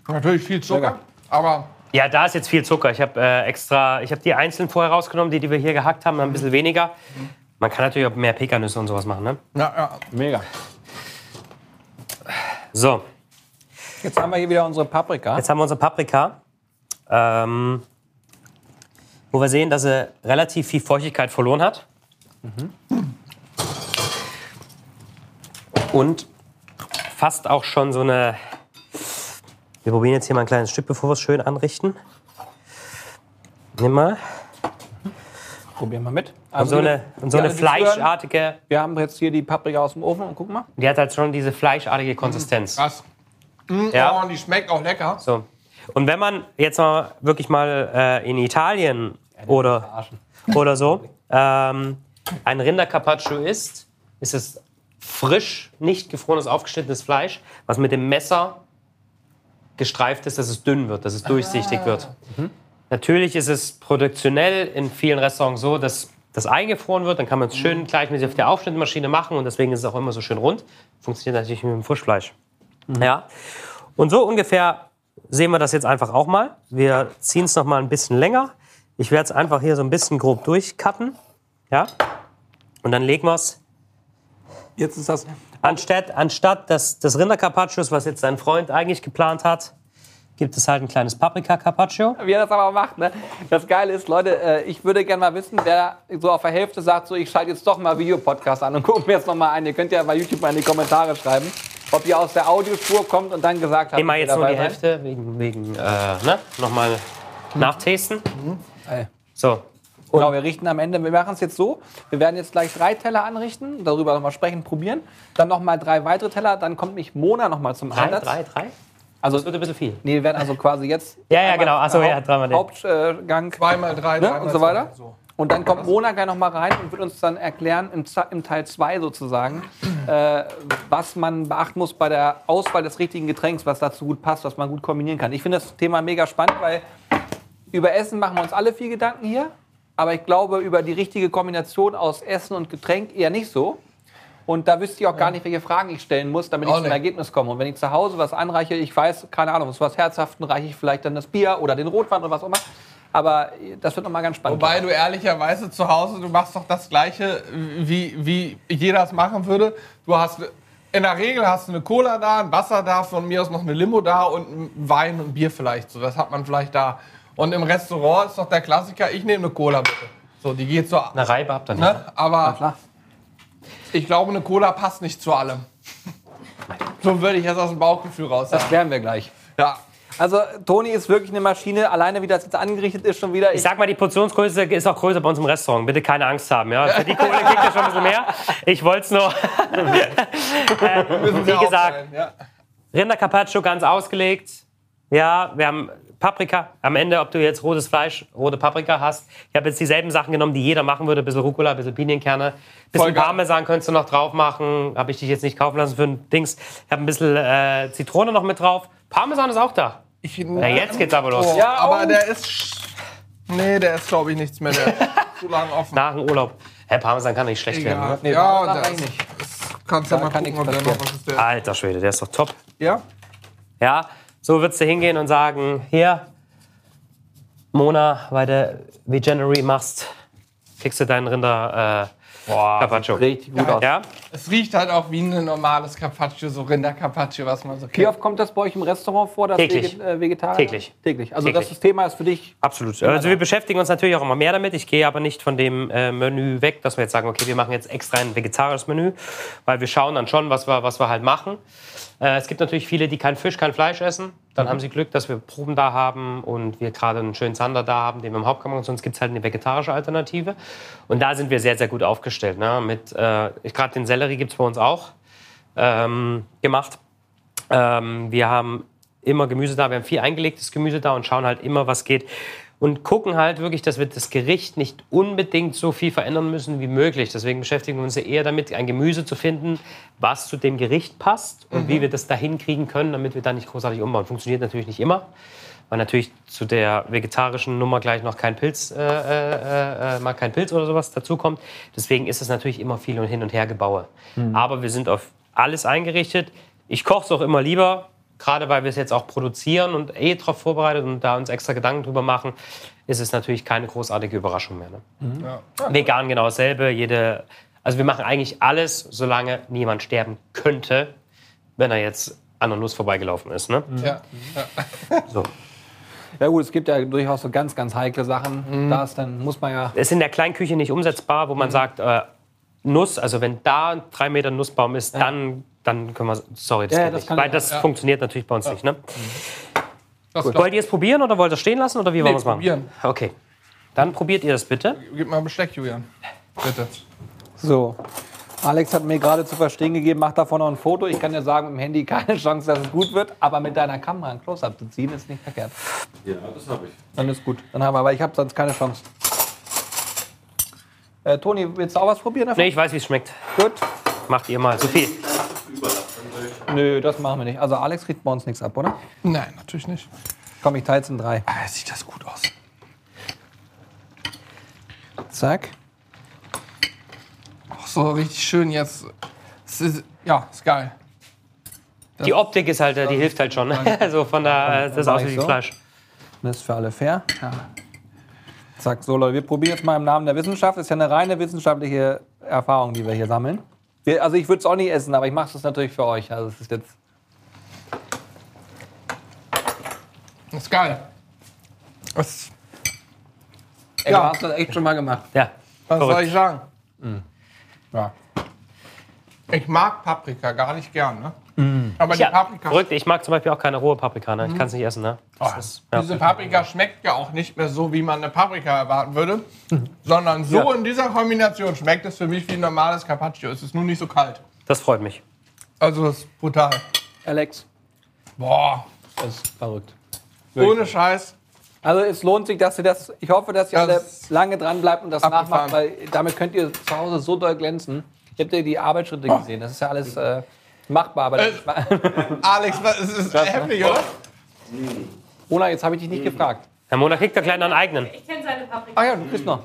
Natürlich viel Zucker, Lecker. aber Ja, da ist jetzt viel Zucker. Ich habe äh, extra, ich habe die einzeln vorher rausgenommen, die, die wir hier gehackt haben, ein bisschen weniger. Man kann natürlich auch mehr Pekanüsse und sowas machen, ne? ja, ja. Mega. So, Jetzt haben wir hier wieder unsere Paprika. jetzt haben wir unsere Paprika, ähm, wo wir sehen, dass sie relativ viel Feuchtigkeit verloren hat. Und fast auch schon so eine. Wir probieren jetzt hier mal ein kleines Stück, bevor wir es schön anrichten. Nimm mal. Probieren wir mit. Und so eine, und so eine fleischartige. Wir haben jetzt hier die Paprika aus dem Ofen und guck mal. Die hat halt schon diese fleischartige Konsistenz. Krass. Mm, Ja. Oh, und die schmeckt auch lecker. So. Und wenn man jetzt mal wirklich mal äh, in Italien oder, oder so ähm, ein Rindercarpaccio isst, ist es frisch, nicht gefrorenes, aufgeschnittenes Fleisch, was mit dem Messer gestreift ist, dass es dünn wird, dass es durchsichtig wird. Natürlich ist es produktionell in vielen Restaurants so, dass das eingefroren wird, dann kann man es schön gleichmäßig auf der Aufschnittmaschine machen und deswegen ist es auch immer so schön rund. Funktioniert natürlich mit dem Frischfleisch. Ja. Und so ungefähr sehen wir das jetzt einfach auch mal. Wir ziehen es noch mal ein bisschen länger. Ich werde es einfach hier so ein bisschen grob durchcutten. Ja. Und dann legen wir es Jetzt ist das. Anstatt, anstatt des, des Rindercarpaccios, was jetzt dein Freund eigentlich geplant hat, gibt es halt ein kleines Paprika-Carpaccio. Wie er das aber macht, ne? Das Geile ist, Leute, äh, ich würde gerne mal wissen, wer so auf der Hälfte sagt, so, ich schalte jetzt doch mal Videopodcast an und gucke mir jetzt noch mal an. Ihr könnt ja bei YouTube mal in die Kommentare schreiben, ob ihr aus der Audiospur kommt und dann gesagt habt, ihr jetzt nur die seid. Hälfte, wegen, wegen äh, ne? nochmal nachtasten. Ey. So, Genau, wir richten am Ende, wir machen es jetzt so, wir werden jetzt gleich drei Teller anrichten, darüber nochmal sprechen, probieren, dann nochmal drei weitere Teller, dann kommt mich Mona nochmal zum drei, Einsatz. drei, drei. Also, Das wird ein bisschen viel. nee, wir werden also quasi jetzt Ja, ja, genau. Ach so, ja, dreimal den. Hauptgang Zweimal drei, ne? dreimal und so weiter. zwei, So. Und dann kommt Mona gleich nochmal rein und wird uns dann erklären, im, im Teil 2 sozusagen, äh, was man beachten muss bei der Auswahl des richtigen Getränks, was dazu gut passt, was man gut kombinieren kann. Ich finde das Thema mega spannend, weil über Essen machen wir uns alle viel Gedanken hier. Aber ich glaube, über die richtige Kombination aus Essen und Getränk eher nicht so. Und da wüsste ich auch gar nicht, welche Fragen ich stellen muss, damit ich zum. Ergebnis komme. Und wenn ich zu Hause was anreiche, ich weiß, keine Ahnung, was Herzhaften, reiche ich vielleicht dann das Bier oder den Rotwein oder was auch immer. Aber das wird nochmal ganz spannend. Wobei du ehrlicherweise zu Hause, du machst doch das Gleiche, wie, wie jeder es machen würde. Du hast, in der Regel hast du eine Cola da, ein Wasser da, von mir aus noch eine Limo da und ein Wein und Bier vielleicht. So, das hat man vielleicht da. Und im Restaurant ist doch der Klassiker, ich nehme eine Cola bitte. So, die geht so, Eine Reibe habt ihr nicht. ne? Aber klar. Ich glaube, eine Cola passt nicht zu allem. So würde ich jetzt aus dem Bauchgefühl raus Das sagen. klären wir gleich. Ja. Also, Toni ist wirklich eine Maschine. Alleine, wie das jetzt angerichtet ist, schon wieder. Ich sag mal, die Portionsgröße ist auch größer bei uns im Restaurant. Bitte keine Angst haben. Ja? Für die Kohle kriegt ihr schon ein bisschen mehr. Ich wollte es nur. Müssen Wie gesagt, ja. Rinder Carpaccio ganz ausgelegt. Ja, wir haben Paprika. Am Ende, ob du jetzt rotes Fleisch, rote Paprika hast. Ich habe jetzt dieselben Sachen genommen, die jeder machen würde. Ein bisschen Rucola, ein bisschen Pinienkerne. Ein bisschen. Parmesan könntest du noch drauf machen. Habe ich dich jetzt nicht kaufen lassen für ein Dings. Ich habe ein bisschen äh, Zitrone noch mit drauf. Parmesan ist auch da. Ich, Ja, jetzt geht's aber los. Oh, Ja, aber oh. der ist. Nee, der ist, glaube ich, nichts mehr. Der ist zu lang offen. Nach dem Urlaub. Hä, Parmesan kann nicht schlecht werden. Egal. Oder? Nee, ja, Parmesan das, eigentlich nicht. das kannst du Da ja mal kann gucken, ob der noch was ist. Der. Alter Schwede, der ist doch top. Ja? Ja, so würdest du hingehen und sagen, hier, Mona, weil du Veganery machst, kriegst du deinen Rinder äh, Carpaccio. Richtig gut aus. Ja, Es riecht halt auch wie ein normales Carpaccio, so Rinder-Carpaccio, was man so Wie kennt. oft kommt das bei euch im Restaurant vor, das Täglich. Veget- äh, Vegetarier? Täglich. Täglich. Also Täglich. das Thema ist für dich. absolut. Also wir beschäftigen uns natürlich auch immer mehr damit. Ich gehe aber nicht von dem äh, Menü weg, dass wir jetzt sagen, okay, wir machen jetzt extra ein vegetarisches Menü, weil wir schauen dann schon, was wir, was wir halt machen. Äh, es gibt natürlich viele, die kein Fisch, kein Fleisch essen. Dann haben sie Glück, dass wir Proben da haben und wir gerade einen schönen Zander da haben, den wir im Hauptkammer und sonst gibt es halt eine vegetarische Alternative. Und da sind wir sehr, sehr gut aufgestellt. Ne? Mit, äh, gerade den Sellerie gibt es bei uns auch ähm, gemacht. Ähm, wir haben immer Gemüse da, wir haben viel eingelegtes Gemüse da und schauen halt immer, was geht. Und gucken halt wirklich, dass wir das Gericht nicht unbedingt so viel verändern müssen wie möglich. Deswegen beschäftigen wir uns ja eher damit, ein Gemüse zu finden, was zu dem Gericht passt und wie wir das dahin kriegen können, damit wir da nicht großartig umbauen. Funktioniert natürlich nicht immer, weil natürlich zu der vegetarischen Nummer gleich noch kein Pilz, äh, äh, äh, mal kein Pilz oder sowas dazukommt. Deswegen ist es natürlich immer viel und hin und her gebaue. Aber wir sind auf alles eingerichtet. Ich koche es auch immer lieber, gerade weil wir es jetzt auch produzieren und eh darauf vorbereitet und da uns extra Gedanken drüber machen, ist es natürlich keine großartige Überraschung mehr. Ne? Vegan genau dasselbe. Jede, also wir machen eigentlich alles, solange niemand sterben könnte, wenn er jetzt an der Nuss vorbeigelaufen ist. Ne? Ja. So. Ja gut, es gibt ja durchaus so ganz, ganz heikle Sachen. Da ist dann muss man ja. Es ist in der Kleinküche nicht umsetzbar, wo man sagt, äh, Nuss, also wenn da ein drei Meter Nussbaum ist, dann, dann können wir, sorry, das Ja, geht das nicht. kann Weil das ja. funktioniert natürlich bei uns nicht. Ne? Das Wollt glaub, ihr es probieren oder wollt ihr es stehen lassen oder wie wollen wir es machen? probieren. Okay. Dann probiert ihr das bitte. gib mal Besteck, Julian. Bitte. So. Alex hat mir gerade zu verstehen gegeben, mach davon noch ein Foto. Ich kann dir sagen, mit dem Handy keine Chance, dass es gut wird, aber mit deiner Kamera ein Close-Up zu ziehen, ist nicht verkehrt. Ja, das habe ich. Dann ist gut. Dann haben wir, aber ich habe sonst keine Chance. Äh, Toni, willst du auch was probieren? davon? Nee, ich weiß, wie es schmeckt. Gut. Macht ihr mal. Sophie. Nö, das machen wir nicht. Also Alex kriegt bei uns nichts ab, oder? Nein, natürlich nicht. Komm, ich teile es in drei. Ah, sieht das gut aus. Zack. Ach so, richtig schön jetzt. Es ist, ja, ist geil. Die Optik ist halt, äh, die hilft halt schon. Also von der, äh, das ich wie so. Fleisch. Das ist für alle fair. Zack, so Leute, wir probieren jetzt mal im Namen der Wissenschaft. Das ist ja eine reine wissenschaftliche Erfahrung, die wir hier sammeln. Wir, also ich würde es auch nicht essen, aber ich mache es natürlich für euch. Also es ist jetzt Das ist geil. Das, Ey, Ja. du hast das echt schon mal gemacht. Ja. was soll Verrückt. ich sagen? Ja. Ich mag Paprika gar nicht gern, ne? Aber die Ja, Paprika, verrückt. Ich mag zum Beispiel auch keine rohe Paprika. Ne? Ich kann es nicht essen. Ne? Das ist, ja. diese Paprika schmeckt ja auch nicht mehr so, wie man eine Paprika erwarten würde, sondern so Ja. in dieser Kombination schmeckt es für mich wie ein normales Carpaccio. Es ist nur nicht so kalt. das freut mich. Also es ist brutal. Alex, Boah, das ist verrückt. ohne Scheiß. Also es lohnt sich, dass ihr das. Ich hoffe, dass ihr Das alle lange dran bleibt und das abgefahren. nachmacht, weil damit könnt ihr zu Hause so doll glänzen. Ich habe dir die Arbeitsschritte gesehen. Das ist ja alles äh, machbar. Aber Äh. Alex, was, es ist heftig, oder? Ona, jetzt habe ich dich nicht gefragt. Herr Mona kriegt da gleich noch einen eigenen. Ich kenne seine Paprika. Ach ja, du kriegst noch.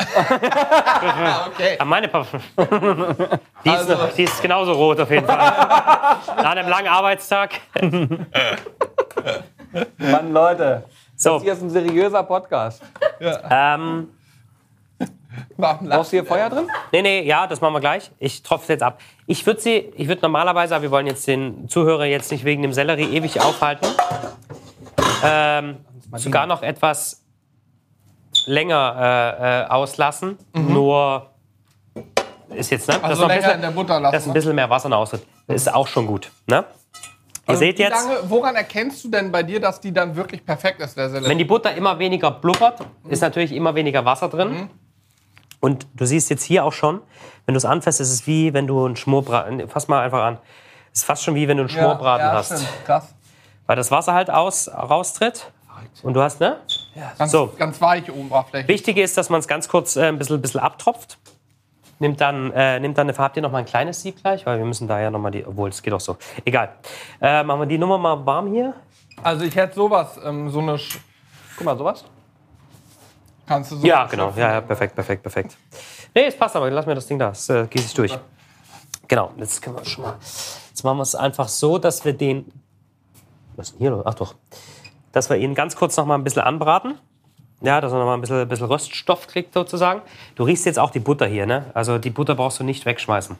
Ah, okay. Ah, meine Paprika. Die, ist Also- noch, die ist genauso rot auf jeden Fall. Nach einem langen Arbeitstag. Mann, Leute. So, Hier ist ein seriöser Podcast. ähm, Warum Brauchst du hier Feuer drin? nee, nee, ja, das machen wir gleich. Ich tropfe jetzt ab. Ich würde sie, ich würde normalerweise, aber wir wollen jetzt den Zuhörer jetzt nicht wegen dem Sellerie ewig aufhalten, ähm, sogar noch etwas länger äh, äh, auslassen. Nur ist jetzt, ne? dass Also noch ein länger in bisschen, der Butter lassen. dass ein bisschen mehr Wasser noch austritt. Ist auch schon gut. Ne? Ihr seht Wie jetzt. Lange, woran erkennst du denn bei dir, dass die dann wirklich perfekt ist, der Sellerie? Wenn die Butter immer weniger blubbert, ist natürlich immer weniger Wasser drin. Und du siehst jetzt hier auch schon, wenn du es anfasst, ist es wie wenn du einen Schmorbraten. Fass mal einfach an. Es ist fast schon wie wenn du einen Schmorbraten ja, hast. Stimmt. Krass. Weil das Wasser halt aus, raustritt. Und du hast, ne? Ganz, So. ganz weich Oberfläche. Wichtig ist, dass man es ganz kurz äh, ein bisschen, bisschen abtropft. Nimmt dann, äh, nimmt dann eine Habt ihr noch mal ein kleines Sieb gleich? Weil wir müssen da ja noch mal die. Obwohl, es geht auch so. Egal. Äh, machen wir die Nummer mal warm hier. Also ich hätte sowas, ähm, so eine. Sch Guck mal, sowas. Kannst du so Ja, genau. Ja, ja, perfekt, perfekt, perfekt. Nee, es passt aber. Lass mir das Ding da. Es äh, geht sich durch. Genau. Jetzt können wir schon mal. Jetzt machen wir es einfach so, dass wir den. Was ist denn hier? Ach doch. Dass wir ihn ganz kurz noch mal ein bisschen anbraten. Ja, dass er noch mal ein bisschen, bisschen Röststoff kriegt sozusagen. Du riechst jetzt auch die Butter hier, ne? Also die Butter brauchst du nicht wegschmeißen.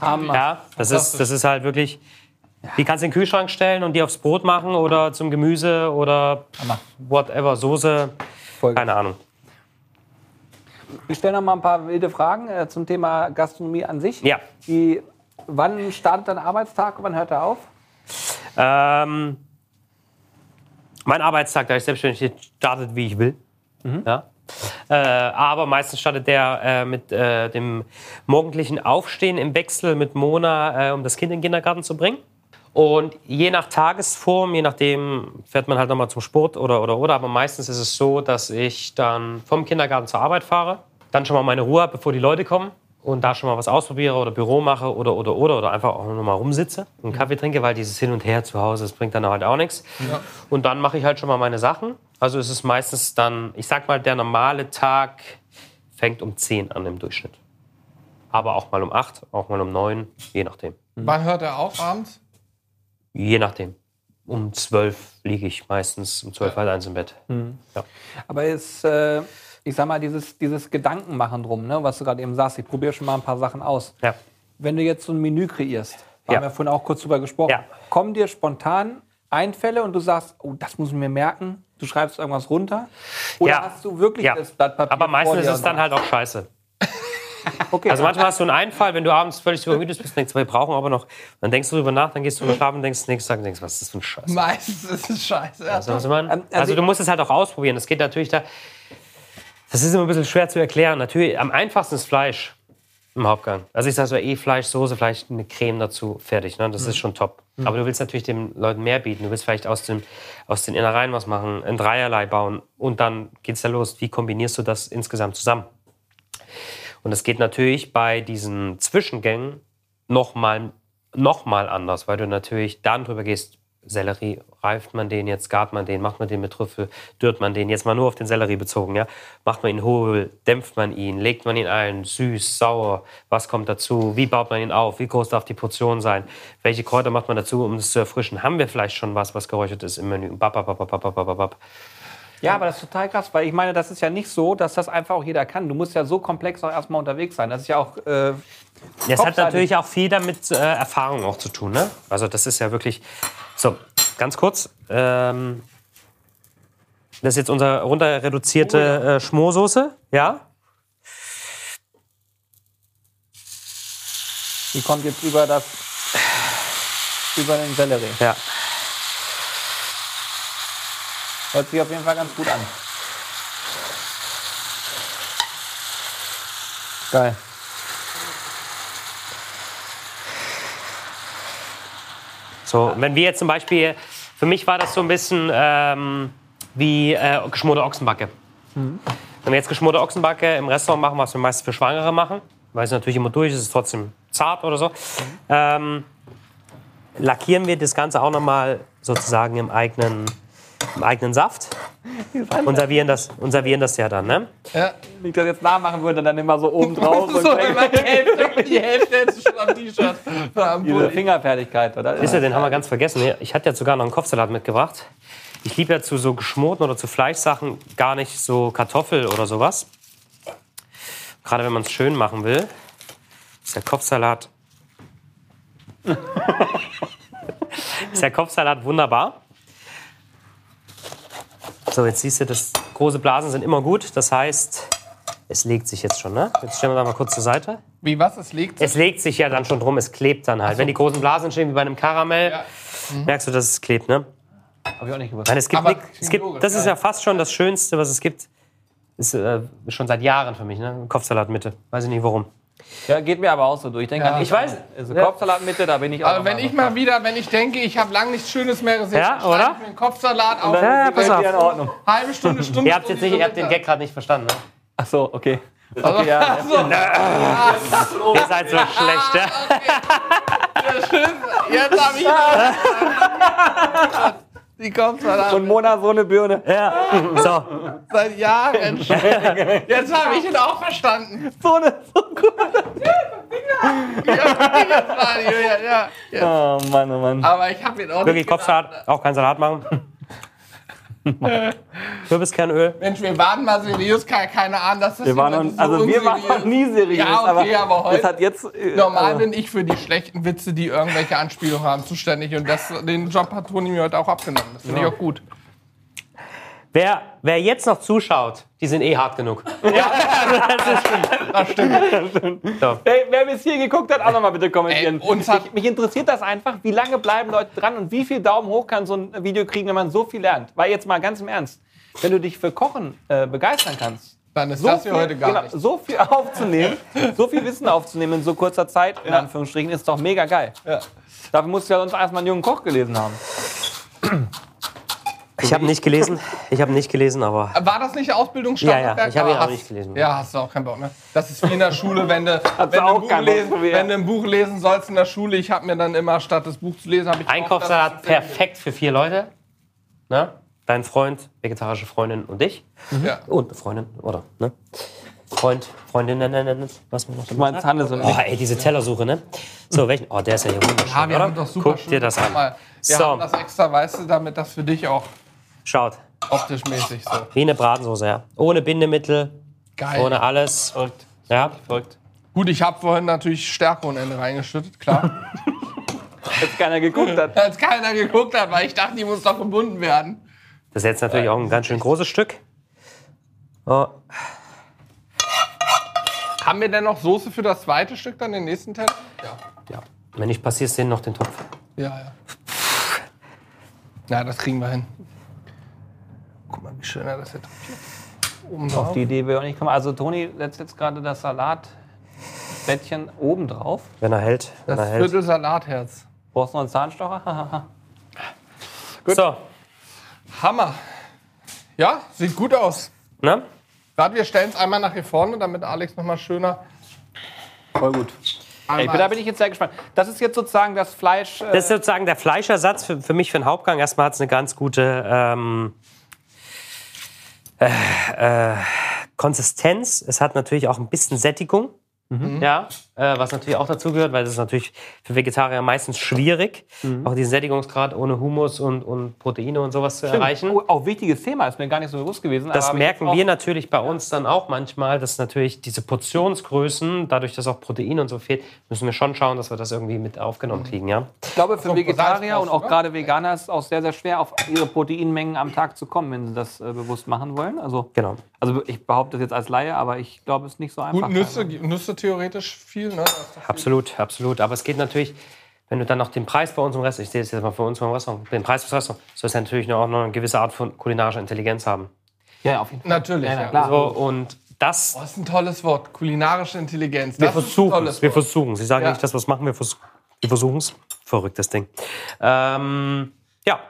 Hammer. Ja, das ist, das ist halt wirklich. Die kannst du in den Kühlschrank stellen und die aufs Brot machen oder zum Gemüse oder whatever, Soße. Voll. Keine Ahnung. Ich stelle noch mal ein paar wilde Fragen äh, zum Thema Gastronomie an sich. Ja. Die Wann startet dein Arbeitstag und wann hört er auf? Ähm, mein Arbeitstag, da ich selbstständig bin, startet, wie ich will. Ja. Äh, aber meistens startet der äh, mit äh, dem morgendlichen Aufstehen im Wechsel mit Mona, äh, um das Kind in den Kindergarten zu bringen. Und je nach Tagesform, je nachdem, fährt man halt nochmal zum Sport oder, oder, oder. Aber meistens ist es so, dass ich dann vom Kindergarten zur Arbeit fahre, dann schon mal meine Ruhe habe, bevor die Leute kommen und da schon mal was ausprobiere oder Büro mache oder, oder, oder. Oder einfach auch noch mal rumsitze und einen Kaffee trinke, weil dieses Hin und Her zu Hause, das bringt dann halt auch nichts. Und dann mache ich halt schon mal meine Sachen. Also es ist meistens dann, ich sag mal, der normale Tag fängt um 10 an im Durchschnitt. Aber auch mal um 8, auch mal um 9, je nachdem. Wann hört er auf abends? Je nachdem. Um 12 liege ich meistens, um 12 halb eins im Bett. Ja. Aber ist, äh, ich sag mal, dieses, dieses Gedankenmachen drum, ne, was du gerade eben sagst, ich probiere schon mal ein paar Sachen aus. Ja. Wenn du jetzt so ein Menü kreierst, Ja. haben wir vorhin auch kurz drüber gesprochen, Ja. kommen dir spontan Einfälle und du sagst, oh, das muss ich mir merken, du schreibst irgendwas runter? Oder Ja. hast du wirklich das Blatt Papier Aber meistens ist es dann halt auch scheiße. Okay, Also manchmal hast du einen Einfall, wenn du abends völlig übermüdet bist, denkst, wir brauchen aber noch. Dann denkst du drüber nach, dann gehst du schlafen und denkst nächsten Tag und denkst, was ist das für ein Scheiß? Meistens ist es scheiße. Was ich meine? Ähm, also Also du musst es halt auch ausprobieren. Das geht natürlich da. Das ist immer ein bisschen schwer zu erklären. Natürlich, am einfachsten ist Fleisch im Hauptgang. Also ich sage so, eh Fleisch, Soße, vielleicht eine Creme dazu, fertig. Ne? Das ist schon top. Aber du willst natürlich den Leuten mehr bieten. Du willst vielleicht aus, dem, aus den Innereien was machen, ein Dreierlei bauen. Und dann geht's ja los. Wie kombinierst du das insgesamt zusammen? Und es geht natürlich bei diesen Zwischengängen nochmal noch mal anders, weil du natürlich dann drüber gehst, Sellerie, reift man den jetzt, gart man den, macht man den mit Trüffel, dürrt man den, jetzt mal nur auf den Sellerie bezogen, ja? Macht man ihn hohl, dämpft man ihn, legt man ihn ein, süß, sauer, was kommt dazu, wie baut man ihn auf, wie groß darf die Portion sein, welche Kräuter macht man dazu, um es zu erfrischen, haben wir vielleicht schon was, was geräuchert ist im Menü, bap, bap, bap, bap, bap, bap, bap. Ja, aber das ist total krass, weil ich meine, das ist ja nicht so, dass das einfach auch jeder kann. Du musst ja so komplex auch erstmal unterwegs sein. Das ist ja auch. Äh, Ja, es hat natürlich auch viel damit äh, Erfahrung auch zu tun. Ne? Also das ist ja wirklich. So, ganz kurz. Ähm, das ist jetzt unsere runter reduzierte äh, Schmorsoße. Ja. die kommt jetzt über das. über den Sellerie. Ja. Hört sich auf jeden Fall ganz gut an. Geil. So, wenn wir jetzt zum Beispiel, für mich war das so ein bisschen ähm, wie äh, geschmorte Ochsenbacke. Wenn wir jetzt geschmorte Ochsenbacke im Restaurant machen, was wir meistens für Schwangere machen, weil es natürlich immer durch ist, ist es trotzdem zart oder so, ähm, lackieren wir das Ganze auch nochmal sozusagen im eigenen, im eigenen Saft und servieren das, und servieren das ja dann. Ne? Ja. Wenn ich das jetzt nachmachen würde, dann immer so oben drauf und So, immer die Hälfte, die Hälfte ist schon am T-Shirt. Diese. Fingerfertigkeit, oder? Wisst ihr, den haben wir ganz vergessen. Ich hatte ja sogar noch einen Kopfsalat mitgebracht. Ich liebe ja zu so geschmorten oder zu Fleischsachen gar nicht so Kartoffel oder sowas. Gerade wenn man es schön machen will, ist der Kopfsalat. ist der Kopfsalat wunderbar. So, jetzt siehst du, das große Blasen sind immer gut. Das heißt, es legt sich jetzt schon. Ne? Jetzt stellen wir da mal kurz zur Seite. Wie was? Es liegt. Es legt sich ja dann schon drum, es klebt dann halt. Wenn die großen Blasen entstehen, wie bei einem Karamell, Ja. merkst du, dass es klebt, ne? Hab ich auch nicht gewusst. Nein, es gibt, nick- es gibt das ist ja. fast schon das Schönste, was es gibt. Ist äh, schon seit Jahren für mich, ne? Kopfsalatmitte. Weiß ich nicht warum. Ja, geht mir aber auch so durch. Ich denke Ja. an Ich weiß. Also Ja. Kopfsalatmitte, da bin ich auch. Aber wenn ich so. mal wieder, wenn ich denke, ich habe lange nichts Schönes mehr gesehen, Ja, oder? ich mir einen Kopfsalat auf. Ja, ist pass auf. In Ordnung. Halbe Stunde, Stunde. Ihr habt jetzt nicht, ihr habt den Gag gerade nicht verstanden, ne? Ach so, okay. Okay, ja. Ihr seid so schlecht, ja? Jetzt habe ich ihn Die Kopfsalat Und Mona so eine Birne. ja. So, seit Jahren schon. Jetzt habe ich ihn auch verstanden. So eine. So gut. Ja, ja, ja, ja. Oh Mann, oh Mann. Aber ich habe ihn auch wirklich Kopfsalat, auch kein Salat machen. Kürbiskernöl. Mensch, wir waren mal seriös, keine, keine Ahnung, dass das Wir waren noch, so also wir waren noch nie seriös. Ja, okay, aber heute- Das hat jetzt. äh, Normal also- bin ich für die schlechten Witze, die irgendwelche Anspielungen haben, zuständig. Und das, den Job hat Toni mir heute auch abgenommen. Das finde ich auch gut. Wer, wer jetzt noch zuschaut, die sind eh hart genug. Das stimmt. So. Ey, wer bis hier geguckt hat, auch nochmal bitte kommentieren. Ey, uns hat- mich, mich interessiert das einfach, wie lange bleiben Leute dran und wie viel Daumen hoch kann so ein Video kriegen, wenn man so viel lernt. Weil jetzt mal ganz im Ernst, wenn du dich für Kochen äh, begeistern kannst, Dann ist so das hier viel, heute gar genau, nicht. so viel aufzunehmen, so viel Wissen aufzunehmen in so kurzer Zeit, in Anführungsstrichen, ist doch mega geil. Ja. Dafür musst du ja sonst erstmal einen jungen Koch gelesen haben. Ich habe nicht gelesen. Ich habe nicht gelesen, aber War das nicht Ausbildungsstandardwerk? Ja, ja, ich habe ihn Aber auch nicht gelesen. Ja, hast du auch keinen Bock, ne? Das ist wie in der Schule, wenn du, wenn du auch ein Buch lesen, wenn du ein Buch lesen sollst in der Schule. Ich habe mir dann immer, statt das Buch zu lesen, habe ich Einkaufssalat perfekt für vier Leute. Ne? Dein Freund, vegetarische Freundin und ich. Ja. Und eine Freundin, oder? Ne? Freund, Freundinnen, was man noch Du meinst Hannes und Oh, ey, diese Tellersuche, ne? So, welchen? Oh, der ist ja hier wunderschön. Ja, wir oder? haben doch super Guck schön. dir das an. Mal, wir So. haben das extra, weißt du, damit das für dich auch Schaut, optisch mäßig so. wie eine Bratensoße, ja. Ohne Bindemittel, Geil. ohne alles. Ja, Verrückt. Gut, ich habe vorhin natürlich Stärke ohne Ende reingeschüttet, klar. Jetzt keiner geguckt hat. Als keiner geguckt hat, weil ich dachte, die muss doch gebunden werden. das ist jetzt natürlich auch ein ganz schön großes Stück. Oh, Haben wir denn noch Soße für das zweite Stück, dann den nächsten Teller? Ja. ja. Wenn nicht, passierst du denen noch den Topf. Ja, ja. Na, das kriegen wir hin. Guck mal, wie schön er das jetzt oben Auf die Idee will ich auch nicht kommen. Also Toni setzt jetzt gerade das Salatbettchen oben drauf. Wenn er hält. Wenn Das er hält. Viertel Salatherz. Brauchst du noch einen Zahnstocher? So, Hammer. Ja, sieht gut aus. ne? Warte, wir stellen es einmal nach hier vorne, damit Alex noch mal schöner. Voll gut. Ey, da bin ich jetzt sehr gespannt. Das ist jetzt sozusagen das Fleisch. Äh, Das ist sozusagen der Fleischersatz für, für mich für den Hauptgang. Erstmal hat es eine ganz gute ähm, äh, äh, Konsistenz. Es hat natürlich auch ein bisschen Sättigung. Ja, äh, was natürlich auch dazu gehört, weil das ist natürlich für Vegetarier meistens schwierig, auch diesen Sättigungsgrad ohne Humus und, und Proteine und sowas zu erreichen. oh, auch wichtiges Thema, ist mir gar nicht so bewusst gewesen. Das merken wir natürlich bei uns dann auch manchmal, dass natürlich diese Portionsgrößen, dadurch, dass auch Protein und so fehlt, müssen wir schon schauen, dass wir das irgendwie mit aufgenommen kriegen, ja. Ich glaube, für Vegetarier und auch gerade Veganer ist es auch sehr, sehr schwer, auf ihre Proteinmengen am Tag zu kommen, wenn sie das äh, bewusst machen wollen. Also, Genau. also ich behaupte das jetzt als Laie, aber ich glaube, es ist nicht so einfach. Gut, Nüsse, Nüsse theoretisch viel, ne? Absolut, absolut. Aber es geht natürlich, wenn du dann noch den Preis bei uns im Restaurant, ich sehe das jetzt mal für uns im Restaurant, den Preis fürs Restaurant, sollst du natürlich auch noch eine gewisse Art von kulinarischer Intelligenz haben. Ja, auf jeden Fall. Natürlich, Ja, klar. So, und das, Das ist ein tolles Wort. Kulinarische Intelligenz. wir Das ist ein versuchen es. Wir versuchen Sie sagen Ja. nicht, dass wir es machen, wir, vers wir versuchen es. Verrücktes Ding. Ähm, ja,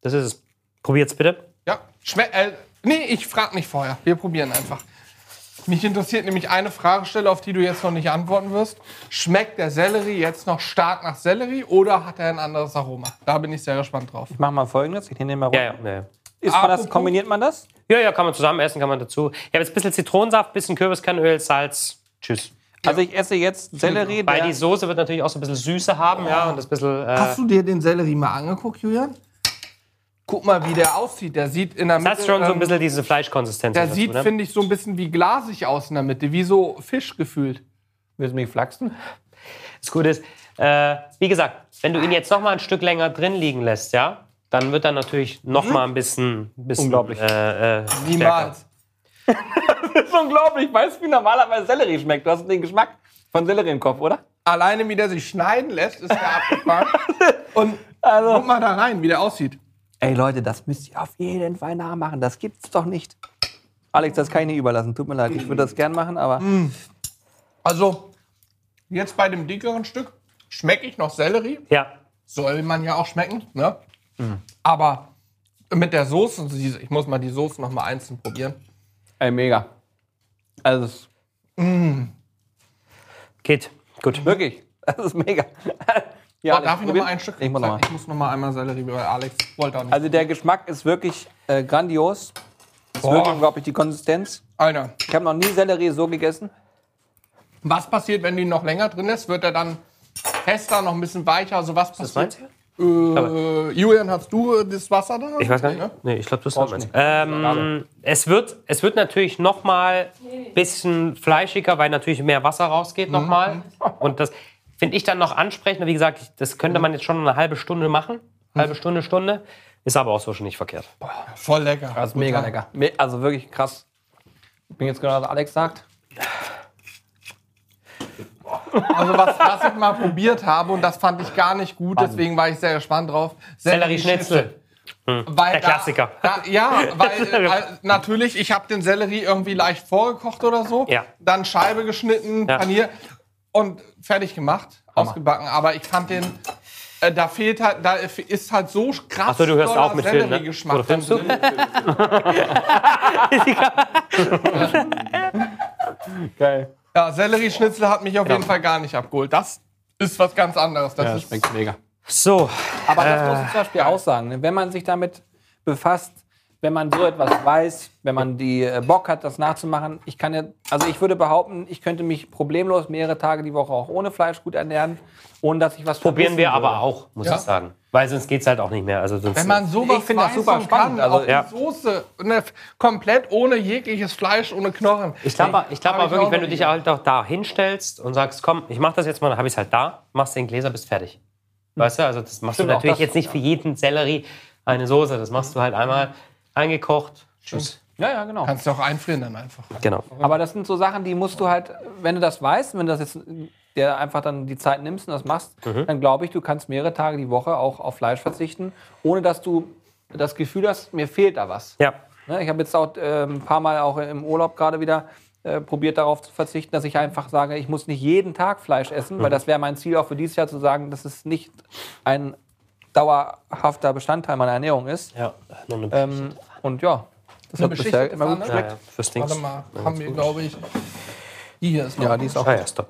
das ist es. Probiert's bitte. Ja, schmeckt. Äh, nee, ich frage nicht vorher. Wir probieren einfach. Mich interessiert nämlich eine Fragestelle, auf die du jetzt noch nicht antworten wirst. Schmeckt der Sellerie jetzt noch stark nach Sellerie oder hat er ein anderes Aroma? Da bin ich sehr gespannt drauf. Ich mache mal folgendes. Ich nehme den mal runter. Ja, ja. Ist man das, kombiniert man das? Ja, ja, kann man zusammen essen, kann man dazu. Ich habe jetzt ein bisschen Zitronensaft, ein bisschen Kürbiskernöl, Salz. Tschüss. Also ich esse jetzt Sellerie, Weil die Soße wird natürlich auch so ein bisschen Süße haben, ja, und das bisschen. Äh, Hast du dir den Sellerie mal angeguckt, Julian? Guck mal, wie der aussieht. Der sieht in der Mitte. das hat schon so ein ähm, bisschen diese Fleischkonsistenz. Der sieht, ne? finde ich, so ein bisschen wie glasig aus in der Mitte, wie so Fisch gefühlt. willst du mich flachsen? Das Gute ist, äh, wie gesagt, wenn du ihn jetzt noch mal ein Stück länger drin liegen lässt, ja, dann wird er natürlich noch mal ein bisschen, bisschen Unglaublich. Äh, äh, Niemals. Das ist unglaublich. Weißt du, wie normalerweise Sellerie schmeckt? Du hast den Geschmack von Sellerie im Kopf, oder? Alleine, wie der sich schneiden lässt, ist der abgefahren. Und Also- guck mal da rein, wie der aussieht. Ey Leute, das müsst ihr auf jeden Fall nachmachen. Das gibt's doch nicht. Alex, das kann ich nicht überlassen. Tut mir leid. Ich würde das gern machen, aber Also, jetzt bei dem dickeren Stück schmecke ich noch Sellerie. Ja, Soll man ja auch schmecken, ne? Aber mit der Soße, ich muss mal die Soße noch mal einzeln probieren. ey, mega. Also es ist geht. Gut. wirklich, das ist mega. Ja, darf ich noch mal ein Stück? Ich muss noch mal. Ich muss noch mal einmal Sellerie, weil Alex wollte auch nicht. Also der Geschmack ist wirklich äh, grandios. Ist Boah. wirklich unglaublich die Konsistenz. Alter, Ich habe noch nie Sellerie so gegessen. was passiert, wenn du ihn noch länger drin lässt? Wird er dann fester, noch ein bisschen weicher? Also was Das passiert? meinst du? Äh, Julian, hast du äh, das Wasser da? Ich weiß gar nicht. Ne? Nee, ich glaube, das Brauchst ist nicht. ähm, es wird Es wird natürlich noch mal ein bisschen fleischiger, weil natürlich mehr Wasser rausgeht noch mal. Und das finde ich dann noch ansprechender. Wie gesagt, ich- das könnte man jetzt schon eine halbe Stunde machen. Halbe Stunde, Stunde. Ist aber auch so schon nicht verkehrt. Voll lecker. Das ist mega lecker. Me- Also wirklich krass. Ich bin jetzt genau, was Alex sagt. Also was, was ich mal probiert habe und das fand ich gar nicht gut, deswegen war ich sehr gespannt drauf. Sellerie-Schnitzel. Weil Der da- Klassiker. Da, ja, weil äh, natürlich, ich habe den Sellerie irgendwie leicht vorgekocht oder so, Ja. dann Scheibe geschnitten, Ja. Panier und fertig gemacht, ausgebacken. Aber ich fand den, äh, da fehlt halt, da ist halt so krass Ach so, du hörst auf mit Filmen, ne? Selleriegeschmack Oder filmst du? Geil. Ja, Sellerieschnitzel hat mich auf jeden Fall gar nicht abgeholt. Das ist was ganz anderes. Das Ja, ist, schmeckt mega. So, Aber das muss ich zum Beispiel auch sagen. ne? Wenn man sich damit befasst, wenn man so etwas weiß, wenn man die äh, Bock hat, das nachzumachen, ich kann ja, also ich würde behaupten, ich könnte mich problemlos mehrere Tage die Woche auch ohne Fleisch gut ernähren, ohne dass ich was probieren wir würde. aber auch, muss Ja. ich sagen. Weil sonst geht es halt auch nicht mehr. Also sonst, wenn man sowas Ich finde das super spannend. Kann, Also, ja. Soße, ne, komplett ohne jegliches Fleisch, ohne Knochen. Ich glaube ich glaub auch ich wirklich, auch wenn du dich halt auch da hinstellst und sagst, komm, ich mach das jetzt mal, dann habe ich es halt da, machst den Gläser, bist fertig. Weißt du, also das machst Stimmt, du natürlich das- jetzt nicht für jeden Sellerie eine Soße. Das machst du halt einmal eingekocht. Tschüss. Ja, ja, genau. Kannst du auch einfrieren dann einfach. Genau. Aber das sind so Sachen, die musst du halt, wenn du das weißt, wenn du das jetzt dir einfach dann die Zeit nimmst und das machst, Mhm. dann glaube ich, du kannst mehrere Tage die Woche auch auf Fleisch verzichten, ohne dass du das Gefühl hast, mir fehlt da was. Ja. Ne, Ich habe jetzt auch äh, ein paar Mal auch im Urlaub gerade wieder äh, probiert darauf zu verzichten, dass ich einfach sage, ich muss nicht jeden Tag Fleisch essen, weil das wäre mein Ziel auch für dieses Jahr zu sagen, dass es nicht ein dauerhafter Bestandteil meiner Ernährung ist. Ja, nur eine Ähm, und ja, das Eine hat bisher immer gut ja, geschmeckt. ja, fürs Dings. Warte mal, haben wir, glaube ich. Die hier ist noch. Ja, die ist auch Ah, ja, stopp.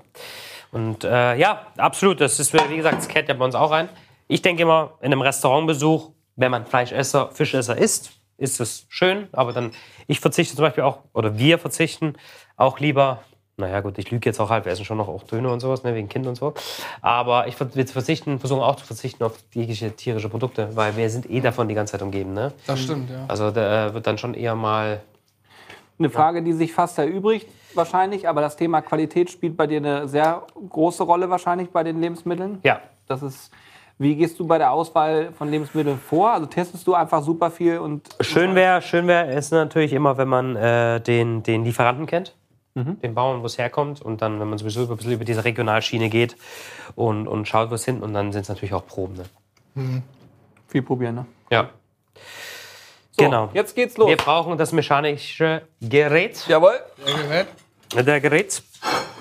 Und äh, ja, absolut. Das ist, wie gesagt, das kehrt ja bei uns auch rein. Ich denke immer, in einem Restaurantbesuch, wenn man Fleischesser, Fischesser isst, ist es schön. Aber dann, ich verzichte zum Beispiel auch, oder wir verzichten auch lieber, naja gut, ich lüge jetzt auch halb, wir essen schon noch auch Döner und sowas, ne, wegen Kind und so. Aber ich verzichten, versuchen auch zu verzichten auf jegliche tierische Produkte, weil wir sind eh davon die ganze Zeit umgeben. Ne? Das stimmt, ja. Also da wird dann schon eher mal Eine Frage, die sich fast erübrigt, wahrscheinlich, aber das Thema Qualität spielt bei dir eine sehr große Rolle wahrscheinlich bei den Lebensmitteln. Ja, Das ist, wie gehst du bei der Auswahl von Lebensmitteln vor? Also testest du einfach super viel und Schön wäre schön wär es natürlich immer, wenn man äh, den, den Lieferanten kennt, den Bauern, wo es herkommt. Und dann, wenn man sowieso über, ein bisschen über diese Regionalschiene geht und, und schaut, wo es hin. Und dann sind es natürlich auch Proben. Ne? viel probieren. Ne? Ja. So, Genau. Jetzt geht's los. Wir brauchen das mechanische Gerät. Jawohl. Der Gerät. Der Gerät.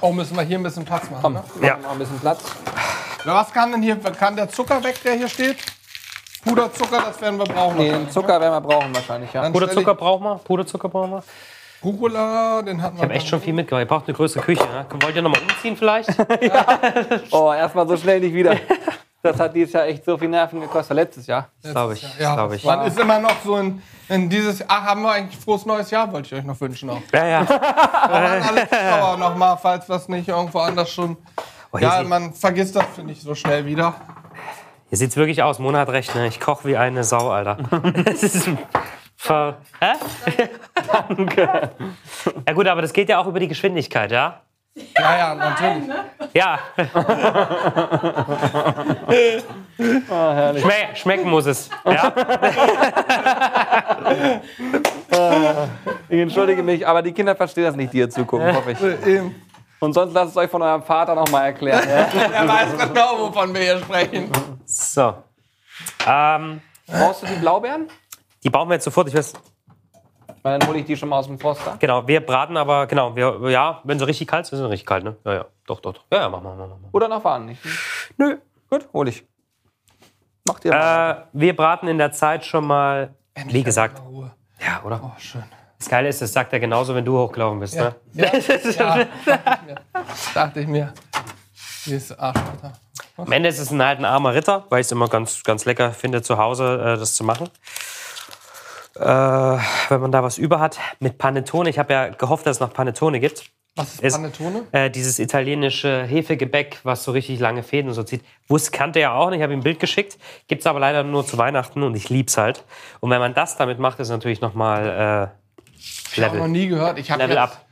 Oh, müssen wir hier ein bisschen Platz machen. Komm, Ne? wir Ja. machen noch ein bisschen Platz. Was kann denn hier, kann der Zucker weg, der hier steht? Puderzucker, das werden wir brauchen. Den Zucker werden wir brauchen wahrscheinlich, ja. Puderzucker brauchen wir. Puderzucker brauchen wir. Ich- Rucola, den hatten wir. Ich habe echt schon viel mitgebracht. Ihr braucht eine größere Küche. Ne? Wollt ihr nochmal umziehen vielleicht? Oh, erstmal so schnell nicht wieder. Das hat dieses Jahr echt so viel Nerven gekostet. Letztes Jahr. Glaube ich. Ja, Glaube ich. man ist immer noch so in, in dieses. Ach, haben wir eigentlich frohes neues Jahr, wollte ich euch noch wünschen auch. Ja, ja. Aber an alle Zuschauer nochmal, falls das nicht irgendwo anders schon. Oh, Ja, man vergisst das, finde ich, so schnell wieder. Hier sieht es wirklich aus. Mona hat recht, ne? Ich koche wie eine Sau, Alter. Das ist ver Hä? Danke. Ja gut, aber das geht ja auch über die Geschwindigkeit, ja? Ja, ja, natürlich. Ja. Schme schmecken muss es. Ja? Ich entschuldige mich, aber die Kinder verstehen das nicht, die hier zugucken, hoffe ich. Eben. Und sonst lasst es euch von eurem Vater noch mal erklären. Ja? Er weiß genau, wovon wir hier sprechen. So. Ähm, Brauchst du die Blaubeeren? die bauen wir jetzt sofort. Ich weiß, dann hole ich die schon mal aus dem Froster. genau, wir braten aber, genau, wir, ja, wenn sie richtig kalt sind, sind sie richtig kalt, ne? Ja, ja. Doch, doch, doch. Ja, ja, mach mal, mach mal. Oder noch warten nicht? Nö. Gut, hol ich. Macht ihr mal. Äh, wir braten in der Zeit schon mal, wie gesagt, Ruhe. ja, oder? Oh, schön. Das Geile ist, das sagt er genauso, wenn du hochgelaufen bist, ne? Ja, ja dachte ich mir. Dieses Arschloch. Am Ende ist es ein, halt ein armer Ritter, weil ich es immer ganz, ganz lecker finde, zu Hause äh, das zu machen. Äh, wenn man da was über hat. Mit Panettone. Ich habe ja gehofft, dass es noch Panettone gibt. Was ist Ist- Panettone? Äh, dieses italienische Hefegebäck, was so richtig lange Fäden und so zieht. Wusste, kannte er auch nicht. Ich habe ihm ein Bild geschickt. Gibt es aber leider nur zu Weihnachten und ich lieb's halt. Und wenn man das damit macht, ist es natürlich nochmal äh, Ich habe noch Level. nie gehört. Ich Level jetzt, up.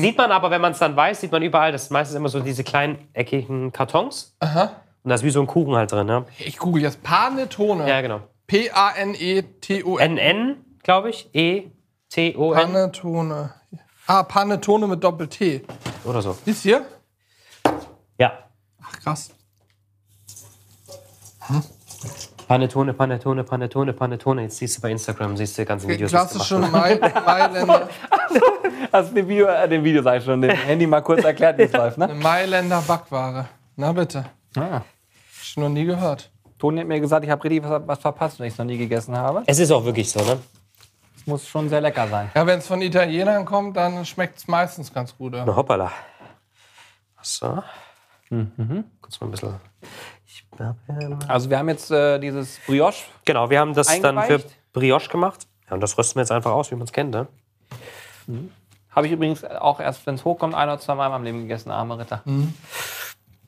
Sieht man aber, wenn man es dann weiß, sieht man überall, das ist meistens immer so diese kleinen eckigen Kartons. Aha. Und da ist wie so ein Kuchen halt drin. Ne? Ich google jetzt Panettone. Ja, genau. P-A-N-E-T-O-N. NN, glaube ich. E, T, O, N. Panettone. Ah, Panettone mit Doppel-T. Oder so. Ist hier? Ja. Ach, krass. Panettone, Panettone, Panettone, Panettone. Jetzt siehst du bei Instagram, siehst du die ganzen Videos. Klassische Mailänder, Hast du dem Video, äh, dem Video sag ich schon, dem Handy mal kurz erklärt, wie es läuft, ne? eine Mailänder Backware. Na bitte. Ah. Hab ich noch nie gehört. Toni hat mir gesagt, ich habe richtig was, was verpasst, wenn ich es noch nie gegessen habe. Es ist auch wirklich so, ne? Es muss schon sehr lecker sein. Ja, wenn es von Italienern kommt, dann schmeckt es meistens ganz gut. Na, hoppala. So. Kurz mal ein bisschen. Ich, Also wir haben jetzt äh, dieses Brioche. genau, wir haben das dann für? Brioche gemacht. Ja, und das rösten wir jetzt einfach aus, wie man es kennt, ne? Habe ich übrigens auch erst, wenn es hochkommt, ein oder zwei Mal in meinem Leben gegessen, arme Ritter.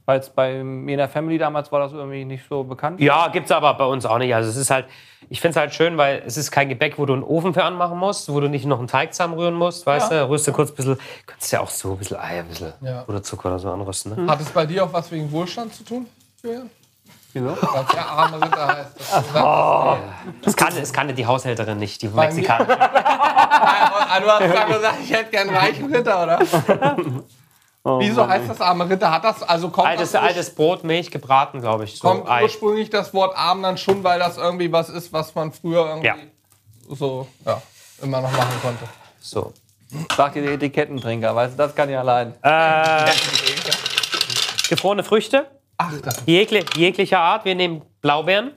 Weil es bei mir in der Family damals war das irgendwie nicht so bekannt. Ja, gibt's aber bei uns auch nicht. Also es ist halt, ich finde es halt schön, weil es ist kein Gebäck, wo du einen Ofen für anmachen musst, wo du nicht noch einen Teig zusammenrühren musst, weißt du? Rührst du kurz ein bisschen, kannst ja auch so ein bisschen Eier, ein bisschen Ja. oder Zucker oder so anrösten, ne? Hat es bei dir auch was wegen Wohlstand zu tun, Julian? Wieso? Weil es ja arme Ritter heißt. Das gesagt. Das kann, das kann die Haushälterin nicht, die Bei Mexikanerin. Du hast gesagt, ich hätte gern einen reichen Ritter, oder? Wieso heißt das arme Ritter? Hat das, also kommt, Altes, das, altes Brot, Milch, gebraten, glaube ich. So kommt Ei. ursprünglich das Wort arm dann schon, weil das irgendwie was ist, was man früher irgendwie Ja. so ja, immer noch machen konnte. So. Sagt ihr der Etikettentrinker, weißt du, das kann ja allein. Äh, gefrorene Früchte, Ach, das jegli jeglicher Art. Wir nehmen Blaubeeren.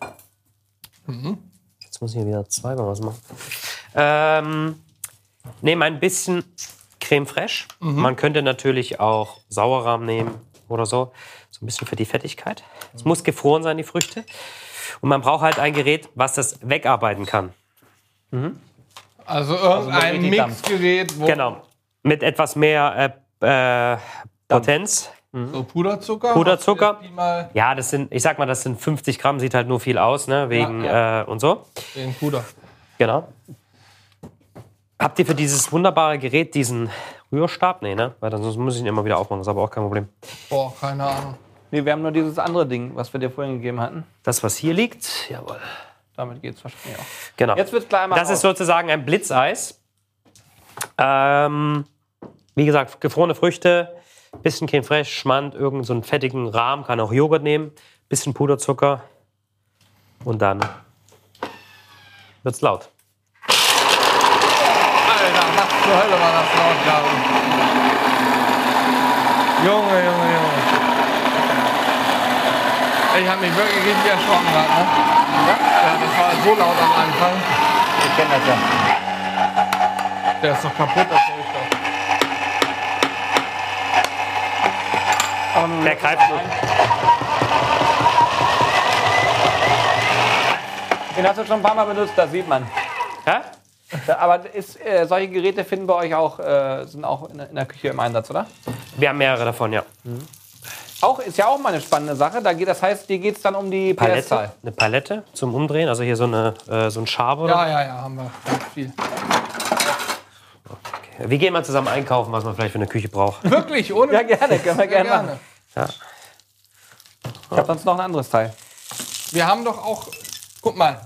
Mhm. Jetzt muss ich hier wieder zweimal was machen. Ähm, nehmen ein bisschen Creme fraiche. Mhm. Man könnte natürlich auch Sauerrahm nehmen oder so. So ein bisschen für die Fettigkeit. Es muss gefroren sein, die Früchte. Und man braucht halt ein Gerät, was das wegarbeiten kann. also irgendein richtig Dampf. Mixgerät, wo Genau. Mit etwas mehr äh, äh, Potenz. so Puderzucker. Puderzucker. Ja, das sind, ich sag mal, das sind 50 Gramm, sieht halt nur viel aus, ne? Wegen Äh, und so. den Puder. Genau. Habt ihr für dieses wunderbare Gerät diesen Rührstab? Nee, ne? Weil sonst muss ich ihn immer wieder aufmachen, das ist aber auch kein Problem. Boah, keine Ahnung. Nee, wir haben nur dieses andere Ding, was wir dir vorhin gegeben hatten. Das, was hier liegt, jawohl. Damit geht es wahrscheinlich auch. Genau. Jetzt wird gleich mal Das ist sozusagen ein Blitzeis. Ähm, wie gesagt, gefrorene Früchte, bisschen Creme fraiche, Schmand, irgendeinen so einen fettigen Rahmen, kann auch Joghurt nehmen, bisschen Puderzucker und dann wird's laut. Zur Hölle war das laut gerade? Junge, Junge, Junge. Ich hab mich wirklich richtig erschrocken gerade, ne? Ja, das war so laut am Anfang. Ich kenne das ja. Der ist doch kaputt, das höre ich doch. Der greift so. Den hast du schon ein paar Mal benutzt, das sieht man. Aber ist, äh, solche Geräte finden bei euch auch, äh, sind auch in, in der Küche im Einsatz, oder? Wir haben mehrere davon, ja. Auch, ist ja auch mal eine spannende Sache. Da geht, das heißt, dir geht es dann um die Palette, PS-Zahl. eine Palette zum Umdrehen, also hier so, eine, äh, so ein Schabe oder Ja, ja, ja, haben wir. Ganz viel. Wir gehen mal zusammen einkaufen, was man vielleicht für eine Küche braucht. Wirklich, ohne. Ja, gerne, können wir Sehr gerne machen. Ich habe sonst noch ein anderes Teil. Wir haben doch auch. Guck mal.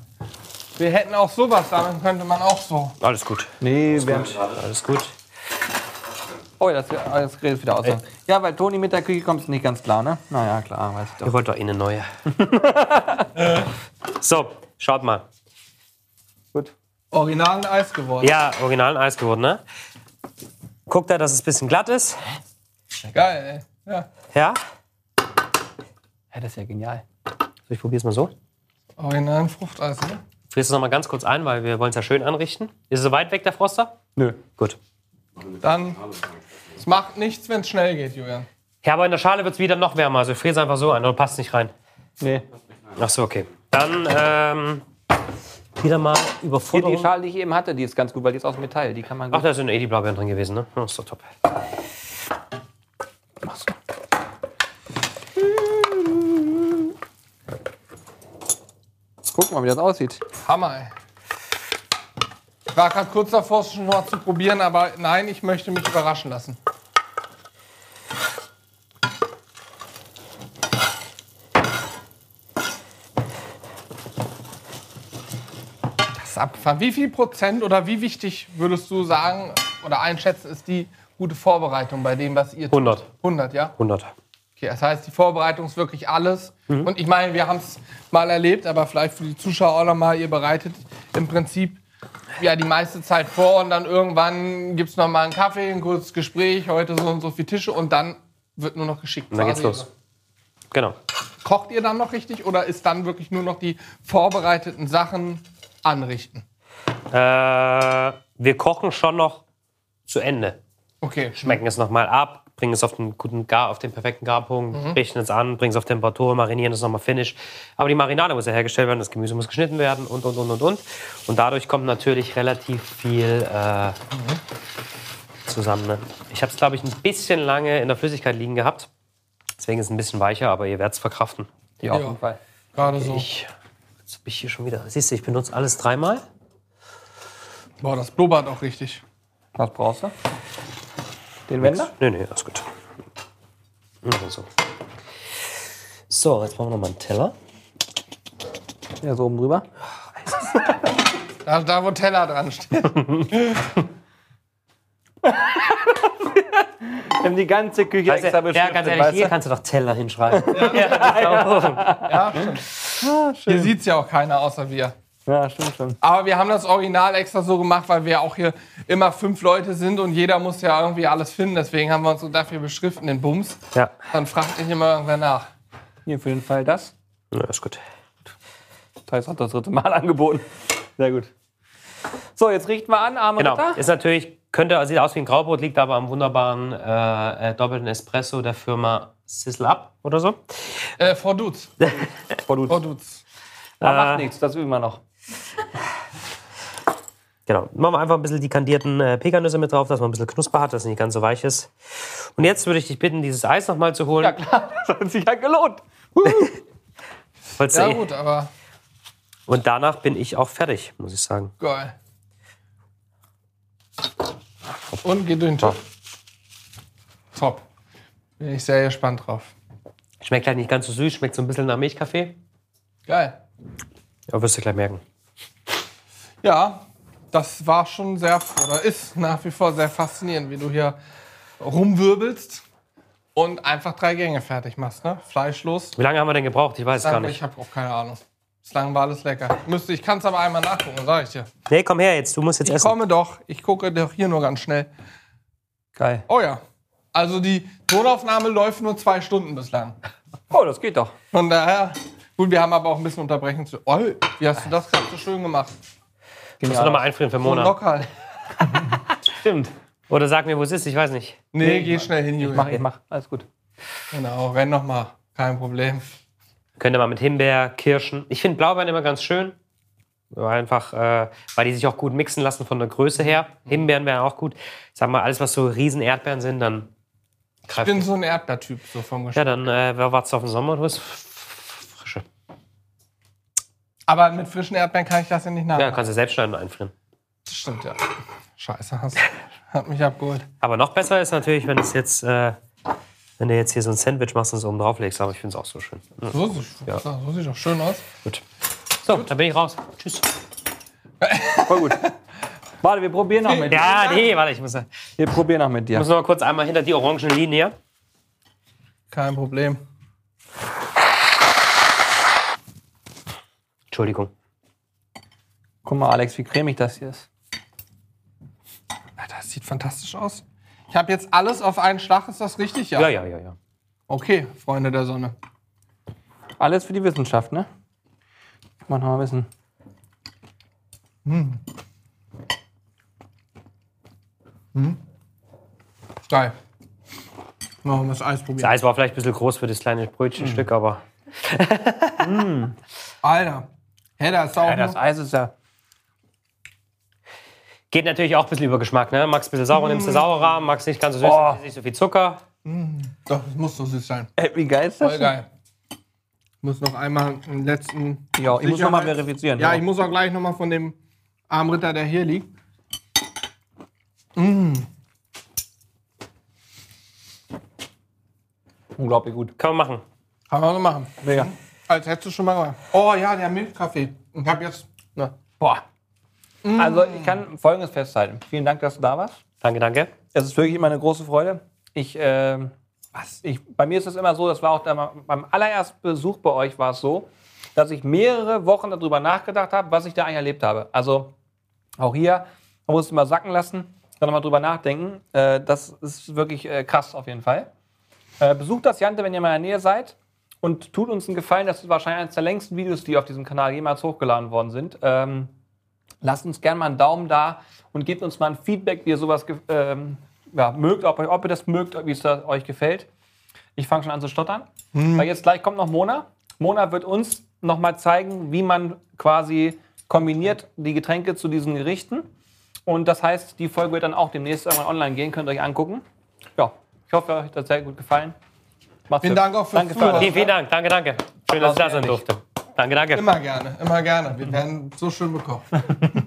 Wir hätten auch sowas, damit könnte man auch so. Alles gut. Nee, wir haben. Alles gut. Oh, das, das Gerät ist wieder aus. Ja, weil Toni mit der Küche kommt es nicht ganz klar, ne? Naja, klar, weiß ich doch. Ihr wollt doch eh eine neue. so, schaut mal. Gut. Original ein Eis geworden. Ja, original ein Eis geworden, ne? Guckt da, dass es ein bisschen glatt ist. Geil, ey. Ja. Ja. Ja, das ist ja genial. So, ich probiere es mal so. Original ein Fruchteis, ne? Frierst es noch mal ganz kurz ein, weil wir wollen es ja schön anrichten. Ist es so weit weg, der Froster? Nö. Gut. Dann. Es macht nichts, wenn es schnell geht, Julian. Ja, aber in der Schale wird es wieder noch wärmer. Also ich friere es einfach so ein, oder passt nicht rein. Nee. Ach so, okay. Dann ähm, wieder mal Hier, die. Schale, die ich eben hatte, die ist ganz gut, weil die ist aus Metall. Die kann man Ach, gut. da sind eh die Blaubeeren drin gewesen, ne? Das ist doch top. Guck mal, wie das aussieht. Hammer, ey. Ich war gerade kurz davor, es schon mal zu probieren, aber nein, ich möchte mich überraschen lassen. ist abgefahren. Wie viel Prozent oder wie wichtig würdest du sagen oder einschätzen, ist die gute Vorbereitung bei dem, was ihr tut? 100. 100, ja? 100. Okay, das heißt, die Vorbereitung ist wirklich alles. Mhm. Und ich meine, wir haben es mal erlebt, aber vielleicht für die Zuschauer auch noch mal, ihr bereitet im Prinzip ja die meiste Zeit vor und dann irgendwann gibt es noch mal einen Kaffee, ein kurzes Gespräch, heute so und so viele Tische und dann wird nur noch geschickt. Und dann geht's los. Genau. Kocht ihr dann noch richtig oder ist dann wirklich nur noch die vorbereiteten Sachen anrichten? Äh, wir kochen schon noch zu Ende. Okay. Schmecken es nochmal ab, bringen es auf den guten Gar, auf den perfekten Garpunkt, Mhm. richten es an, bringen es auf Temperatur, marinieren es nochmal finish. Aber die Marinade muss ja hergestellt werden, das Gemüse muss geschnitten werden und, und, und, und, und. Und dadurch kommt natürlich relativ viel äh, zusammen. Ne? Ich habe es, glaube ich, ein bisschen lange in der Flüssigkeit liegen gehabt. Deswegen ist es ein bisschen weicher, aber ihr werdet es verkraften. Ja, auf jeden Fall. Gerade so. Ich, jetzt habe ich hier schon wieder, siehst du, ich benutze alles dreimal. Boah, das blubbert auch richtig. Was brauchst du? Den Wender? Nee, nee, alles gut. So. So, jetzt machen wir noch mal einen Teller. Ja, so oben drüber. Da, da wo Teller dran steht. Wir haben die ganze Küche Also, extra ja, beschriftet, ganz ehrlich, weißt hier kannst du doch Teller hinschreiben. Ja, stimmt. Hier sieht es ja auch keiner außer wir. Ja, stimmt schon. Aber wir haben das Original extra so gemacht, weil wir auch hier immer fünf Leute sind und jeder muss ja irgendwie alles finden. Deswegen haben wir uns so dafür beschriften, den Bums. ja. Dann fragt nicht immer irgendwer nach. Hier für den Fall das. ja, ist gut. Thais hat das dritte Mal angeboten. Sehr gut. So, jetzt richten wir an, arme Genau. Ritter. Ist natürlich, könnte, sieht aus wie ein Graubrot, liegt aber am wunderbaren äh, äh, doppelten Espresso der Firma Sizzle Up oder so. Äh, Frau Dutz. Gut. Frau Dutz. Aber Äh, macht nichts, das üben wir noch. Genau. Machen wir einfach ein bisschen die kandierten äh, Pekannüsse mit drauf, dass man ein bisschen Knusper hat, dass es nicht ganz so weich ist. Und jetzt würde ich dich bitten, dieses Eis noch mal zu holen. Ja klar, das hat sich ja gelohnt. Ja ihr- gut, aber Und danach bin ich auch fertig, muss ich sagen. geil. Und geht durch den Top. Top. Bin ich sehr gespannt drauf. Schmeckt halt nicht ganz so süß, schmeckt so ein bisschen nach Milchkaffee. Geil. Aber wirst du gleich merken. Ja, das war schon sehr, oder ist nach wie vor sehr faszinierend, wie du hier rumwirbelst und einfach drei Gänge fertig machst, ne? Fleischlos. Wie lange haben wir denn gebraucht? Ich weiß es gar nicht. Ich habe auch keine Ahnung. Bislang war alles lecker. Müsste, ich kann es aber einmal nachgucken, sag ich dir. Nee, komm her jetzt, du musst jetzt Ich essen. komme doch. Ich gucke doch hier nur ganz schnell. Geil. Oh ja. Also die Tonaufnahme läuft nur zwei Stunden bislang. Oh, das geht doch. Von daher, gut, wir haben aber auch ein bisschen unterbrechen zu. Oh, wie hast du das gerade so schön gemacht? Musst du nochmal einfrieren für Mona. locker. Stimmt. Oder sag mir, wo es ist, ich weiß nicht. Nee, geh schnell hin, Ich Julian. mach, ich mach. Alles gut. Genau, renn noch mal. Kein Problem. Könnt ihr mal mit Himbeer, Kirschen. Ich finde Blaubeeren immer ganz schön. Einfach, äh, weil die sich auch gut mixen lassen von der Größe her. Himbeeren wären auch gut. Ich sag mal, alles, was so riesen Erdbeeren sind, dann Ich bin so ein Erdbeertyp, so vom Geschmack. Ja, dann äh, wartest du auf den Sommer und frische. Aber mit frischen Erdbeeren kann ich das ja nicht Ja, nachmachen. kannst du selbst schneiden und einfrieren. das stimmt, ja. Scheiße, hast, hat mich abgeholt. Aber noch besser ist natürlich, wenn es jetzt, äh, wenn du jetzt hier so ein Sandwich machst und so oben drauf legst. Aber ich finde es auch so schön. Mhm. So, sieht- Ja. so sieht doch schön aus. Gut. So, dann bin ich raus. Tschüss. Voll gut. Warte, wir probieren noch mit dir. Ja, nee, warte, ich muss, ich Wir probieren noch mit dir. muss noch mal kurz einmal hinter die orangene Linie. Kein Problem. Entschuldigung. Guck mal, Alex, wie cremig das hier ist. Das sieht fantastisch aus. Ich habe jetzt alles auf einen Schlag, ist das richtig? Ja, ja, ja, ja. Okay, Freunde der Sonne. Alles für die Wissenschaft, ne? Mach noch mal ein bisschen. Geil. Machen wir das Eis Das probieren. Eis war vielleicht ein bisschen groß für das kleine Brötchenstück, aber Alter. Hä, da ist auch Ja, das Eis ist ja. geht natürlich auch ein bisschen über Geschmack. Ne? Magst ein bisschen sauer, nimmst du saurer, magst nicht ganz so süß, Oh. nicht so viel Zucker. Doch, das muss so süß sein. Ey, wie geil ist das? Voll geil. Ich muss noch einmal den letzten. Ja, ich muss noch mal Sicherheits- verifizieren. Ja, ich muss auch gleich noch mal von dem armen Ritter, der hier liegt. Unglaublich gut. Kann man machen. Kann man so machen. Mega. Als hättest du schon mal gemacht. Oh ja, der Milchkaffee. Ich hab jetzt. Na, Boah. Also ich kann Folgendes festhalten. Vielen Dank, dass du da warst. Danke, danke. Es ist wirklich immer eine große Freude. Ich, äh, was, ich, bei mir ist es immer so, das war auch der, beim allerersten Besuch bei euch war es so, dass ich mehrere Wochen darüber nachgedacht habe, was ich da eigentlich erlebt habe. Also auch hier, man muss es mal sacken lassen, dann mal drüber nachdenken. Äh, das ist wirklich äh, krass auf jeden Fall. Äh, besucht das Jante, wenn ihr mal in der Nähe seid und tut uns einen Gefallen. Das ist wahrscheinlich eines der längsten Videos, die auf diesem Kanal jemals hochgeladen worden sind. Ähm, lasst uns gerne mal einen Daumen da und gebt uns mal ein Feedback, wie ihr sowas ähm, ja, mögt, ob, ihr- ob ihr das mögt, wie es euch gefällt. Ich fange schon an zu stottern. Weil jetzt gleich kommt noch Mona. Mona wird uns nochmal zeigen, wie man quasi kombiniert die Getränke zu diesen Gerichten. Und das heißt, die Folge wird dann auch demnächst irgendwann online gehen, könnt ihr euch angucken. Ja, ich hoffe, euch hat das sehr gut gefallen. Macht's Vielen. Dank auch fürs Danke für Zuhören. Vielen, vielen Dank. Danke, danke. Schön, dass ich da sein durfte. Danke, danke. Immer gerne, immer gerne. Wir werden so schön bekommen.